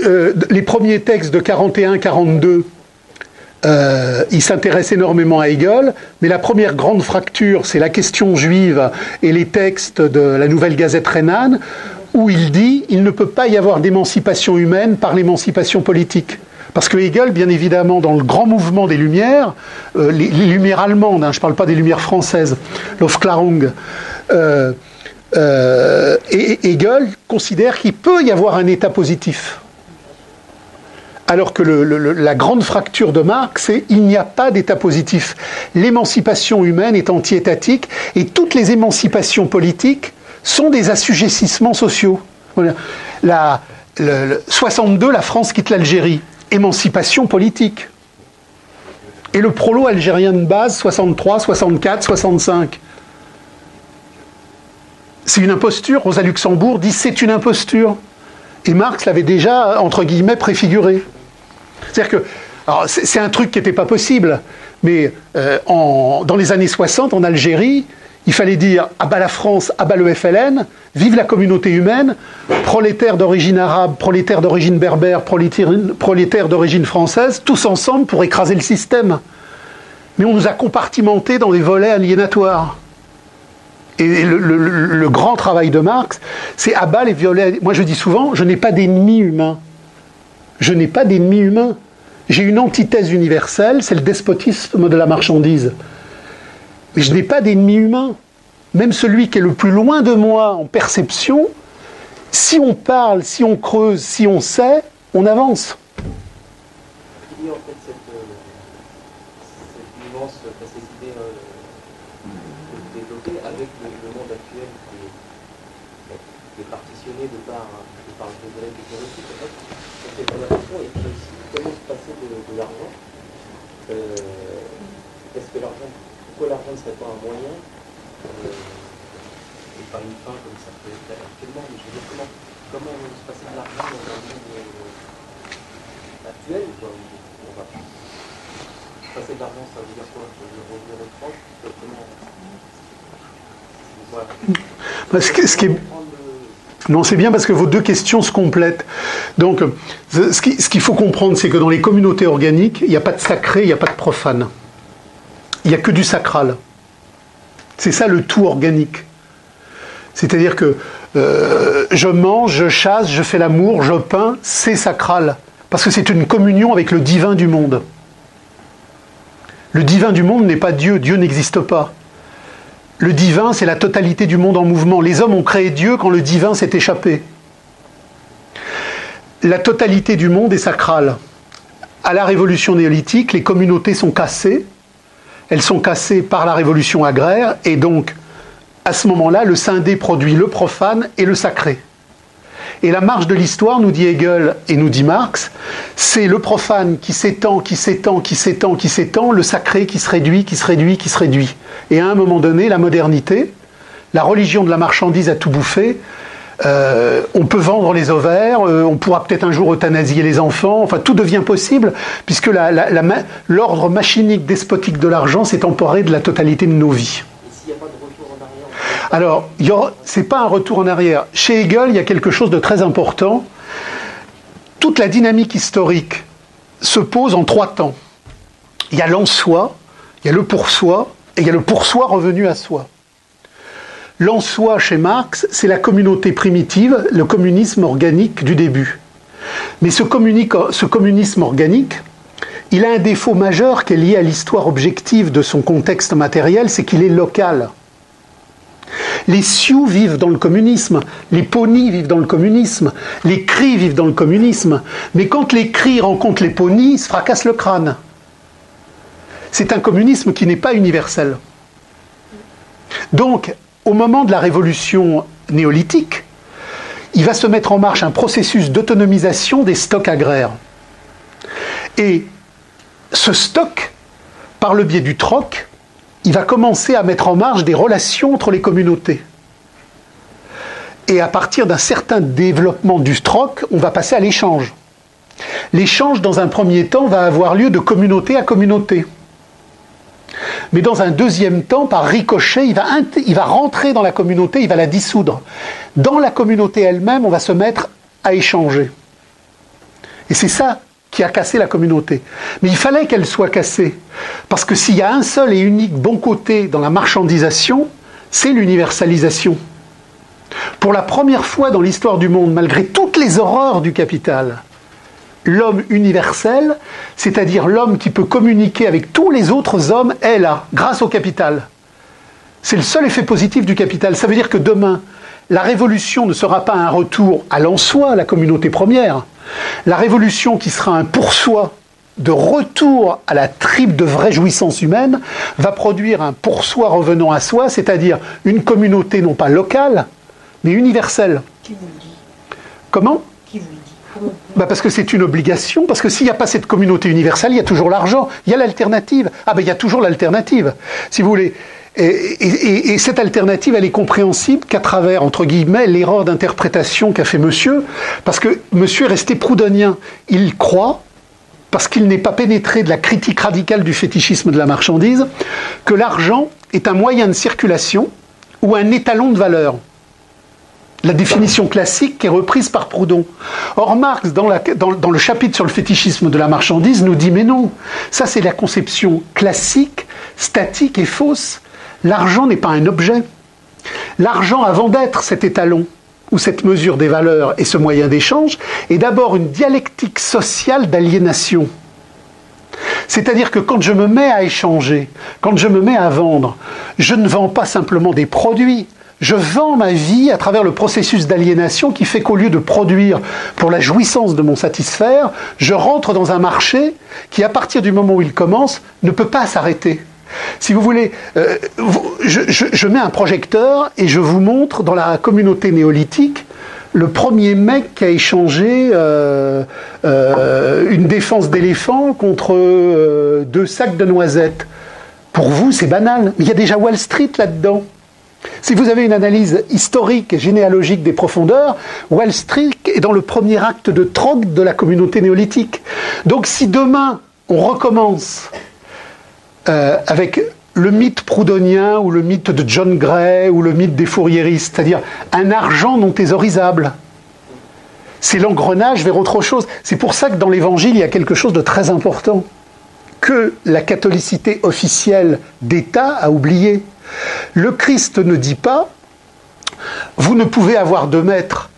euh, Les premiers textes de 41-42, euh, il s'intéresse énormément à Hegel, mais la première grande fracture, c'est la question juive et les textes de la Nouvelle Gazette rhénane, où il dit il ne peut pas y avoir d'émancipation humaine par l'émancipation politique. Parce que Hegel, bien évidemment, dans le grand mouvement des Lumières, euh, les, Lumières allemandes, hein, je ne parle pas des Lumières françaises, l'Aufklärung, euh, euh, et Hegel considère qu'il peut y avoir un état positif. Alors que la grande fracture de Marx, c'est il n'y a pas d'état positif. L'émancipation humaine est anti-étatique et toutes les émancipations politiques sont des assujettissements sociaux. La, 62, la France quitte l'Algérie. Émancipation politique. Et le prolo algérien de base, 63, 64, 65. C'est une imposture. Rosa Luxembourg dit c'est une imposture. Et Marx l'avait déjà, entre guillemets, préfiguré. C'est-à-dire que, c'est un truc qui n'était pas possible, mais euh, dans les années 60, en Algérie, il fallait dire à bas la France, à bas le FLN, vive la communauté humaine, prolétaires d'origine arabe, prolétaires d'origine berbère, prolétaires d'origine française, tous ensemble pour écraser le système. Mais on nous a compartimentés dans des volets aliénatoires. Et le, grand travail de Marx, c'est abat les violets. Moi je dis souvent, je n'ai pas d'ennemis humains. Je n'ai pas d'ennemis humains. J'ai une antithèse universelle, c'est le despotisme de la marchandise. Mais je n'ai pas d'ennemi humain. Même celui qui est le plus loin de moi en perception, si on parle, si on creuse, si on sait, on avance. Il y a en fait cette, euh, cette nuance, cette idée euh, que vous développez avec le, le, monde actuel qui est, qui est partitionné de par, de par le degré de théorique. En fait, cette relation et puis aussi comment se passer de, de l'argent. Euh, Est-ce que l'argent pourquoi l'argent ne serait pas un moyen euh, et pas une fin comme ça peut être actuellement Mais je veux dire, comment, comment se passer de l'argent dans un monde euh, actuel quoi, on va passer de l'argent, ça veut dire quoi? Je veux revenir au proche Comment voilà. Parce que, ce qui est... Non, c'est bien parce que vos deux questions se complètent. Donc, ce qu'il faut comprendre, c'est que dans les communautés organiques, il n'y a pas de sacré, il n'y a pas de profane il n'y a que du sacral. C'est ça le tout organique. C'est-à-dire que euh, je mange, je chasse, je fais l'amour, je peins, c'est sacral. Parce que c'est une communion avec le divin du monde. Le divin du monde n'est pas Dieu, Dieu n'existe pas. Le divin, c'est la totalité du monde en mouvement. Les hommes ont créé Dieu quand le divin s'est échappé. La totalité du monde est sacrale. À la révolution néolithique, les communautés sont cassées, elles sont cassées par la révolution agraire, et donc, à ce moment-là, le scindé produit le profane et le sacré. Et la marche de l'histoire, nous dit Hegel et nous dit Marx, c'est le profane qui s'étend, qui s'étend, qui s'étend, qui s'étend, le sacré qui se réduit, qui se réduit, qui se réduit. Et à un moment donné, la modernité, la religion de la marchandise a tout bouffé, euh, on peut vendre les ovaires, euh, on pourra peut-être un jour euthanasier les enfants, enfin tout devient possible, puisque l'ordre machinique despotique de l'argent s'est emparé de la totalité de nos vies. Alors, ce n'est pas un retour en arrière. Chez Hegel, il y a quelque chose de très important. Toute la dynamique historique se pose en trois temps. Il y a l'en-soi, il y a le pour-soi, et il y a le pour-soi revenu à soi. L'en soi chez Marx, c'est la communauté primitive, le communisme organique du début. Mais ce, communisme organique, il a un défaut majeur qui est lié à l'histoire objective de son contexte matériel, c'est qu'il est local. Les Sioux vivent dans le communisme, les Ponis vivent dans le communisme, les Cris vivent dans le communisme, mais quand les Cris rencontrent les Ponis, ils se fracassent le crâne. C'est un communisme qui n'est pas universel. Donc, au moment de la révolution néolithique, il va se mettre en marche un processus d'autonomisation des stocks agraires. Et ce stock, par le biais du troc, il va commencer à mettre en marche des relations entre les communautés. Et à partir d'un certain développement du troc, on va passer à l'échange. L'échange, dans un premier temps, va avoir lieu de communauté à communauté. Mais dans un deuxième temps, par ricochet, il va, il va rentrer dans la communauté, il va la dissoudre. Dans la communauté elle-même, on va se mettre à échanger. Et c'est ça qui a cassé la communauté. Mais il fallait qu'elle soit cassée. Parce que s'il y a un seul et unique bon côté dans la marchandisation, c'est l'universalisation. Pour la première fois dans l'histoire du monde, malgré toutes les horreurs du capital, l'homme universel, c'est-à-dire l'homme qui peut communiquer avec tous les autres hommes, est là, grâce au capital. C'est le seul effet positif du capital. Ça veut dire que demain, la révolution ne sera pas un retour à l'en-soi, à la communauté première. La révolution qui sera un pour-soi de retour à la tripe de vraie jouissance humaine va produire un pour-soi revenant à soi, c'est-à-dire une communauté non pas locale, mais universelle. Comment Qui vous le dit bah Parce que c'est une obligation, parce que s'il n'y a pas cette communauté universelle, il y a toujours l'argent, il y a l'alternative. Ah ben il y a toujours l'alternative, si vous voulez. Et, cette alternative, elle est compréhensible qu'à travers, entre guillemets, l'erreur d'interprétation qu'a fait monsieur, parce que monsieur est resté proudhonien. Il croit, parce qu'il n'est pas pénétré de la critique radicale du fétichisme de la marchandise, que l'argent est un moyen de circulation ou un étalon de valeur la définition classique qui est reprise par Proudhon. Or, Marx, dans, le chapitre sur le fétichisme de la marchandise, nous dit mais non, ça c'est la conception classique, statique et fausse. L'argent n'est pas un objet. L'argent, avant d'être cet étalon ou cette mesure des valeurs et ce moyen d'échange, est d'abord une dialectique sociale d'aliénation. C'est-à-dire que quand je me mets à échanger, quand je me mets à vendre, je ne vends pas simplement des produits, je vends ma vie à travers le processus d'aliénation qui fait qu'au lieu de produire pour la jouissance de mon satisfaire, je rentre dans un marché qui, à partir du moment où il commence, ne peut pas s'arrêter. Si vous voulez, euh, je, mets un projecteur et je vous montre dans la communauté néolithique le premier mec qui a échangé euh, euh, une défense d'éléphant contre deux sacs de noisettes. Pour vous, c'est banal. Mais il y a déjà Wall Street là-dedans. Si vous avez une analyse historique et généalogique des profondeurs, Wall Street est dans le premier acte de troc de la communauté néolithique. Donc si demain on recommence euh, avec le mythe proudhonien ou le mythe de John Gray ou le mythe des fourriéristes, c'est-à-dire un argent non thésaurisable, c'est l'engrenage vers autre chose. C'est pour ça que dans l'Évangile, il y a quelque chose de très important que la catholicité officielle d'État a oublié. Le Christ ne dit pas, vous ne pouvez avoir de maître,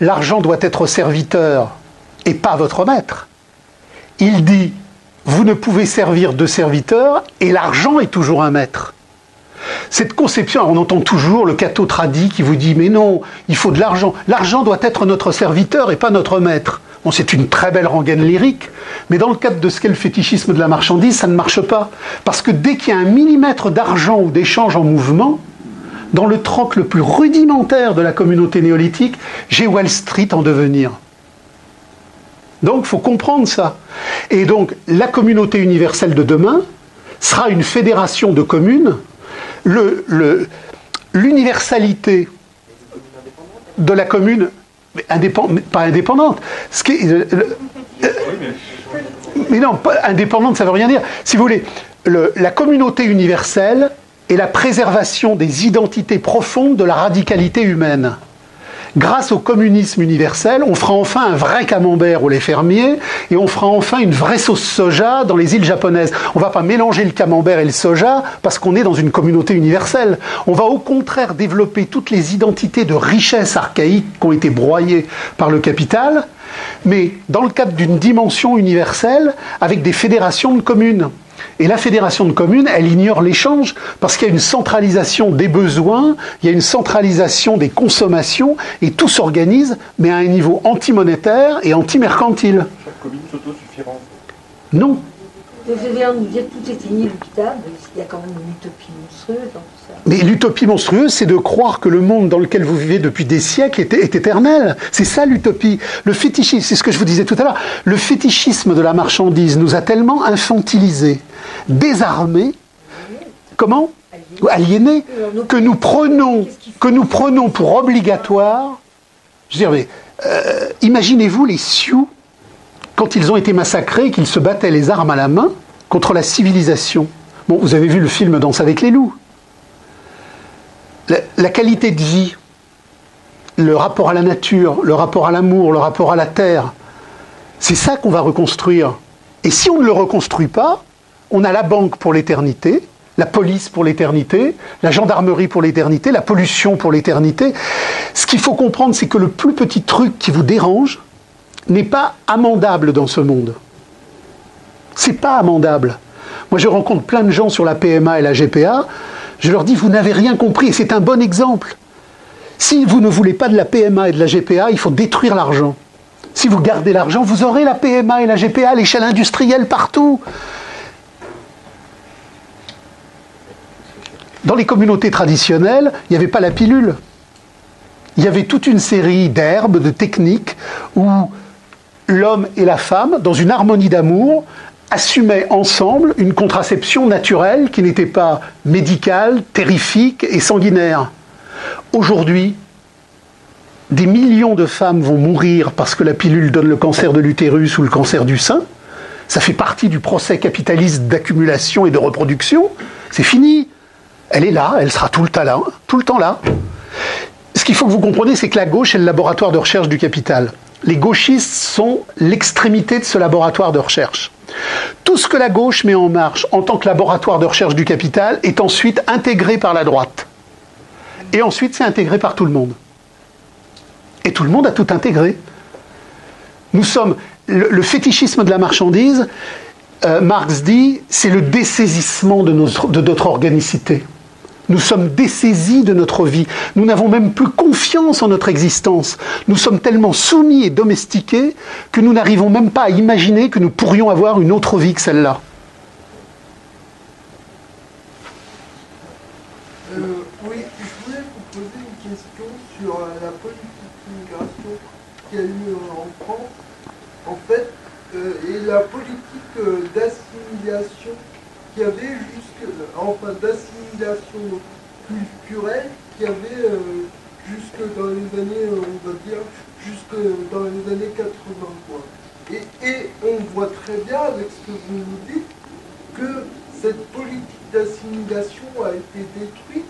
l'argent doit être serviteur et pas votre maître. Il dit, vous ne pouvez servir de serviteur et l'argent est toujours un maître. Cette conception, on entend toujours le catho tradit qui vous dit mais non, il faut de l'argent. L'argent doit être notre serviteur et pas notre maître. C'est une très belle rengaine lyrique, mais dans le cadre de ce qu'est le fétichisme de la marchandise, ça ne marche pas. Parce que dès qu'il y a un millimètre d'argent ou d'échange en mouvement, dans le troc le plus rudimentaire de la communauté néolithique, j'ai Wall Street en devenir. Donc il faut comprendre ça. Et donc la communauté universelle de demain sera une fédération de communes. L'universalité de la commune pas indépendante. Ce qui mais non, indépendante, ça ne veut rien dire. Si vous voulez, la communauté universelle est la préservation des identités profondes de la radicalité humaine grâce au communisme universel, on fera enfin un vrai camembert au lait fermier et on fera enfin une vraie sauce soja dans les îles japonaises. On va pas mélanger le camembert et le soja parce qu'on est dans une communauté universelle. On va au contraire développer toutes les identités de richesse archaïque qui ont été broyées par le capital, mais dans le cadre d'une dimension universelle avec des fédérations de communes. Et la fédération de communes, elle ignore l'échange parce qu'il y a une centralisation des besoins, il y a une centralisation des consommations, et tout s'organise, mais à un niveau anti-monétaire et anti-mercantile. Chaque commune s'autosuffira. Non. Vous allez nous dire tout est inéluctable, il y a quand même une utopie monstrueuse ça. Mais l'utopie monstrueuse, c'est de croire que le monde dans lequel vous vivez depuis des siècles est, éternel. C'est ça l'utopie. Le fétichisme, c'est ce que je vous disais tout à l'heure, le fétichisme de la marchandise nous a tellement infantilisés désarmés, comment? Aliénés, que nous prenons, que nous prenons pour obligatoire. Je veux dire, euh, imaginez-vous les Sioux quand ils ont été massacrés, qu'ils se battaient les armes à la main contre la civilisation. Bon, vous avez vu le film Danse avec les loups. La qualité de vie, le rapport à la nature, le rapport à l'amour, le rapport à la terre, c'est ça qu'on va reconstruire. Et si on ne le reconstruit pas, on a la banque pour l'éternité, la police pour l'éternité, la gendarmerie pour l'éternité, la pollution pour l'éternité. Ce qu'il faut comprendre, c'est que le plus petit truc qui vous dérange n'est pas amendable dans ce monde. C'est pas amendable. Moi, je rencontre plein de gens sur la PMA et la GPA. Je leur dis, vous n'avez rien compris, et c'est un bon exemple. Si vous ne voulez pas de la PMA et de la GPA, il faut détruire l'argent. Si vous gardez l'argent, vous aurez la PMA et la GPA à l'échelle industrielle partout. Dans les communautés traditionnelles, il n'y avait pas la pilule. Il y avait toute une série d'herbes, de techniques, où l'homme et la femme, dans une harmonie d'amour, assumaient ensemble une contraception naturelle qui n'était pas médicale, terrifique et sanguinaire. Aujourd'hui, des millions de femmes vont mourir parce que la pilule donne le cancer de l'utérus ou le cancer du sein. Ça fait partie du procès capitaliste d'accumulation et de reproduction. C'est fini. Elle est là, elle sera tout le temps là. Tout le temps là. Ce qu'il faut que vous compreniez, c'est que la gauche est le laboratoire de recherche du capital. Les gauchistes sont l'extrémité de ce laboratoire de recherche. Tout ce que la gauche met en marche en tant que laboratoire de recherche du capital est ensuite intégré par la droite. Et ensuite, c'est intégré par tout le monde. Et tout le monde a tout intégré. Nous sommes. Le, fétichisme de la marchandise, euh, Marx dit, c'est le dessaisissement de notre organicité. Nous sommes dessaisis de notre vie. Nous n'avons même plus confiance en notre existence. Nous sommes tellement soumis et domestiqués que nous n'arrivons même pas à imaginer que nous pourrions avoir une autre vie que celle-là. Euh, oui, je voulais vous poser une question sur euh, la politique d'immigration qu'il y a eu euh, en France, en fait, et la politique d'assimilation qu'il y avait jusque, enfin d'assimilation culturelle qu'il y avait euh, jusque dans les années, euh, on va dire, jusque dans les années 80. Quoi. Et, on voit très bien avec ce que vous nous dites que cette politique d'assimilation a été détruite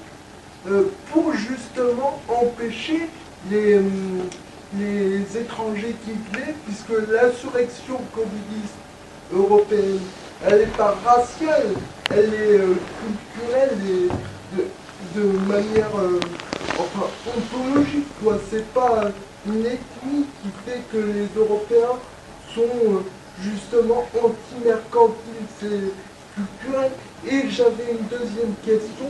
euh, pour justement empêcher les, les étrangers qui venaient, puisque l'insurrection communiste européenne elle n'est pas raciale, elle est euh, culturelle et de, manière euh, enfin, ontologique. Quoi. C'est pas une ethnie qui fait que les Européens sont euh, justement anti-mercantiles, c'est culturel. Et j'avais une deuxième question.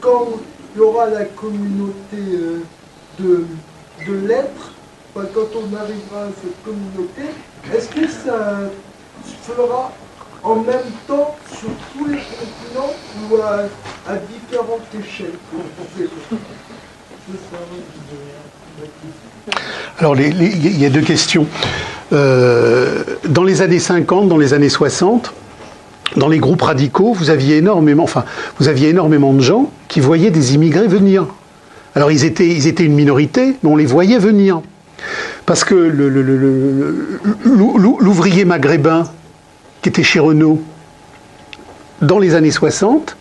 quand il y aura la communauté de, de l'être, quand on arrivera à cette communauté, est-ce que ça fera en même temps sur tous les continents ou à, différentes échelles alors, il y a deux questions. Euh, dans les années 50, dans les années 60, dans les groupes radicaux, vous aviez énormément, enfin, vous aviez énormément de gens qui voyaient des immigrés venir. Alors, ils étaient, ils étaient une minorité, mais on les voyait venir. Parce que l'ouvrier maghrébin qui était chez Renault dans les années 60,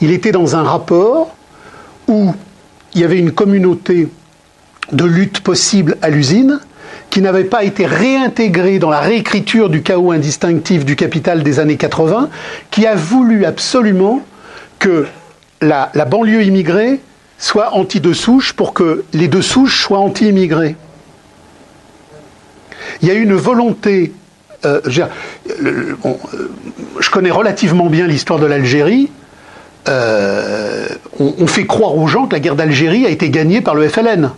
il était dans un rapport où il y avait une communauté de lutte possible à l'usine qui n'avait pas été réintégrée dans la réécriture du chaos indistinctif du capital des années 80, qui a voulu absolument que la, banlieue immigrée soit anti-deux souches pour que les deux souches soient anti-immigrés. Il y a une volonté euh, euh, je connais relativement bien l'histoire de l'Algérie. Euh, on, fait croire aux gens que la guerre d'Algérie a été gagnée par le FLN.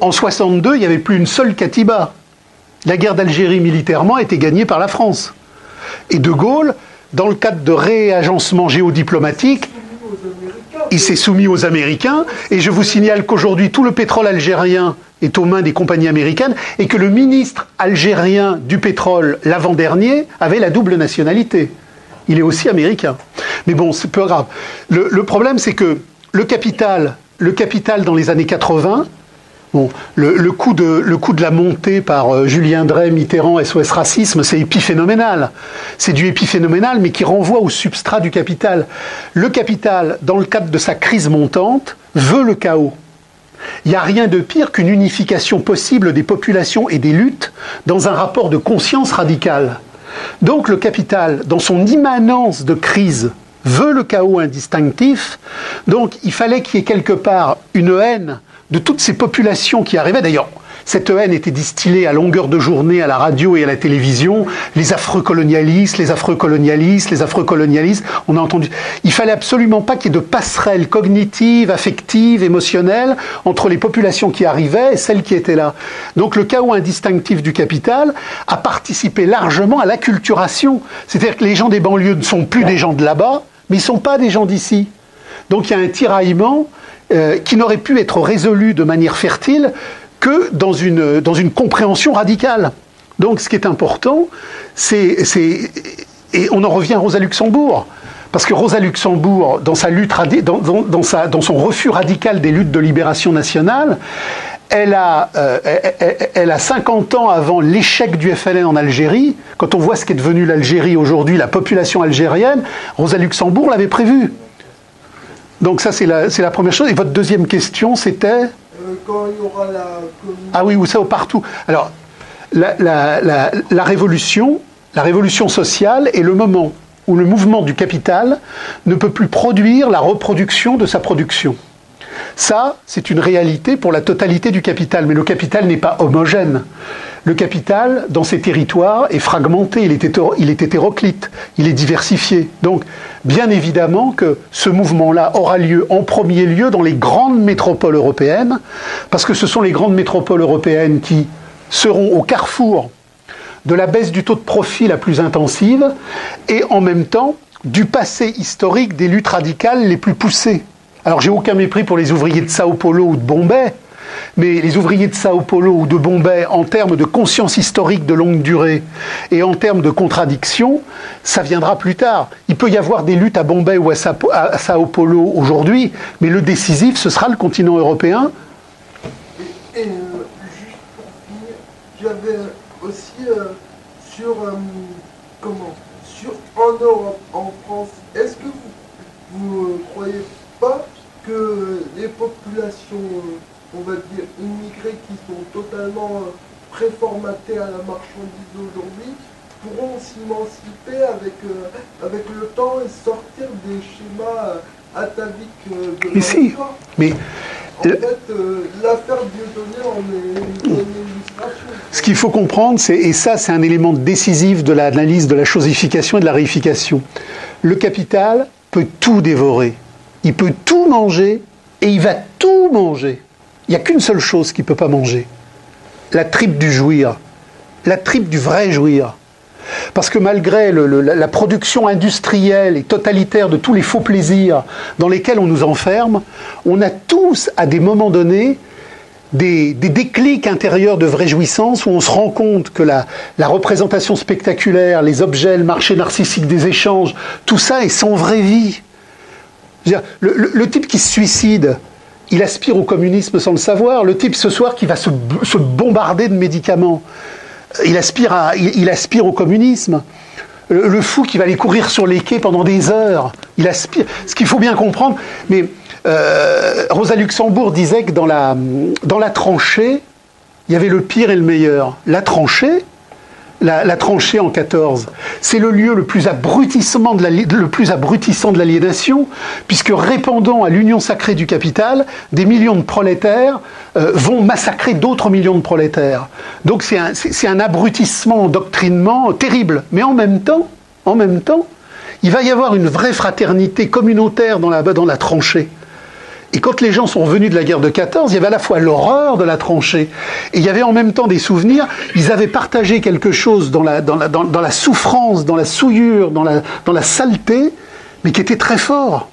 En 62, il n'y avait plus une seule Katiba. La guerre d'Algérie militairement a été gagnée par la France. Et De Gaulle, dans le cadre de réagencement géodiplomatique, il s'est soumis aux Américains. Et je vous signale qu'aujourd'hui, tout le pétrole algérien est aux mains des compagnies américaines et que le ministre algérien du pétrole, l'avant-dernier, avait la double nationalité. Il est aussi américain. Mais bon, c'est peu grave. Le, problème, c'est que le capital, le capital dans les années 80, Le, coup de, la montée par euh, Julien Drey, Mitterrand, SOS Racisme, c'est épiphénoménal. C'est du épiphénoménal, mais qui renvoie au substrat du capital. Le capital, dans le cadre de sa crise montante, veut le chaos. Il n'y a rien de pire qu'une unification possible des populations et des luttes dans un rapport de conscience radicale. Donc le capital, dans son immanence de crise, veut le chaos indistinctif. Donc il fallait qu'il y ait quelque part une haine de toutes ces populations qui arrivaient. D'ailleurs, cette haine était distillée à longueur de journée à la radio et à la télévision. Les affreux colonialistes, les affreux colonialistes, les affreux colonialistes. On a entendu. Il fallait absolument pas qu'il y ait de passerelle cognitive, affective, émotionnelle entre les populations qui arrivaient et celles qui étaient là. Donc le chaos indistinctif du capital a participé largement à l'acculturation. C'est-à-dire que les gens des banlieues ne sont plus des gens de là-bas, mais ils ne sont pas des gens d'ici. Donc il y a un tiraillement euh, qui n'aurait pu être résolu de manière fertile que dans une, dans une compréhension radicale. Donc ce qui est important, c'est... Et on en revient à Rosa Luxembourg. Parce que Rosa Luxembourg, dans, sa lutte, dans, dans, sa, dans son refus radical des luttes de libération nationale, elle a, euh, elle, a 50 ans avant l'échec du FLN en Algérie. Quand on voit ce qu'est devenu l'Algérie aujourd'hui, la population algérienne, Rosa Luxembourg l'avait prévu. Donc ça, c'est la, la, première chose. Et votre deuxième question, c'était euh, Quand il y aura la... Ah oui, ou ça, partout. Alors, la, la, la révolution, la révolution sociale est le moment où le mouvement du capital ne peut plus produire la reproduction de sa production. Ça, c'est une réalité pour la totalité du capital, mais le capital n'est pas homogène. Le capital, dans ces territoires, est fragmenté, il est, hétéroclite, il est diversifié. Donc, bien évidemment que ce mouvement-là aura lieu en premier lieu dans les grandes métropoles européennes, parce que ce sont les grandes métropoles européennes qui seront au carrefour de la baisse du taux de profit la plus intensive et en même temps du passé historique des luttes radicales les plus poussées. Alors j'ai aucun mépris pour les ouvriers de Sao Paulo ou de Bombay, mais les ouvriers de Sao Paulo ou de Bombay, en termes de conscience historique de longue durée et en termes de contradiction, ça viendra plus tard. Il peut y avoir des luttes à Bombay ou à Sao Paulo aujourd'hui, mais le décisif, ce sera le continent européen. Et, euh, juste pour finir, j'avais aussi euh, sur euh, comment sur en Europe, en France, est-ce que vous ne croyez pas que les populations, on va dire, immigrées qui sont totalement euh, préformatées à la marchandise aujourd'hui, pourront s'émanciper avec, euh, avec le temps et sortir des schémas ataviques de Ici. Mais en fait, l'affaire Dieudonné en est une illustration. Ce qu'il faut comprendre, c'est, et ça c'est un élément décisif de l'analyse de la chosification et de la réification, le capital peut tout dévorer il peut tout manger et il va tout manger. Il n'y a qu'une seule chose qu'il ne peut pas manger. La tripe du jouir. La tripe du vrai jouir. Parce que malgré la production industrielle et totalitaire de tous les faux plaisirs dans lesquels on nous enferme, on a tous, à des moments donnés, des, déclics intérieurs de vraie jouissance où on se rend compte que la, la, représentation spectaculaire, les objets, le marché narcissique des échanges, tout ça est sans vraie vie le, type qui se suicide, il aspire au communisme sans le savoir. Le type ce soir qui va se, bombarder de médicaments, il aspire, au communisme. Le, fou qui va aller courir sur les quais pendant des heures, il aspire. Ce qu'il faut bien comprendre, mais euh, Rosa Luxembourg disait que dans la, dans la tranchée, il y avait le pire et le meilleur. La tranchée, la, tranchée en 14. C'est le lieu le plus, de le abrutissant de l'aliénation, puisque répondant à l'union sacrée du capital, des millions de prolétaires euh, vont massacrer d'autres millions de prolétaires. Donc c'est un, un, abrutissement, doctrinement terrible. Mais en même temps, en même temps, il va y avoir une vraie fraternité communautaire dans la tranchée. Et quand les gens sont revenus de la guerre de 14, il y avait à la fois l'horreur de la tranchée, et il y avait en même temps des souvenirs. Ils avaient partagé quelque chose dans la, souffrance, dans la souillure, dans la, saleté, mais qui était très fort.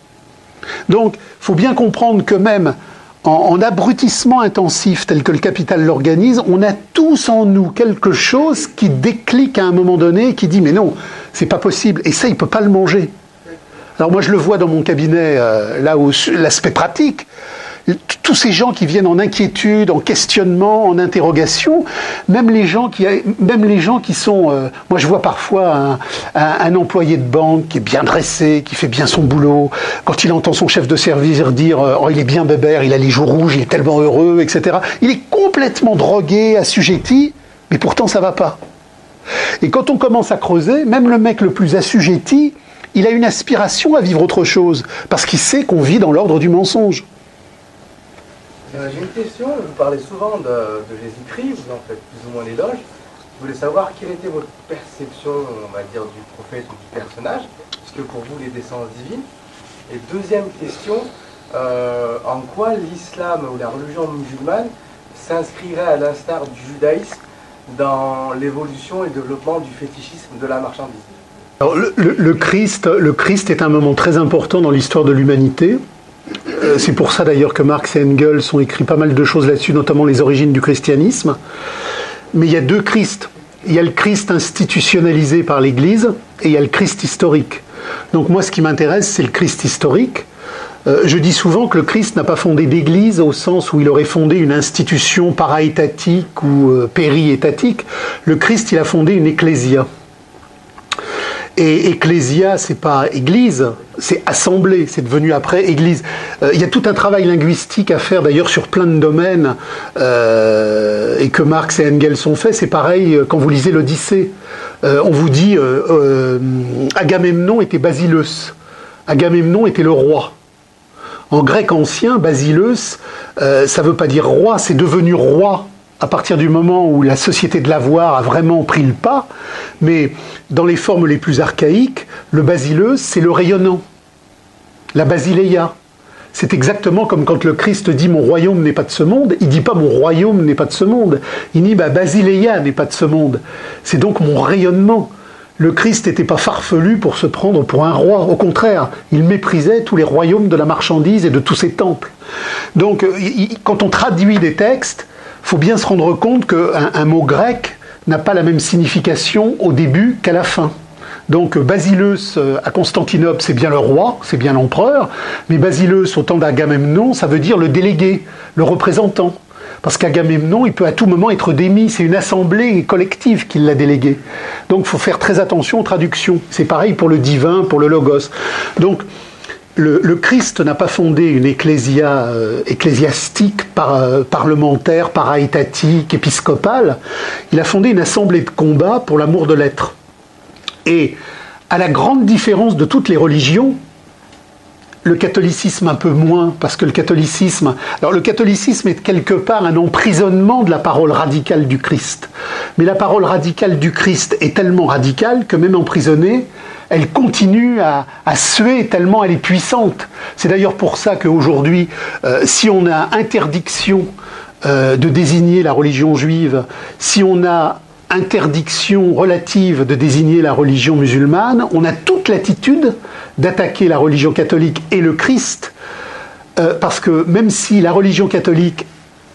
Donc, il faut bien comprendre que même en, en, abrutissement intensif tel que le capital l'organise, on a tous en nous quelque chose qui déclic à un moment donné, qui dit mais non, c'est pas possible, et ça, il peut pas le manger. Alors moi je le vois dans mon cabinet, euh, là où l'aspect pratique, tous ces gens qui viennent en inquiétude, en questionnement, en interrogation, même les gens qui, même les gens qui sont, euh, moi je vois parfois un, employé de banque qui est bien dressé, qui fait bien son boulot, quand il entend son chef de service dire euh, oh il est bien bébert, il a les joues rouges, il est tellement heureux, etc. Il est complètement drogué, assujetti, mais pourtant ça va pas. Et quand on commence à creuser, même le mec le plus assujetti, il a une aspiration à vivre autre chose, parce qu'il sait qu'on vit dans l'ordre du mensonge. Euh, j'ai une question, vous parlez souvent de, Jésus-Christ, vous en faites plus ou moins l'éloge. Je voulais savoir quelle était votre perception, on va dire, du prophète ou du personnage, puisque pour vous, les descendants divines? Et deuxième question, euh, en quoi l'islam ou la religion musulmane s'inscrirait à l'instar du judaïsme dans l'évolution et le développement du fétichisme de la marchandise? Le, Christ, le Christ est un moment très important dans l'histoire de l'humanité. euh, c'est pour ça d'ailleurs que Marx et Engels ont écrit pas mal de choses là-dessus, notamment les origines du christianisme. Mais il y a deux Christ. Il y a le Christ institutionnalisé par l'Église et il y a le Christ historique. Donc moi, ce qui m'intéresse, c'est le Christ historique. Euh, je dis souvent que le Christ n'a pas fondé d'église au sens où il aurait fondé une institution para-étatique ou euh, péri-étatique. Le Christ, il a fondé une ecclésia. Et ecclésia, c'est pas église, c'est assemblée, c'est devenu après église. Euh, il y a tout un travail linguistique à faire d'ailleurs sur plein de domaines et que Marx et Engels ont fait. C'est pareil quand vous lisez l'Odyssée. on vous dit Agamemnon était Basileus. Agamemnon était le roi. En grec ancien, Basileus, euh, ça veut pas dire roi, c'est devenu roi à partir du moment où la société de l'avoir a vraiment pris le pas, mais dans les formes les plus archaïques, le basileus, c'est le rayonnant, la basileia. C'est exactement comme quand le Christ dit mon royaume n'est pas de ce monde, il dit pas mon royaume n'est pas de ce monde, il dit bah, basileia n'est pas de ce monde. C'est donc mon rayonnement. Le Christ n'était pas farfelu pour se prendre pour un roi. Au contraire, il méprisait tous les royaumes de la marchandise et de tous ses temples. Donc, euh, quand on traduit des textes, faut bien se rendre compte qu'un un mot grec n'a pas la même signification au début qu'à la fin. Donc Basileus euh, à Constantinople, c'est bien le roi, c'est bien l'empereur, mais Basileus au temps d'Agamemnon, ça veut dire le délégué, le représentant. Parce qu'Agamemnon, il peut à tout moment être démis. C'est une assemblée collective qui l'a délégué. Donc il faut faire très attention aux traductions. C'est pareil pour le divin, pour le logos. Donc le, Christ n'a pas fondé une ecclésia euh, ecclésiastique, par, euh, parlementaire, paraétatique, épiscopale. Il a fondé une assemblée de combat pour l'amour de l'être. Et à la grande différence de toutes les religions, le catholicisme un peu moins, parce que le catholicisme... Alors le catholicisme est quelque part un emprisonnement de la parole radicale du Christ. Mais la parole radicale du Christ est tellement radicale que même emprisonnée, elle continue à, suer tellement elle est puissante. C'est d'ailleurs pour ça qu'aujourd'hui, euh, si on a interdiction euh, de désigner la religion juive, si on a interdiction relative de désigner la religion musulmane, on a toute l'attitude d'attaquer la religion catholique et le Christ, euh, parce que même si la religion catholique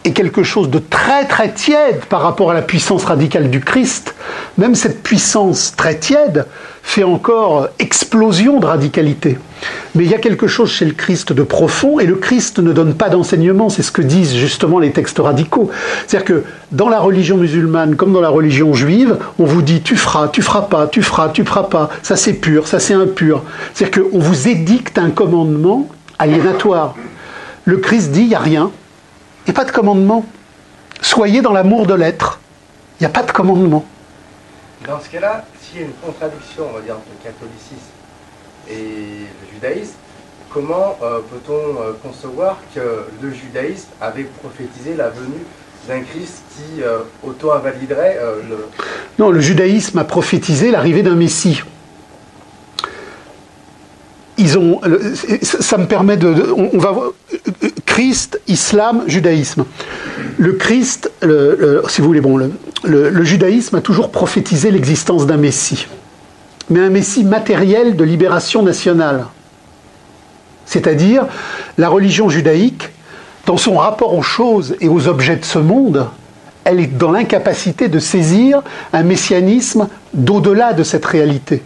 est quelque chose de très très tiède par rapport à la puissance radicale du Christ, même cette puissance très tiède fait encore explosion de radicalité. Mais il y a quelque chose chez le Christ de profond, et le Christ ne donne pas d'enseignement, c'est ce que disent justement les textes radicaux. C'est-à-dire que dans la religion musulmane, comme dans la religion juive, on vous dit tu feras, tu feras pas, tu feras, tu feras pas, ça c'est pur, ça c'est impur. C'est-à-dire qu'on vous édicte un commandement aliénatoire. Le Christ dit il n'y a rien, a pas de commandement. Soyez dans l'amour de l'être. Il n'y a pas de commandement. Dans ce cas-là, s'il y a une contradiction, on va dire, entre le catholicisme et le judaïsme, comment euh, peut-on euh, concevoir que le judaïsme avait prophétisé la venue d'un Christ qui euh, auto-invaliderait le... Non, le judaïsme a prophétisé l'arrivée d'un Messie. Ils ont, ça me permet de, on, va voir, Christ, islam, judaïsme. Le Christ, si vous voulez, bon, le judaïsme a toujours prophétisé l'existence d'un Messie mais un Messie matériel de libération nationale. C'est-à-dire, la religion judaïque, dans son rapport aux choses et aux objets de ce monde, elle est dans l'incapacité de saisir un messianisme d'au-delà de cette réalité.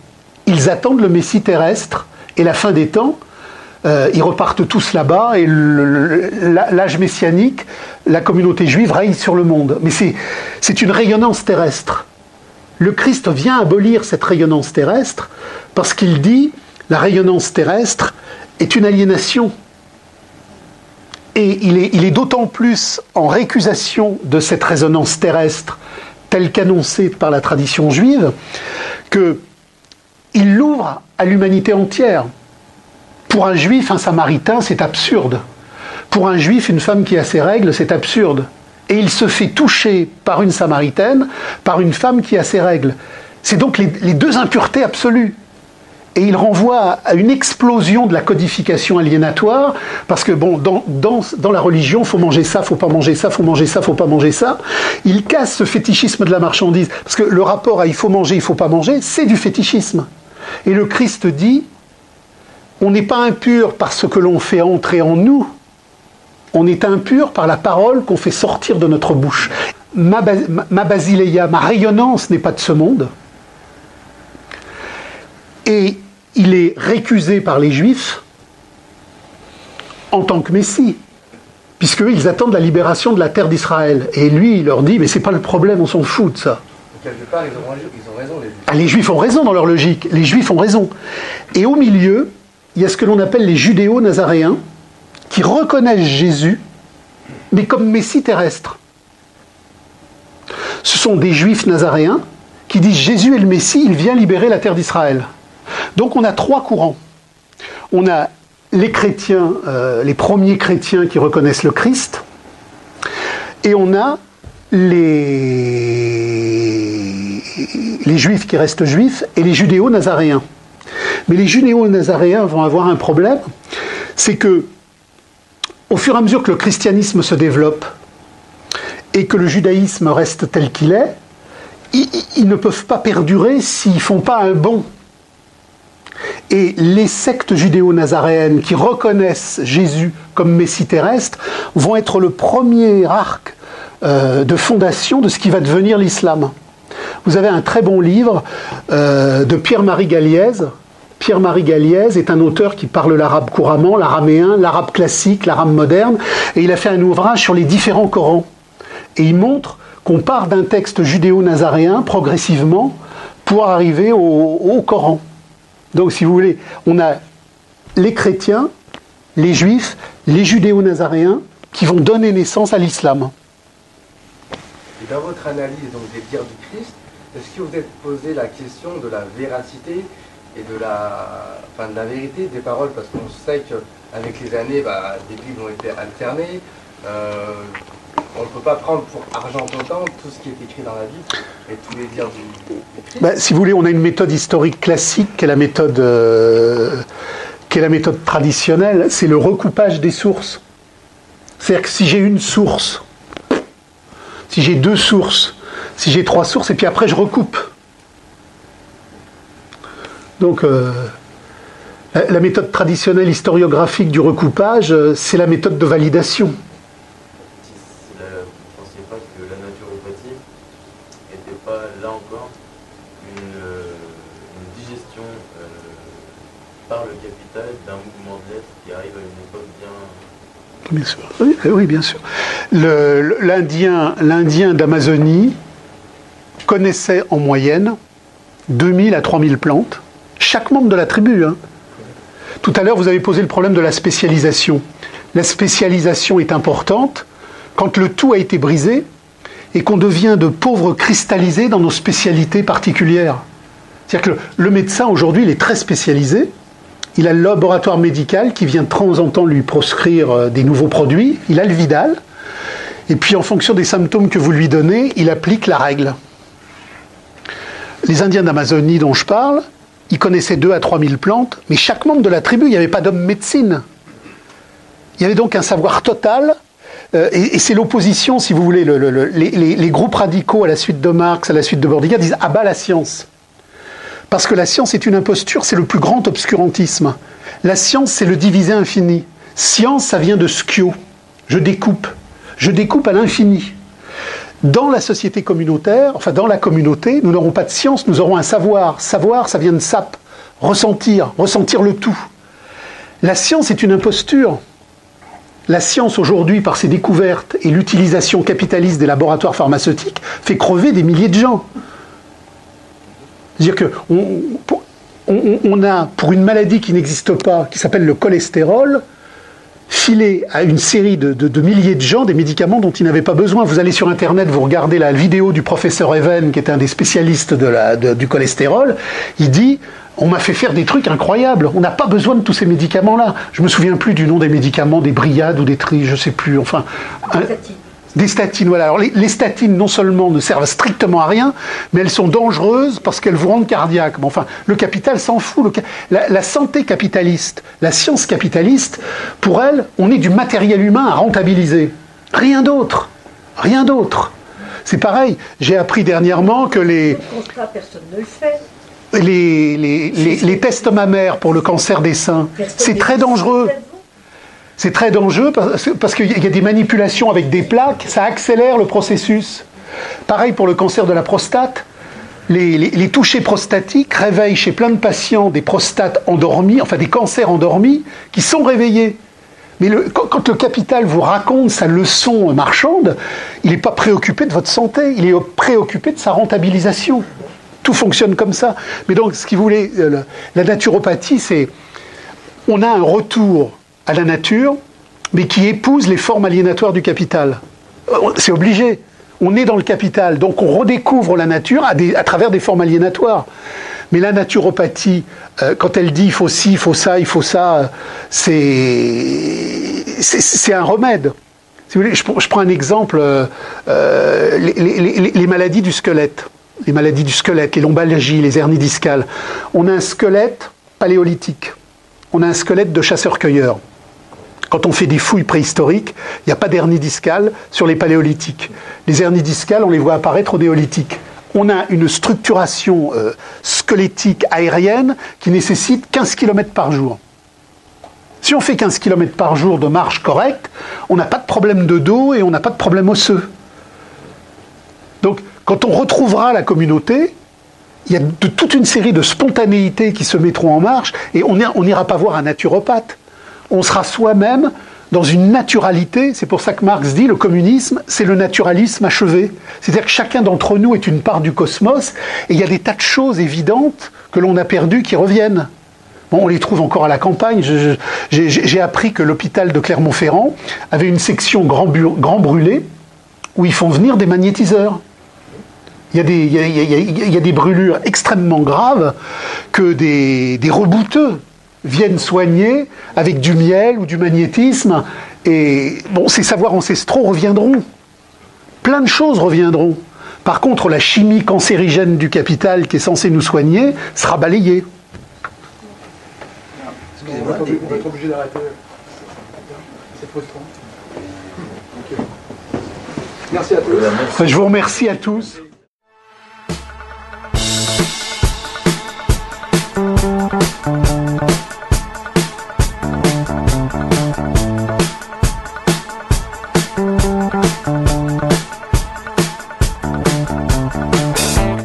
Ils attendent le Messie terrestre et la fin des temps. Euh, ils repartent tous là-bas et l'âge messianique, la communauté juive règne sur le monde. Mais c'est une rayonnance terrestre le Christ vient abolir cette rayonnance terrestre parce qu'il dit la rayonnance terrestre est une aliénation. Et il est, il est d'autant plus en récusation de cette résonance terrestre telle qu'annoncée par la tradition juive que il l'ouvre à l'humanité entière. Pour un juif, un samaritain, c'est absurde. Pour un juif, une femme qui a ses règles, c'est absurde et il se fait toucher par une samaritaine, par une femme qui a ses règles. C'est donc les, deux impuretés absolues. Et il renvoie à une explosion de la codification aliénatoire, parce que dans, la religion, faut manger ça, faut pas manger ça, faut manger ça, faut pas manger ça. Il casse ce fétichisme de la marchandise, parce que le rapport à il faut manger, il faut pas manger, c'est du fétichisme. Et le Christ dit, on n'est pas impur par ce que l'on fait entrer en nous, on est impur par la parole qu'on fait sortir de notre bouche. Ma, basileia, ma rayonnance n'est pas de ce monde. Et il est récusé par les Juifs en tant que Messie, puisqu'ils attendent la libération de la terre d'Israël. Et lui, il leur dit, mais c'est pas le problème, on s'en fout de ça. Quelque part, ils ont, raison, les Juifs. Ont raison dans leur logique, les Juifs ont raison. Et au milieu, il y a ce que l'on appelle les judéo-nazaréens, qui reconnaissent Jésus, mais comme Messie terrestre. Ce sont des Juifs nazaréens qui disent Jésus est le Messie, il vient libérer la terre d'Israël. Donc on a trois courants. On a les chrétiens, euh, les premiers chrétiens qui reconnaissent le Christ, et on a les, les juifs qui restent juifs et les judéo-nazaréens. Mais les judéo-nazaréens vont avoir un problème, c'est que au fur et à mesure que le christianisme se développe et que le judaïsme reste tel qu'il est, ils, ne peuvent pas perdurer s'ils ne font pas un bond et les sectes judéo-nazaréennes qui reconnaissent Jésus comme Messie terrestre vont être le premier arc euh, de fondation de ce qui va devenir l'islam. Vous avez un très bon livre euh, de Pierre-Marie Galliez. Pierre-Marie Galliez est un auteur qui parle l'arabe couramment, l'araméen, l'arabe classique, l'arabe moderne, et il a fait un ouvrage sur les différents Corans. Et il montre qu'on part d'un texte judéo-nazaréen progressivement pour arriver au, au Coran. Donc, si vous voulez, on a les chrétiens, les juifs, les judéo-nazaréens qui vont donner naissance à l'islam. Et dans votre analyse des dires du Christ, est-ce que vous êtes posé la question de la véracité et de la, enfin, de la vérité des paroles? Parce qu'on sait qu'avec les années, bah, des Bibles ont été alternées. Euh, on ne peut pas prendre pour argent comptant tout ce qui est écrit dans la Bible et tous les dires du, Christ. Bah, si vous voulez, on a une méthode historique classique qui est la méthode, euh, qui est la méthode traditionnelle, c'est le recoupage des sources. C'est-à-dire que si j'ai une source, si j'ai deux sources, si j'ai trois sources, et puis après je recoupe. Donc, euh, la, méthode traditionnelle historiographique du recoupage, euh, c'est la méthode de validation. Oui, oui bien sûr. L'Indien d'Amazonie connaissait en moyenne 2000 à 3000 plantes, chaque membre de la tribu. Hein. Tout à l'heure, vous avez posé le problème de la spécialisation. La spécialisation est importante quand le tout a été brisé et qu'on devient de pauvres cristallisés dans nos spécialités particulières. C'est-à-dire que le médecin aujourd'hui, il est très spécialisé, il a le laboratoire médical qui vient de temps en temps lui proscrire euh, des nouveaux produits. Il a le Vidal. Et puis en fonction des symptômes que vous lui donnez, il applique la règle. Les Indiens d'Amazonie dont je parle, ils connaissaient 2 à 3 000 plantes, mais chaque membre de la tribu, il n'y avait pas d'homme médecine. Il y avait donc un savoir total, euh, et, c'est l'opposition, si vous voulez, les, groupes radicaux à la suite de Marx, à la suite de Bordiga, disent abat la science. Parce que la science est une imposture, c'est le plus grand obscurantisme. La science, c'est le divisé infini. Science, ça vient de skio. Je découpe. Je découpe à l'infini. Dans la société communautaire, enfin dans la communauté, nous n'aurons pas de science, nous aurons un savoir. Savoir, ça vient de sap. Ressentir, ressentir le tout. La science est une imposture. La science aujourd'hui, par ses découvertes et l'utilisation capitaliste des laboratoires pharmaceutiques, fait crever des milliers de gens. C'est-à-dire qu'on on, a, pour une maladie qui n'existe pas, qui s'appelle le cholestérol, filé à une série de, milliers de gens des médicaments dont ils n'avaient pas besoin. Vous allez sur Internet, vous regardez la vidéo du professeur Even, qui est un des spécialistes du cholestérol, il dit on m'a fait faire des trucs incroyables. On n'a pas besoin de tous ces médicaments-là. Je me souviens plus du nom des médicaments, des Briades ou des tri, je sais plus. Enfin, des statines, voilà. Alors les, statines, non seulement ne servent strictement à rien, mais elles sont dangereuses parce qu'elles vous rendent cardiaque. enfin, le capital s'en fout. la, santé capitaliste, la science capitaliste, pour elle, on est du matériel humain à rentabiliser. Rien d'autre. Rien d'autre. C'est pareil. J'ai appris dernièrement que les. constat, personne ne le fait. les, les, les, les tests mammaires pour le cancer des seins, c'est très dangereux. C'est très dangereux parce qu'il y a des manipulations avec des plaques, ça accélère le processus. Pareil pour le cancer de la prostate. Les, les- touchés prostatiques réveillent chez plein de patients des prostates endormis, enfin des cancers endormis, qui sont réveillés. Mais quand, le capital vous raconte sa leçon marchande, il n'est pas préoccupé de votre santé, il est préoccupé de sa rentabilisation. Tout fonctionne comme ça. Mais donc, ce qu'il voulait, la naturopathie, c'est on a un retour à la nature, mais qui épouse les formes aliénatoires du capital. Euh, C'est obligé. On est dans le capital, donc on redécouvre la nature à, travers des formes aliénatoires. Mais la naturopathie, euh, quand elle dit il faut ci, il faut ça, il faut ça, euh, c'est un remède. Je, prends- un exemple, les- les maladies du squelette, les maladies du squelette, les lombalgies, les hernies discales. On a un squelette paléolithique, on a un squelette de chasseur-cueilleur. Quand on fait des fouilles préhistoriques, il n'y a pas d'hernie discale sur les paléolithiques. Les hernies discales, on les voit apparaître au néolithique. On a une structuration euh, squelettique aérienne qui nécessite 15 km par jour. Si on fait 15 km par jour de marche correcte, on n'a pas de problème de dos et on n'a pas de problème osseux. Donc, quand on retrouvera la communauté, il y a toute une série de spontanéités qui se mettront en marche et on n'ira pas voir un naturopathe. On sera soi-même dans une naturalité. C'est pour ça que Marx dit le communisme, c'est le naturalisme achevé. C'est-à-dire que chacun d'entre nous est une part du cosmos et il y a des tas de choses évidentes que l'on a perdues qui reviennent. Bon, on les trouve encore à la campagne. J'ai appris que l'hôpital de Clermont-Ferrand avait une section grand, brûlé où ils font venir des magnétiseurs. Il y a des brûlures extrêmement graves que des, des rebouteux viennent soigner avec du miel ou du magnétisme. Et bon, ces savoirs ancestraux reviendront. Plein de choses reviendront. Par contre, la chimie cancérigène du capital qui est censée nous soigner sera balayée. On être obligé d'arrêter. C'est frustrant. Merci à tous. Je vous remercie à tous.